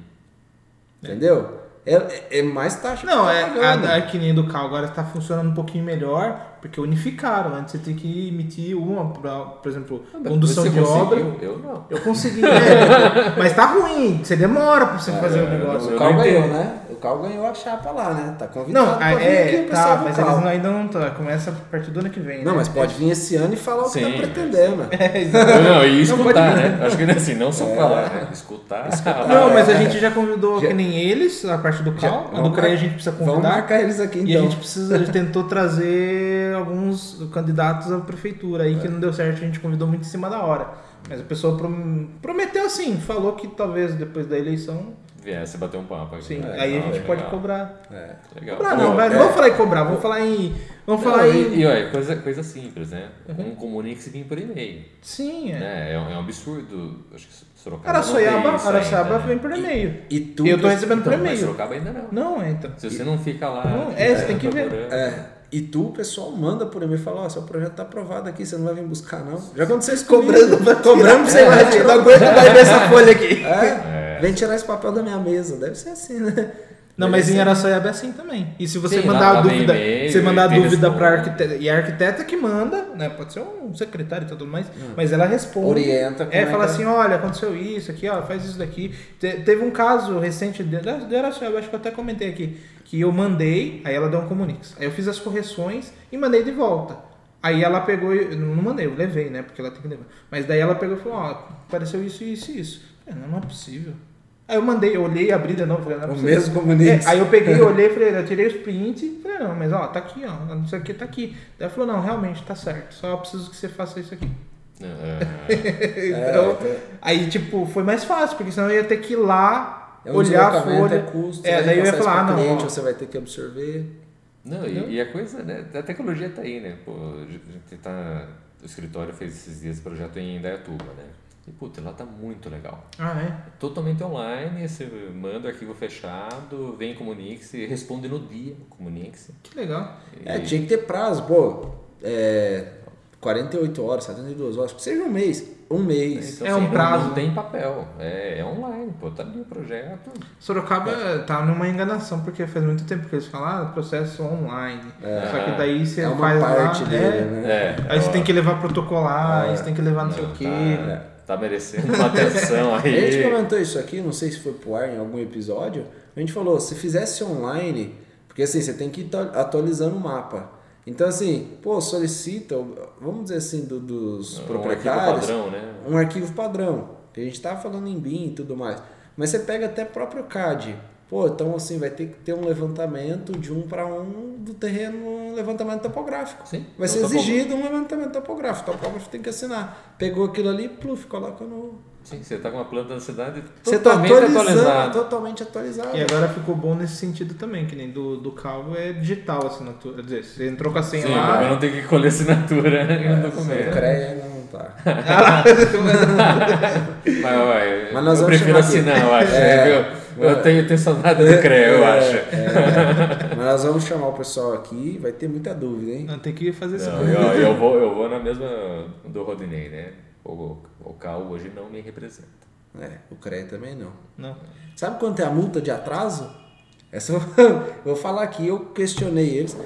Entendeu? É, é mais taxa Não, que é, tá pagando. a, a que nem do Cal agora está funcionando um pouquinho melhor, porque unificaram. Antes você tem que emitir uma, pra, por exemplo, condução Você de obra. Eu não. Eu consegui, né? mas tá ruim, você demora pra você fazer o negócio. O Cal não ganhou, né? O Cal ganhou a chapa lá, né? Tá convidado Não, pra vir é, aqui o pessoal tá, mas Cal. eles não- ainda não tá. Começa a partir do ano que vem. Não, né? mas pode vir esse ano e falar o que tá pretendendo. É, exato. Não, e Não, escutar, né? Acho que assim, não só É. falar, né? Escutar. Não, mas a É. gente já convidou Já- que nem eles, a parte do Já- Cal. A do vamos CREA a gente precisa Vamos convidar. marcar eles aqui E então. a gente precisa, a gente tentou trazer alguns candidatos à prefeitura aí É. que não deu certo, a gente convidou muito em cima da hora. Mas a pessoa prom- prometeu assim, falou que talvez depois da eleição, Viesse bater um papo aqui. sim, É, aí a gente é pode legal. cobrar. É. Legal. Cobrar Pô, não, vai, é. não vamos falar em cobrar, vamos falar em. Vamos Não, falar e, em. e olha, coisa, coisa simples, né? Uhum. Um comunique-se vem por e-mail. Sim, é. Né? É, um, é um absurdo. Acho que Sorocaba. Araçoiaba, Araçoiaba ainda, vem por e-mail. E tu. Eu tô recebendo por Então, mas e-mail. Sorocaba ainda não. Não, é então. Se você não fica lá. Não, é, você tem que ver. É. E tu, o pessoal manda por e-mail e fala, ó, seu projeto tá aprovado aqui, você não vai vir buscar, não. Já aconteceu isso cobrando, cobrando pra você É, vai não aguento mais ver essa folha aqui. É, vem tirar esse papel da minha mesa. Deve ser assim, né? Não, mas em Araçoiaba é assim também. E se você Sim, mandar lá- a lá vem dúvida, e-mail, você mandar dúvida para arquiteta, e a arquiteta que manda, né? Pode ser um secretário e tudo mais, mas ela responde. Orienta É, é fala que- assim, olha, aconteceu isso aqui, ó, faz isso daqui. Te- teve um caso recente de, de de Araçoiaba, acho que eu até comentei aqui, que eu mandei, aí ela deu um comunix. Aí eu fiz as correções e mandei de volta. Aí ela pegou, e- não mandei, eu levei, né? Porque ela tem que levar. Mas daí ela pegou e falou, ó, apareceu isso, isso e isso. Eu falei, não, não é possível. Aí eu mandei, eu olhei, abri de novo, falei, não é O mesmo comunista. É, aí eu peguei, olhei, falei, eu tirei os prints, falei, não, mas ó, tá aqui, ó, isso aqui tá aqui. Daí ela falou, não, realmente, tá certo, só preciso que você faça isso aqui. É, então, então- aí, tipo, foi mais fácil, porque senão eu ia ter que ir lá, É um olhar a deslocamento, folha. é custo. É, né? daí eu ia falar, ah, não, cliente, ó. você vai ter que absorver. Não, e, e a coisa, né? A tecnologia tá aí, né? Pô, a gente tá. O escritório fez esses dias projeto em Indaiatuba, né? E puta, lá tá muito legal. Ah, é? Totalmente online, você manda o arquivo fechado, vem Comunix e responde no dia o Comunix. Que legal. É, tinha que ter prazo, pô. É, 48 horas, 72 horas, seja um mês. Um mês. É um prazo. Não tem papel, é, é online, pô, tá ali o projeto. Sorocaba tá numa enganação, porque faz muito tempo que eles falam, ah, processo online. Só que daí você é uma faz parte lá, dele, é, né? É. Aí você tem que levar protocolar, aí você tem que levar não sei o quê. Tá, tá merecendo uma atenção A gente aí. comentou isso aqui, não sei se foi pro ar em algum episódio. A gente falou, se fizesse online, porque assim, você tem que ir atu- atualizando o mapa. Então, assim, pô, solicita, vamos dizer assim, do- dos Um arquivo proprietários, padrão, né? um arquivo padrão. Que a gente tava falando em BIM e tudo mais. Mas você pega até próprio CAD. Pô, então assim, vai ter que ter um levantamento de um para um do terreno, um levantamento topográfico. Sim. Vai ser Então, topo- exigido um levantamento topográfico. O topógrafo tem que assinar. Pegou aquilo ali, pluf, coloca no. Sim, você tá com uma planta da cidade Você tá totalmente atualizando, atualizada. totalmente atualizado. E agora ficou bom nesse sentido também, que nem do, do calvo é digital a assinatura. Quer dizer, você entrou com a senha Sim, lá. eu não tenho que colher assinatura no O documento. CREA não tá. Mas, ué, Mas nós eu vamos prefiro assinar, eu acho. É. viu? Eu tenho, tenho saudade do CREA, eu É, acho. é. Mas nós vamos chamar o pessoal aqui, vai ter muita dúvida, hein? Não, tem que fazer isso. Não, eu, eu vou, eu vou na mesma do Rodinei, né? O, o Cal hoje não me representa. É, o CREA também não. Não. Sabe quanto é a multa de atraso? Essa eu eu vou falar aqui, eu questionei eles.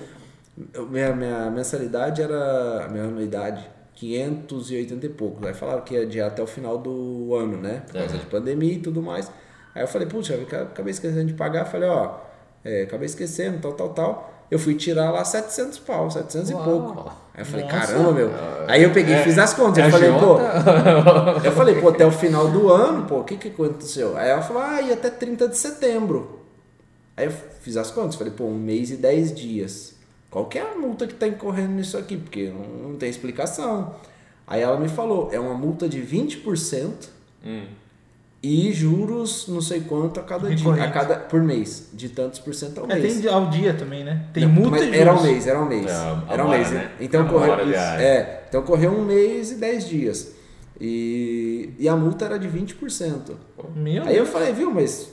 Minha, minha mensalidade era. Minha anuidade, 580 e pouco. Aí falaram que ia adiar até o final do ano, né? Por causa de pandemia e tudo mais. Aí eu falei, puxa, eu acabei esquecendo de pagar. Falei, ó, é, acabei esquecendo, tal, tal, tal. Eu fui tirar lá 700 pau, 700 e Uau. pouco. Aí eu falei, Nossa. caramba, meu. Aí eu peguei e fiz as contas. É Eu falei, pô, eu falei, pô, até o final do ano, pô, o que que aconteceu? Aí ela falou, ah, ia até 30 de setembro. Aí eu fiz as contas, falei, pô, um mês e 10 dias. Qual que é a multa que tá incorrendo nisso aqui? Porque não, não tem explicação. Aí ela me falou, é uma multa de 20% Hum. E juros não sei quanto a cada dia, Recorrente. a cada, por mês, de tantos por cento ao É, mês. tem ao dia também, né? Tem Não, multa mas juros. Era um mês, era um mês. É, era um hora, mês. né? Então correu, é, então correu um mês e 10 dias. E, e a multa era de 20%. Meu Aí eu Deus. falei, viu, mas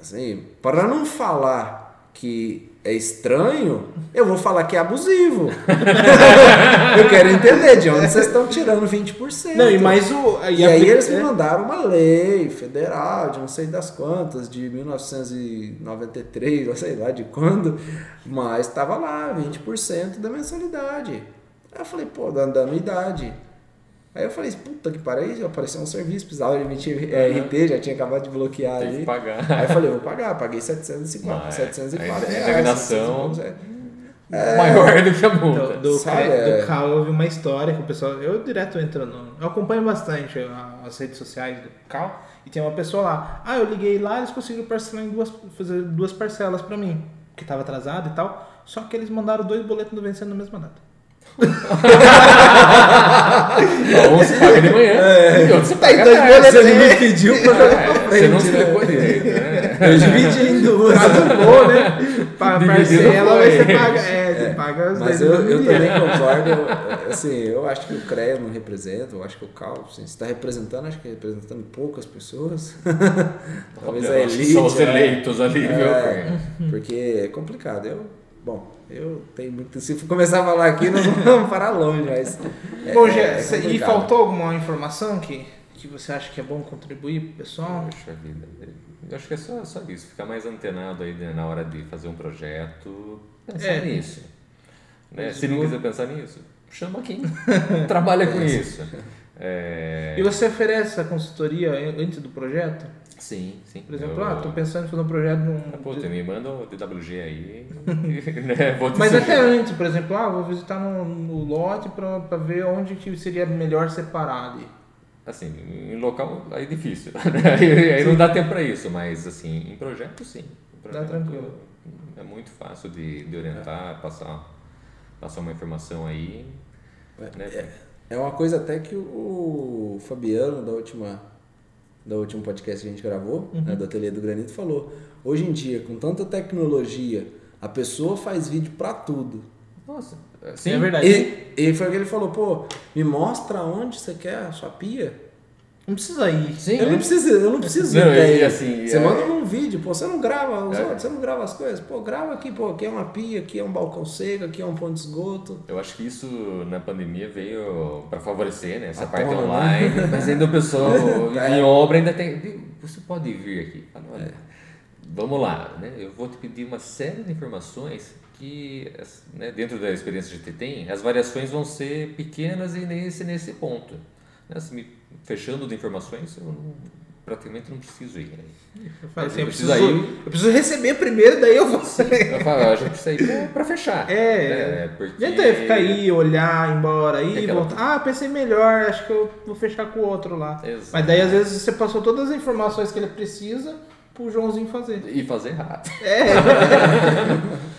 assim, para não falar que é estranho, eu vou falar que é abusivo. eu quero entender de onde vocês estão tirando 20%. Não, e mais o. E aí aplica- eles me é. mandaram uma lei federal de não sei das quantas, de 1993, ou sei lá de quando, mas estava lá, 20% da mensalidade. Aí eu falei, pô, da, da anuidade. Aí eu falei, puta que pariu, apareceu um serviço, precisava emitir é, RT, já tinha acabado de bloquear Tem que ali. pagar. Aí eu falei, eu vou pagar, paguei 704, Mas, 704 aí, reais. indenização- 700 poucos, é. Maior do que a multa. Do, do, Sabe, é- do Cal, eu vi uma história que o pessoal. Eu direto entro no. Eu acompanho bastante as redes sociais do Cal e tem uma pessoa lá. Ah, eu liguei lá, eles conseguiram parcelar em duas, fazer duas parcelas pra mim, que tava atrasado e tal. Só que eles mandaram dois boletos vencendo na mesma data. Um você paga de manhã e outro você paga à tarde. Você me pediu pra jogar É, pra Você não frente, né? direito, né? Eu dividi em duas. Pagou, né? Pa- Dividido Parcela, você paga. É, você paga os Mas eu, eu também concordo. eu- assim, eu acho que o CREA não representa, eu acho que o CAL, assim, se está representando, acho que representando poucas pessoas. Talvez a acho que elite. São os é. eleitos ali, viu? É, porque é complicado. Eu, Bom, eu tenho muito. Se começar a falar aqui, nós vamos parar longe, mas. é- Bom, é- Gê, é e faltou alguma informação que, que você acha que é bom contribuir pro pessoal? Poxa vida. Eu acho que é só, só isso, ficar mais antenado aí né, na hora de fazer um projeto, pensar É. nisso. Né? Mas Se não quiser pensar nisso, chama quem trabalha com isso. É, E você oferece a consultoria antes do projeto? Sim, sim. Por exemplo, Eu- ah, tô pensando em fazer um projeto de um. Ah, Pô, tu me manda o DWG aí. né? Mas até antes, por exemplo, ah, vou visitar no, no lote pra, pra ver onde que seria melhor separar ali. Assim, em local aí é difícil. né? aí aí não dá tempo para isso, mas assim, em projeto sim. Em Dá projeto, tranquilo. É muito fácil de, de orientar, passar, passar uma informação aí. Né? É uma coisa até que o Fabiano, da última, da último podcast que a gente gravou, Uhum. né, do Ateliê do Granito, falou: hoje em dia, com tanta tecnologia, a pessoa faz vídeo pra tudo. Nossa, sim. É verdade. E, e foi o que ele falou: pô, me mostra onde você quer a sua pia. Não precisa ir. Sim, Eu não preciso, eu não preciso Não, ir e assim, Você é- manda num vídeo, pô, você não grava os É. outros, você não grava as coisas. Pô, grava aqui, pô, aqui é uma pia, aqui é um balcão seco, aqui é um ponto de esgoto. Eu acho que isso na pandemia veio para favorecer né, essa A parte tona, né? online, mas ainda o pessoal É. em obra ainda tem. Você pode vir aqui. Fala, olha, Vamos lá, né? Eu vou te pedir uma série de informações que, né, dentro da experiência que você tem, as variações vão ser pequenas e nesse nesse ponto. Né? Assim, me fechando de informações, eu não- praticamente não preciso ir. Né? Eu assim, Eu preciso preciso, aí- eu preciso receber primeiro, daí eu vou. Eu falo, "Ah, a gente precisa ir para fechar. É, né? Porque... Adianta eu ficar aí, olhar, ir embora, aí Tem aquela- voltar. Ah, pensei melhor, acho que eu vou fechar com o outro lá. Exato. Mas daí às vezes você passou todas as informações que ele precisa pro Joãozinho fazer. E fazer errado. É.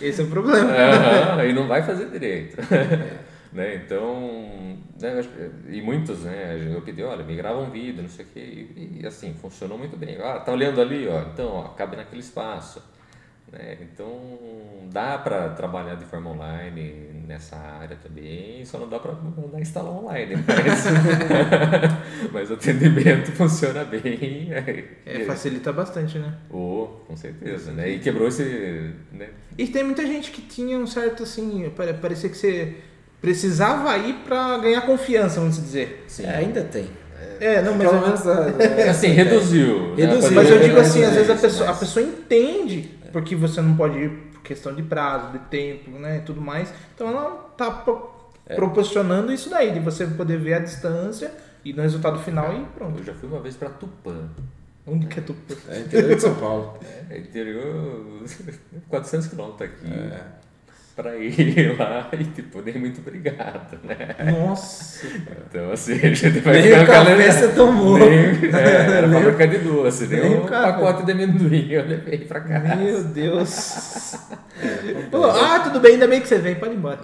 Esse é o problema. Aham, e não vai fazer direito. Né? Então, né, e muitos, né, eu pedi, olha, me grava um vídeo, não sei o quê, e, e, assim, funcionou muito bem. Ah, tá olhando ali, ó, então, ó, cabe naquele espaço. Né? Então, dá para trabalhar de forma online nessa área também, só não dá para mandar instalar online, mas, mas o atendimento funciona bem. É, facilita bastante, né? Oh, com certeza, né? E quebrou esse, né, E tem muita gente que tinha um certo assim, pare- parecia que você precisava ir pra ganhar confiança, vamos dizer. Sim. É, ainda tem. É, não, mas, Pelo menos, é, Assim, reduziu. né? Reduziu. mas eu digo É, assim, é, às vezes a pessoa, a pessoa entende porque você não pode ir por questão de prazo, de tempo, né, e tudo mais. Então ela tá pro- proporcionando isso daí, de você poder ver a distância e no resultado final e pronto. Eu já fui uma vez para Tupã, Onde que é tu? é interior de São Paulo. é interior, 400 quilômetros aqui, É. para ir lá e tipo, nem muito obrigado, né? Nossa. Então assim, a gente vai Nem ficar o café calendo- você tomou. Nem, é, era Nem o- fábrica de doce, nem, nem um café. pacote de amendoim eu levei para casa. Meu Deus. Pô, ah, tudo bem, ainda bem que você vem, pode ir embora.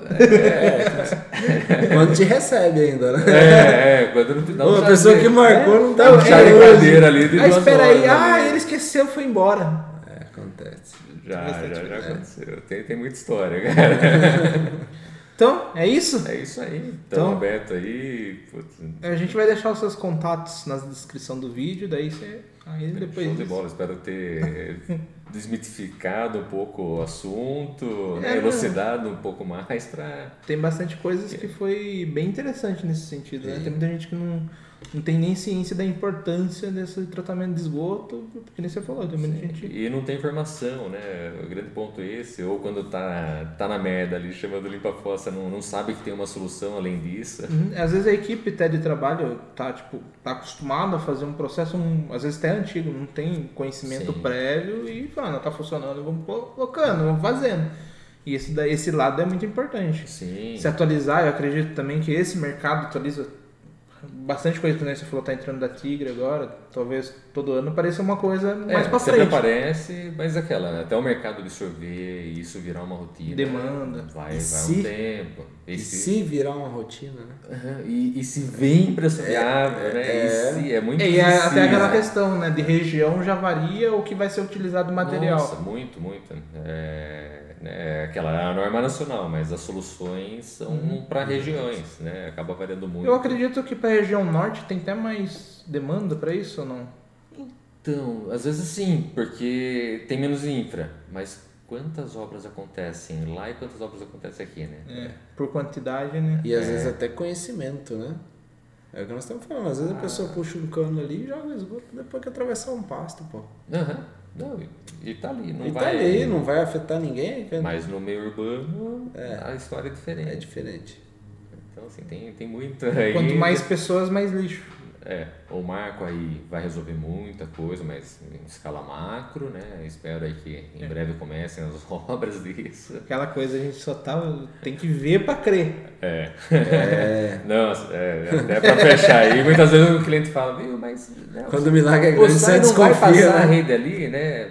Quando te recebe ainda, né? É, é, quando não te dá um Ô, a pessoa que marcou não É, tá um chá de é, cadeira ali de Ah, espera horas, aí. Ah, né? ele esqueceu, foi embora. É, acontece. Já, já, já aconteceu. Tem, tem muita história, cara. Então, é isso? É isso aí. Então- Então, aberto aí. Putz, A gente vai deixar os seus contatos na descrição do vídeo, daí você. Aí depois. show de bola. Espero ter desmitificado um pouco o assunto, É, né, elucidado um pouco mais para. Tem bastante coisas que foi bem interessante nesse sentido, né? Tem muita gente que não, não tem nem ciência da importância desse tratamento de esgoto, porque nem você falou, tem muita gente. E não tem informação, né? O grande ponto é esse. Ou quando tá, tá na merda ali, chamando limpa-fossa, não, não sabe que tem uma solução além disso. Uhum. Às vezes a equipe até de trabalho tá, tipo, tá acostumada a fazer um processo, um- às vezes até antigo, não tem conhecimento Sim. prévio e fala, não tá funcionando, vamos colocando, vamos fazendo. E esse, esse lado é muito importante. Sim. Se atualizar, eu acredito também que esse mercado atualiza bastante coisa, que nem você falou, tá entrando da Tigre agora, talvez todo ano pareça uma coisa mais É, pra frente. aparece, mas aquela, né? até o mercado absorver e isso virar uma rotina. Demanda. Vai, E vai se- um tempo. E Esse- se virar uma rotina, né? E, e se vem impressão viável, né? é. E se é muito E é até aquela questão, né? De região já varia o que vai ser utilizado o material. Nossa, muito, muito. É, né, aquela a norma nacional, mas as soluções são para regiões, né? Acaba variando muito. Eu acredito que para a região norte tem até mais demanda para isso ou não? Então, às vezes sim, porque tem menos infra, mas quantas obras acontecem lá e quantas obras acontecem aqui, né? É, por quantidade, né? E às vezes até conhecimento, né? É o que nós estamos falando. Às vezes a pessoa puxa um cano ali e joga o esgoto depois que atravessar um pasto, pô. Aham. Não, e, tá ali, não e vai. tá ali, não vai afetar ninguém. Mas no meio urbano a história é diferente. É diferente. Então, assim, tem, tem muito aí. Quanto mais pessoas, mais lixo. É, o Marco aí vai resolver muita coisa, mas em escala macro, né? Espero aí que em breve comecem as obras disso. Aquela coisa a gente só tá. Tem que ver pra crer. É. É. Não, é, até pra fechar aí, muitas vezes o cliente fala, viu, mas. Né, Quando o milagre é grande, você não vai passar a né? rede ali, né?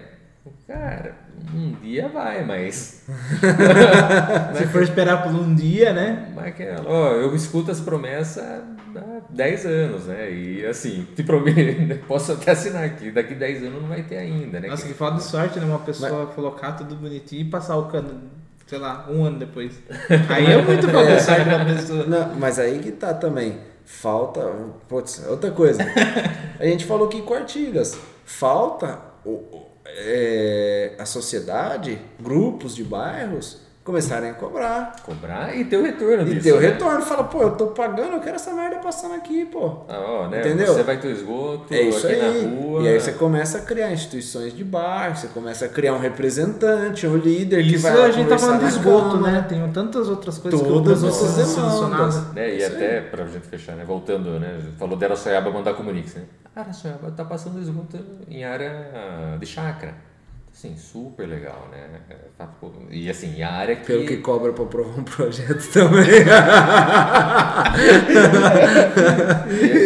Cara, um dia vai, mas. Se for esperar por um dia, né? Mas que, ó, eu escuto as promessas há 10 anos, né? E assim, te prometo, posso até assinar aqui, daqui 10 anos não vai ter ainda, né? Nossa, que falta de sorte, né? Uma pessoa colocar tudo bonitinho e passar o cano, sei lá, um ano depois. Aí é muito falta de sorte da pessoa. Não, mas aí que tá também. Falta. Putz, outra coisa. A gente falou que com Artigas. Falta o- é, a sociedade, grupos de bairros, começarem a cobrar. Cobrar e ter o retorno E disso. ter o né? retorno. Fala, pô, eu tô pagando, eu quero essa merda passando aqui, pô. Ah, ó, né? Entendeu? Você vai ter o esgoto É isso aqui aí. na rua. E aí você começa a criar instituições de bairro, você começa a criar um representante, um líder que Isso vai lá a gente tá falando de esgoto, Câmara. né? Tem tantas outras coisas Todas que demandas. solucionadas. Né? E Isso até, pra gente fechar, né? Voltando, né? Falou de Araçoiaba mandar comuniques, né? Araçoiaba tá passando esgoto em área de chácara. Assim, super legal, né? É, tá, pô, E assim, a área que... Pelo que cobra pra aprovar um projeto também.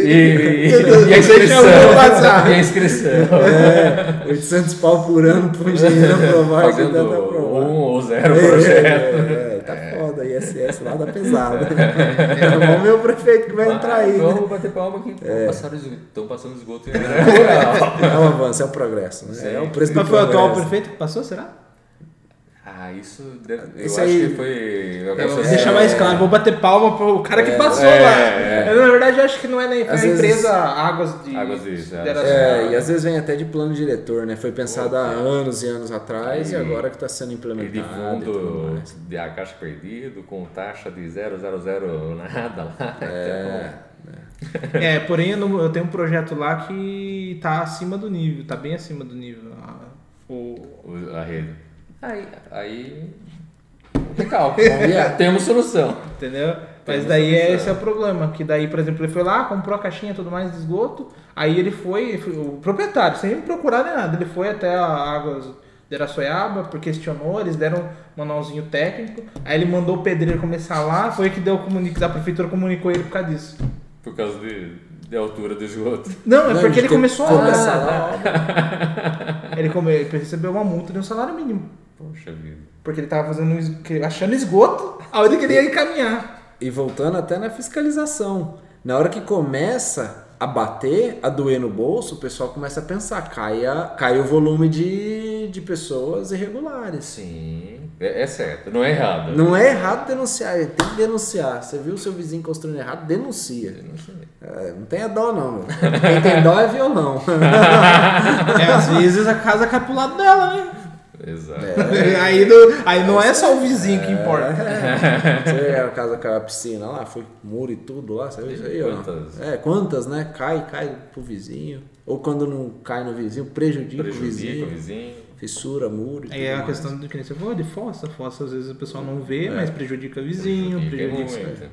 E, e, e, a inscrição. E a inscrição. É, 800 pau por ano pro engenheiro aprovar Fazendo aprovar. um ou zero projeto. É, é, tá foda, ISS lá da pesada. Vamos ver o prefeito que vai entrar aí. né? Vamos bater palma que estão passando esgoto em. É um avanço, é um progresso. Né? É o preço do Mas foi o atual prefeito que passou, será? Ah, isso deve, eu Isso acho aí- que foi. Eu vou deixar mais claro, vou bater palma pro cara que passou é, lá. é. Eu, na verdade, eu acho que não é nem a vezes- empresa Águas de. Águas de- de é. É, e às vezes vem até de plano diretor, né? Foi pensado há anos e anos atrás e, E- agora que está sendo de implementado. e tudo fundo de a caixa perdido, com taxa de 000 nada lá. É, É, porém eu, não- eu tenho um projeto lá que tá acima do nível, tá bem acima do nível. Ah, Então, o- a rede. Aí. aí recalque. Vamos Temos solução. entendeu? Mas Temos daí é, solução. esse é o problema, que daí, por exemplo, ele foi lá, comprou a caixinha e tudo mais de esgoto, aí ele foi, o proprietário, sem procurar nem nada, ele foi até a Águas de Araçoiaba, porque questionou, eles deram um manualzinho técnico, aí ele mandou o pedreiro começar lá, foi que deu o comunicado, a prefeitura comunicou ele por causa disso. Por causa de, de altura do esgoto. Não, é Não, porque ele começou a obra. ele, come, ele recebeu uma multa de um salário mínimo. Poxa vida. Porque ele tava fazendo que- achando esgoto aonde ele queria encaminhar. E voltando até na fiscalização. Na hora que começa a bater, a doer no bolso, o pessoal começa a pensar, cai, a- cai o volume de, de pessoas irregulares. Sim, é, é certo, não é errado. Não é errado denunciar, tem que denunciar. Você viu o seu vizinho construindo errado, denuncia. Sei. É, não tenha dó não, meu. Quem tem dó é violão. É, às vezes a casa cai pro lado dela, né? Exato. Aí, não, aí não é só o vizinho que importa. Você viu a casa caiu a piscina lá, foi muro e tudo lá, você viu isso aí? ó? Quantas? É, quantas, né? Cai, cai pro vizinho. Ou quando não cai no vizinho, prejudica, Prejudica o vizinho. o vizinho. Fissura, muro e Aí é tudo a mais. questão do que nem você falou, de fossa. Fossa às vezes o pessoal não vê, mas prejudica o vizinho, prejudica prejudica.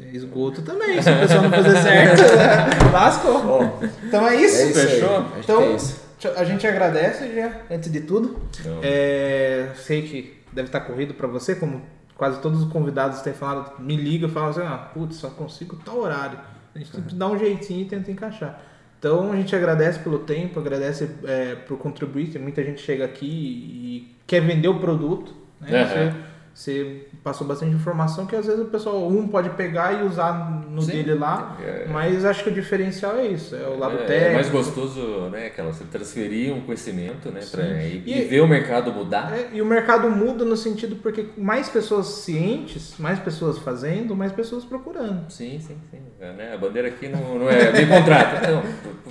É, Esgoto também, se o pessoal não fazer certo, lascou. Então é isso. É isso aí, Fechou? Acho Então, é isso. A gente agradece já, antes de tudo. É, sei que deve estar corrido para você, como quase todos os convidados têm falado, me liga e falam assim, ah, putz, só consigo tal horário. A gente tem que dar um jeitinho e tenta encaixar. Então a gente agradece pelo tempo, agradece é, por contribuir. Muita gente chega aqui e quer vender o produto. Né? Aham. Você, você passou bastante informação que às vezes o pessoal um pode pegar e usar no Sim. dele lá, É. mas acho que o diferencial é isso, é o lado é, técnico. é mais gostoso, né, aquela, você transferir um conhecimento, né, pra, e, E- e ver o mercado mudar. É, e o mercado muda no sentido porque mais pessoas cientes, mais pessoas fazendo, mais pessoas procurando. Sim, sim, sim. É, né? A bandeira aqui não, não é bem contrato. Então,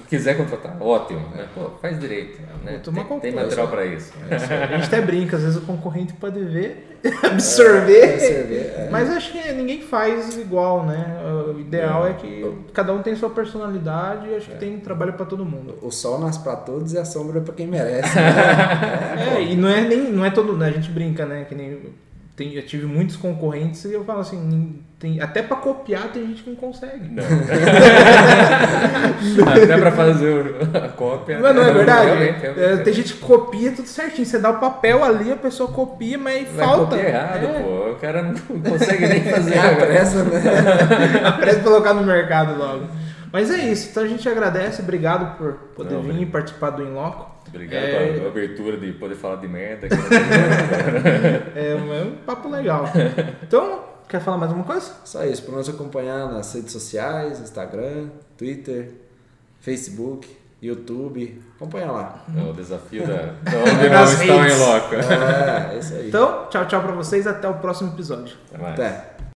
quiser contratar, ótimo. Né? Pô, faz direito. Né? Tem, tem material para isso. A gente até brinca, às vezes o concorrente pode ver, absorver. absorver, é. Mas acho que ninguém faz igual, né? O ideal é, que cada um tem sua personalidade e acho que tem trabalho pra todo mundo. O sol nasce pra todos e a sombra é pra quem merece. né? É, e não é nem não é todo, né? A gente brinca, né? Que nem tem, eu tive muitos concorrentes e eu falo assim, tem, até pra copiar tem gente que não consegue. Não. Até para fazer a cópia. Não, não é verdade? Realmente, É, tem gente que copia tudo certinho. Você dá o papel ali, a pessoa copia, mas Vai falta. copiar errado, É. pô. O cara não consegue nem fazer. É a pressa, né? Apressa pra colocar no mercado logo. Mas é isso, então a gente agradece, obrigado por poder Não, vir e participar do Inloco. Obrigado É. pela abertura de poder falar de merda. É um, é um papo legal. Então, quer falar mais alguma coisa? Só isso, para nos acompanhar nas redes sociais, Instagram, Twitter, Facebook, YouTube. Acompanha lá. É o desafio da, não estão em loco. É, é isso aí. Então, tchau, tchau pra vocês, até o próximo episódio. Até mais. Até.